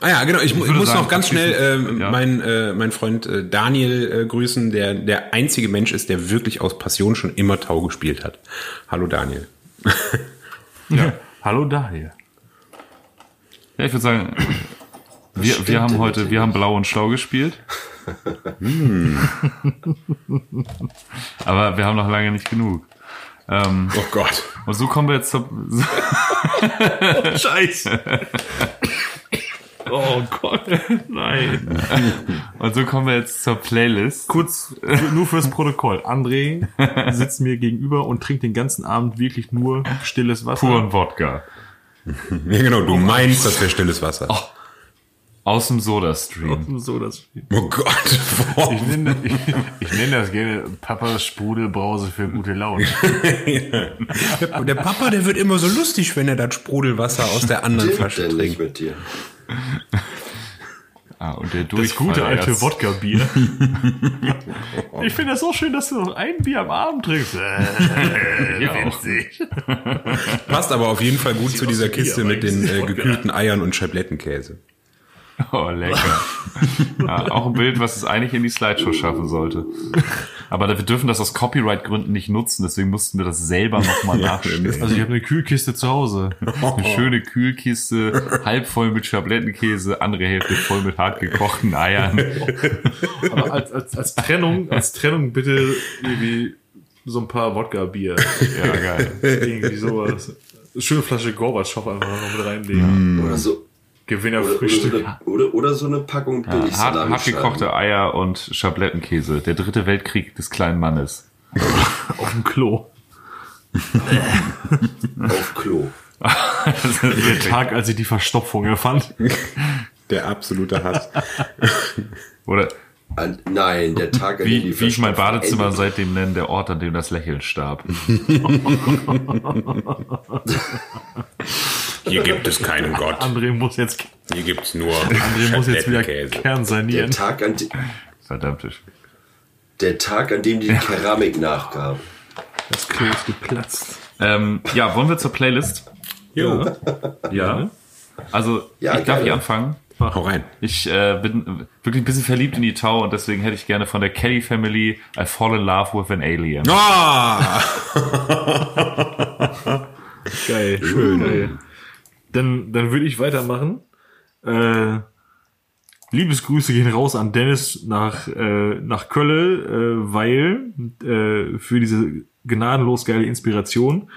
Ah ja, genau. Ich, ich muss sagen, noch ganz schnell äh, ja. meinen äh, mein Freund äh, Daniel äh, grüßen, der der einzige Mensch ist, der wirklich aus Passion schon immer Tau gespielt hat. Hallo Daniel. <laughs> Ja. Hallo Daniel. Ja, ich würde sagen, wir, wir haben heute, wir haben blau und schlau gespielt. Aber wir haben noch lange nicht genug. Ähm, Oh Gott. und so kommen wir jetzt zur, <laughs> Scheiße. Oh Gott, nein. <laughs> und so kommen wir jetzt zur Playlist. Kurz, nur fürs Protokoll. André sitzt mir gegenüber und trinkt den ganzen Abend wirklich nur stilles Wasser. Puren Wodka. <laughs> Ja, genau, du meinst, das wäre stilles Wasser. Aus dem Soda-Stream. So das. Oh Gott. Boah. Ich nenne, ich, ich nenne das gerne Papas Sprudelbrause für gute Laune. Der, <laughs> der Papa, der wird immer so lustig, wenn er das Sprudelwasser aus der anderen Flasche trinkt. mit dir? <laughs> Ah, und der Das Durchfall gute alte Wodka-Bier. <laughs> ich finde das so schön, dass du noch ein Bier am Abend trinkst. Äh, <laughs> Ja, auch. witzig. Passt aber auf jeden Fall gut zu dieser Kiste mit den äh, gekühlten Eiern und Scheiblettenkäse. <laughs> Oh, lecker. ja, auch ein Bild, was es eigentlich in die Slideshow schaffen sollte. Aber wir dürfen das aus Copyright-Gründen nicht nutzen, deswegen mussten wir das selber nochmal <laughs> nachstellen. Also ich habe eine Kühlkiste zu Hause. Eine schöne Kühlkiste, halb voll mit Schablettenkäse, andere Hälfte voll mit hart gekochten Eiern. <laughs> Aber als, als, als Trennung, als Trennung bitte irgendwie so ein paar Wodka-Bier. Ja, geil. Irgendwie sowas. Schöne Flasche Gorbatschow einfach noch mit reinlegen. Oder, oder, so Gewinnerfrühstück. eine, oder, oder so eine Packung billig Hart, hart gekochte Eier und Schablettenkäse. Der dritte Weltkrieg des kleinen Mannes. <laughs> auf dem Klo. auf Klo. <laughs> Der Tag, als ich die Verstopfung erfand. Der absolute Hass. <laughs> Oder An, nein, der Tag, an dem die wie, wie ich mein Badezimmer endet. seitdem nenne, der Ort, an dem das Lächeln starb. Hier gibt es keinen Gott. André muss jetzt, Hier gibt's nur André muss jetzt wieder. Kern Der sanieren. Tag, an, Verdammt. ist- der Tag, an dem die Keramik nachgab. Das Klo ist geplatzt. Ähm, ja, wollen wir zur Playlist? Jo, Ja. Also, Ja, ich darf hier anfangen. hau rein. Ich äh, bin wirklich ein bisschen verliebt in die Tau und deswegen hätte ich gerne von der Kelly Family I Fall in Love with an Alien. Ah! <laughs> Geil, schön. Geil. Dann, dann würde ich weitermachen. Äh, Liebesgrüße gehen raus an Dennis nach, äh, nach Kölle, äh, weil äh, für diese gnadenlos geile Inspiration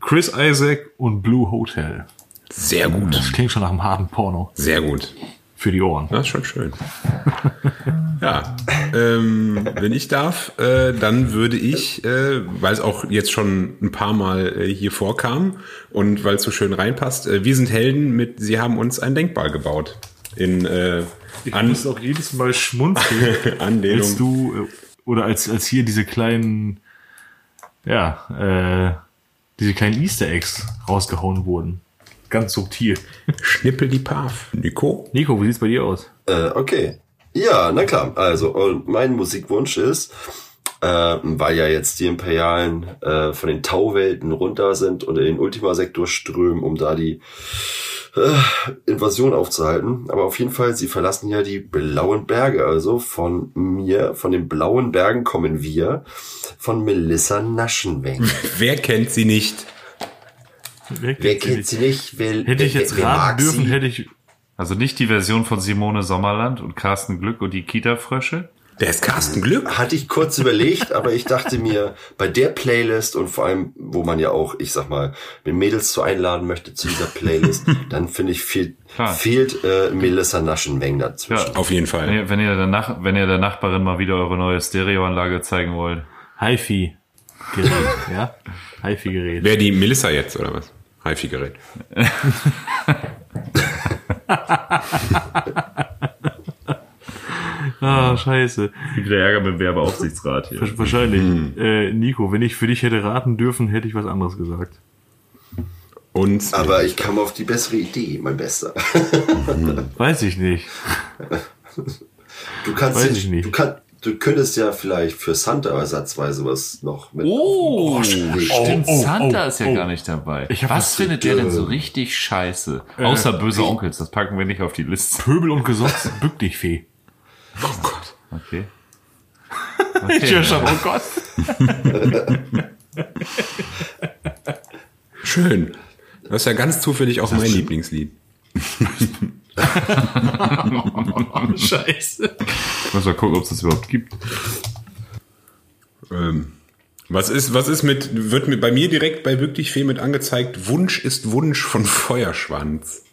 Chris Isaac und Blue Hotel. Sehr gut. Das klingt schon nach einem harten Porno. Sehr gut. Für die Ohren. Das ist schon schön. <laughs> Ja, ähm, wenn ich darf, äh, dann würde ich, äh, weil es auch jetzt schon ein paar Mal äh, hier vorkam und weil es so schön reinpasst, äh, wir sind Helden mit, sie haben uns ein Denkmal gebaut. In äh, Ich An muss auch jedes Mal schmunzeln, <laughs> Anlehnung. als du, äh, oder als, als hier diese kleinen, ja, äh, diese kleinen Easter Eggs rausgehauen wurden. Ganz subtil. Schnippel die Paf. Nico? Nico, wie sieht's bei dir aus? Äh, okay. Ja, na klar. Also, und mein Musikwunsch ist, äh, weil ja jetzt die Imperialen äh, von den Tauwelten runter sind und in den Ultima-Sektor strömen, um da die äh, Invasion aufzuhalten. Aber auf jeden Fall, sie verlassen ja die blauen Berge. Also von mir, von den blauen Bergen kommen wir, von Melissa Naschenweng. Wer kennt sie nicht? Wer kennt sie nicht? Wer, Hätte ich wer- jetzt wer raten dürfen, sie? hätte ich. Also nicht die Version von Simone Sommerland und Carsten Glück und die Kita-Frösche. Der ist Carsten Glück. Hatte ich kurz überlegt, <laughs> aber ich dachte mir, bei der Playlist und vor allem, wo man ja auch, ich sag mal, mit Mädels zu einladen möchte zu dieser Playlist, <laughs> dann finde ich, fehlt, Klar. fehlt äh, Melissa Naschenweng dazwischen. Auf jeden Wenn Fall. ihr, wenn, ihr der Nach wenn ihr der Nachbarin mal wieder eure neue Stereoanlage zeigen wollt. HiFi-Gerät, ja? <laughs> HiFi-Gerät. Wer die Melissa jetzt, oder was? HiFi-Gerät. <laughs> Ah, scheiße. Kriegt der Ärger mit dem Werbeaufsichtsrat hier. Wahrscheinlich. Äh, Nico, wenn ich für dich hätte raten dürfen, hätte ich was anderes gesagt. Und Aber ich kam auf die bessere Idee, mein Bester. Weiß ich nicht. Du kannst, Weiß den, ich nicht. Du, kann, du könntest ja vielleicht für Santa ersatzweise was noch mit. Oh, den Tisch stimmt, oh, Santa oh, ist ja oh. gar nicht dabei. Was findet der denn so richtig scheiße? Außer böse Onkels, das packen wir nicht auf die Liste. Pöbel und Gesotz, bück dich, Fee. Oh Gott. Okay. <laughs> Ich höre schon, oh Gott. Schön. Das ist ja ganz zufällig auch mein Lieblingslied. <laughs> <laughs> Scheiße. Ich muss mal gucken, ob es das überhaupt gibt. Ähm, was ist, was ist mit, wird mir bei mir direkt bei wirklich viel mit angezeigt, Wunsch ist Wunsch von Feuerschwanz.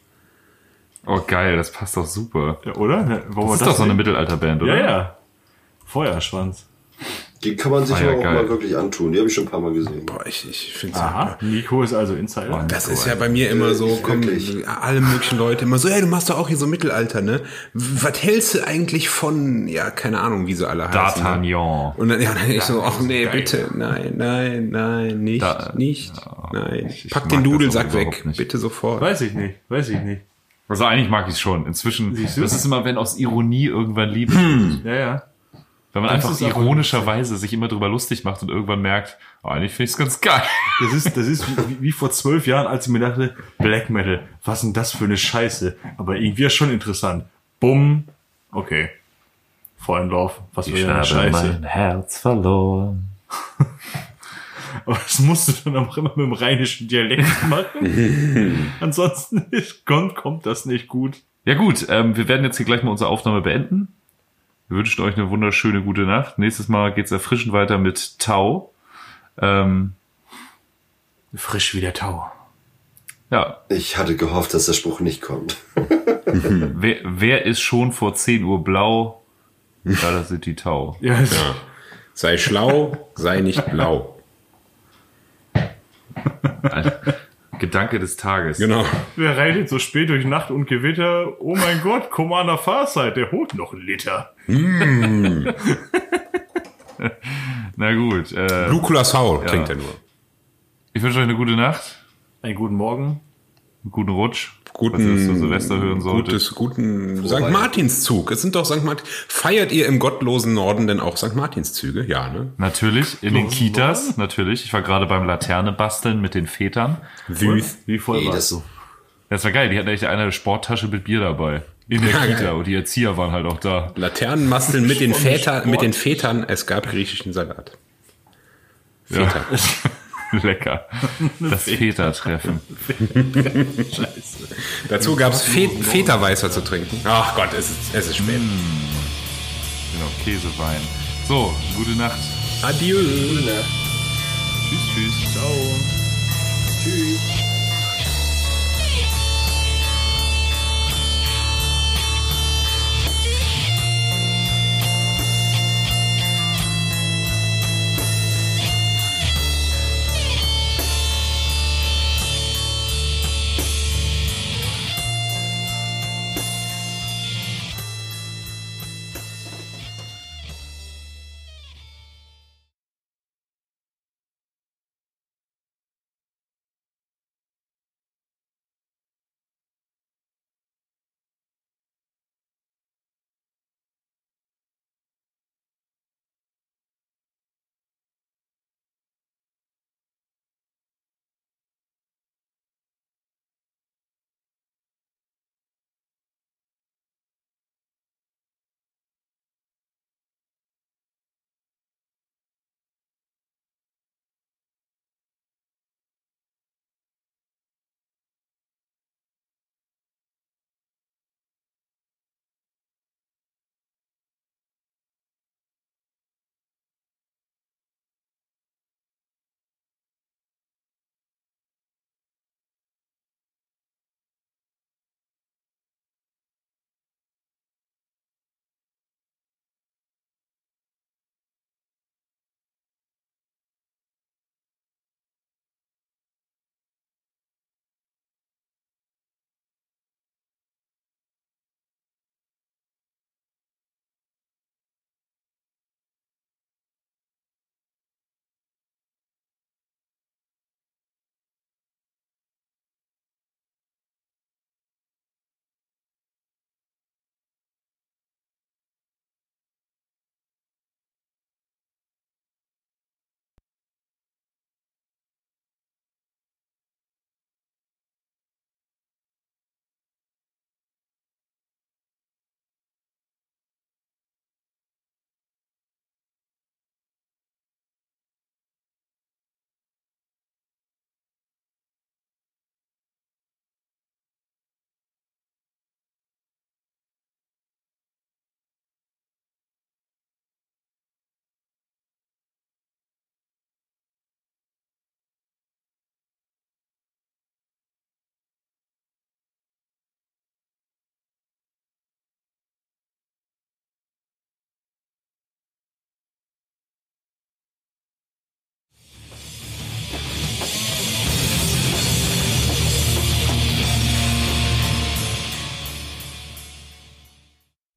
Oh geil, das passt doch super. Ja, oder? Ja, Warum Das ist doch so eine Mittelalterband, oder? Ja, ja. Feuerschwanz. Die kann man sich Ah, ja, aber auch geil. mal wirklich antun. Die habe ich schon ein paar Mal gesehen. Boah, ich, ich finde Aha. Nico ist also Insider. Das ist ja bei mir immer so, Wirklich? kommen alle möglichen Leute immer so, ja, du machst doch auch hier so Mittelalter, ne? Was hältst du eigentlich von, ja, keine Ahnung, wie sie alle heißen. ne? D'Artagnan. Und dann, ja, dann ich so, ach nee, geil. bitte, nein, nein, nein, nicht, Da- nicht, nein. ich- ich Pack den Dudelsack weg, nicht. bitte sofort. Weiß ich nicht, weiß ich nicht. Also eigentlich mag ich es schon. Inzwischen, du? das ist immer, wenn aus Ironie irgendwann Liebe wird. Ja, ja. Wenn man Das einfach ironischerweise sich immer drüber lustig macht und irgendwann merkt, oh, eigentlich finde ich es ganz geil. Das ist, das ist wie, wie vor zwölf Jahren, als ich mir dachte, Black Metal, was denn das für eine Scheiße? Aber irgendwie ja schon interessant. Bumm. Okay. Freundlauf, was für eine Scheiße. Herz verloren. <laughs> Aber das musst du dann auch immer mit dem rheinischen Dialekt <laughs> machen. Ansonsten ist, kommt, kommt das nicht gut. Ja gut, ähm, wir werden jetzt hier gleich mal unsere Aufnahme beenden. Wir wünschen euch eine wunderschöne gute Nacht. Nächstes Mal geht's erfrischend weiter mit Tau. Ähm, Frisch wie der Tau. ja, Ich hatte gehofft, dass der Spruch nicht kommt. <laughs> wer, wer ist schon vor 10 Uhr blau? Ja, das sind die Tau. <laughs> Ja, es- Sei schlau, sei nicht blau. <laughs> Gedanke des Tages. Genau. Wer reitet so spät durch Nacht und Gewitter? Oh mein Gott, Commander Farsight, der holt noch einen Liter. <laughs> Na gut, äh, Lucula Saul trinkt er nur. ich wünsche euch eine gute Nacht, Einen guten Morgen. einen guten Rutsch. Guten, Silvester hören gutes, guten St. Martinszug. Es sind doch St. Martin. Feiert ihr im gottlosen Norden denn auch St. Martinszüge? Ja, ne? Natürlich, in den Kitas, natürlich. Ich war gerade beim Laterne basteln mit den Vätern. Süß. Wie voll warst das? Das war geil, die hatten echt eine Sporttasche mit Bier dabei. In der Ja, Kita geil. und die Erzieher waren halt auch da. Laternenmasteln mit den, Vätern, mit den Vätern. Es gab griechischen Salat. Ja. <laughs> <laughs> Lecker. Das Vätertreffen. <laughs> Dazu gab es Väterweißer zu trinken. Ach Gott, es ist, es ist spät. Genau, Käsewein. So, gute Nacht. Adieu. Tschüss, tschüss. Ciao. tschüss.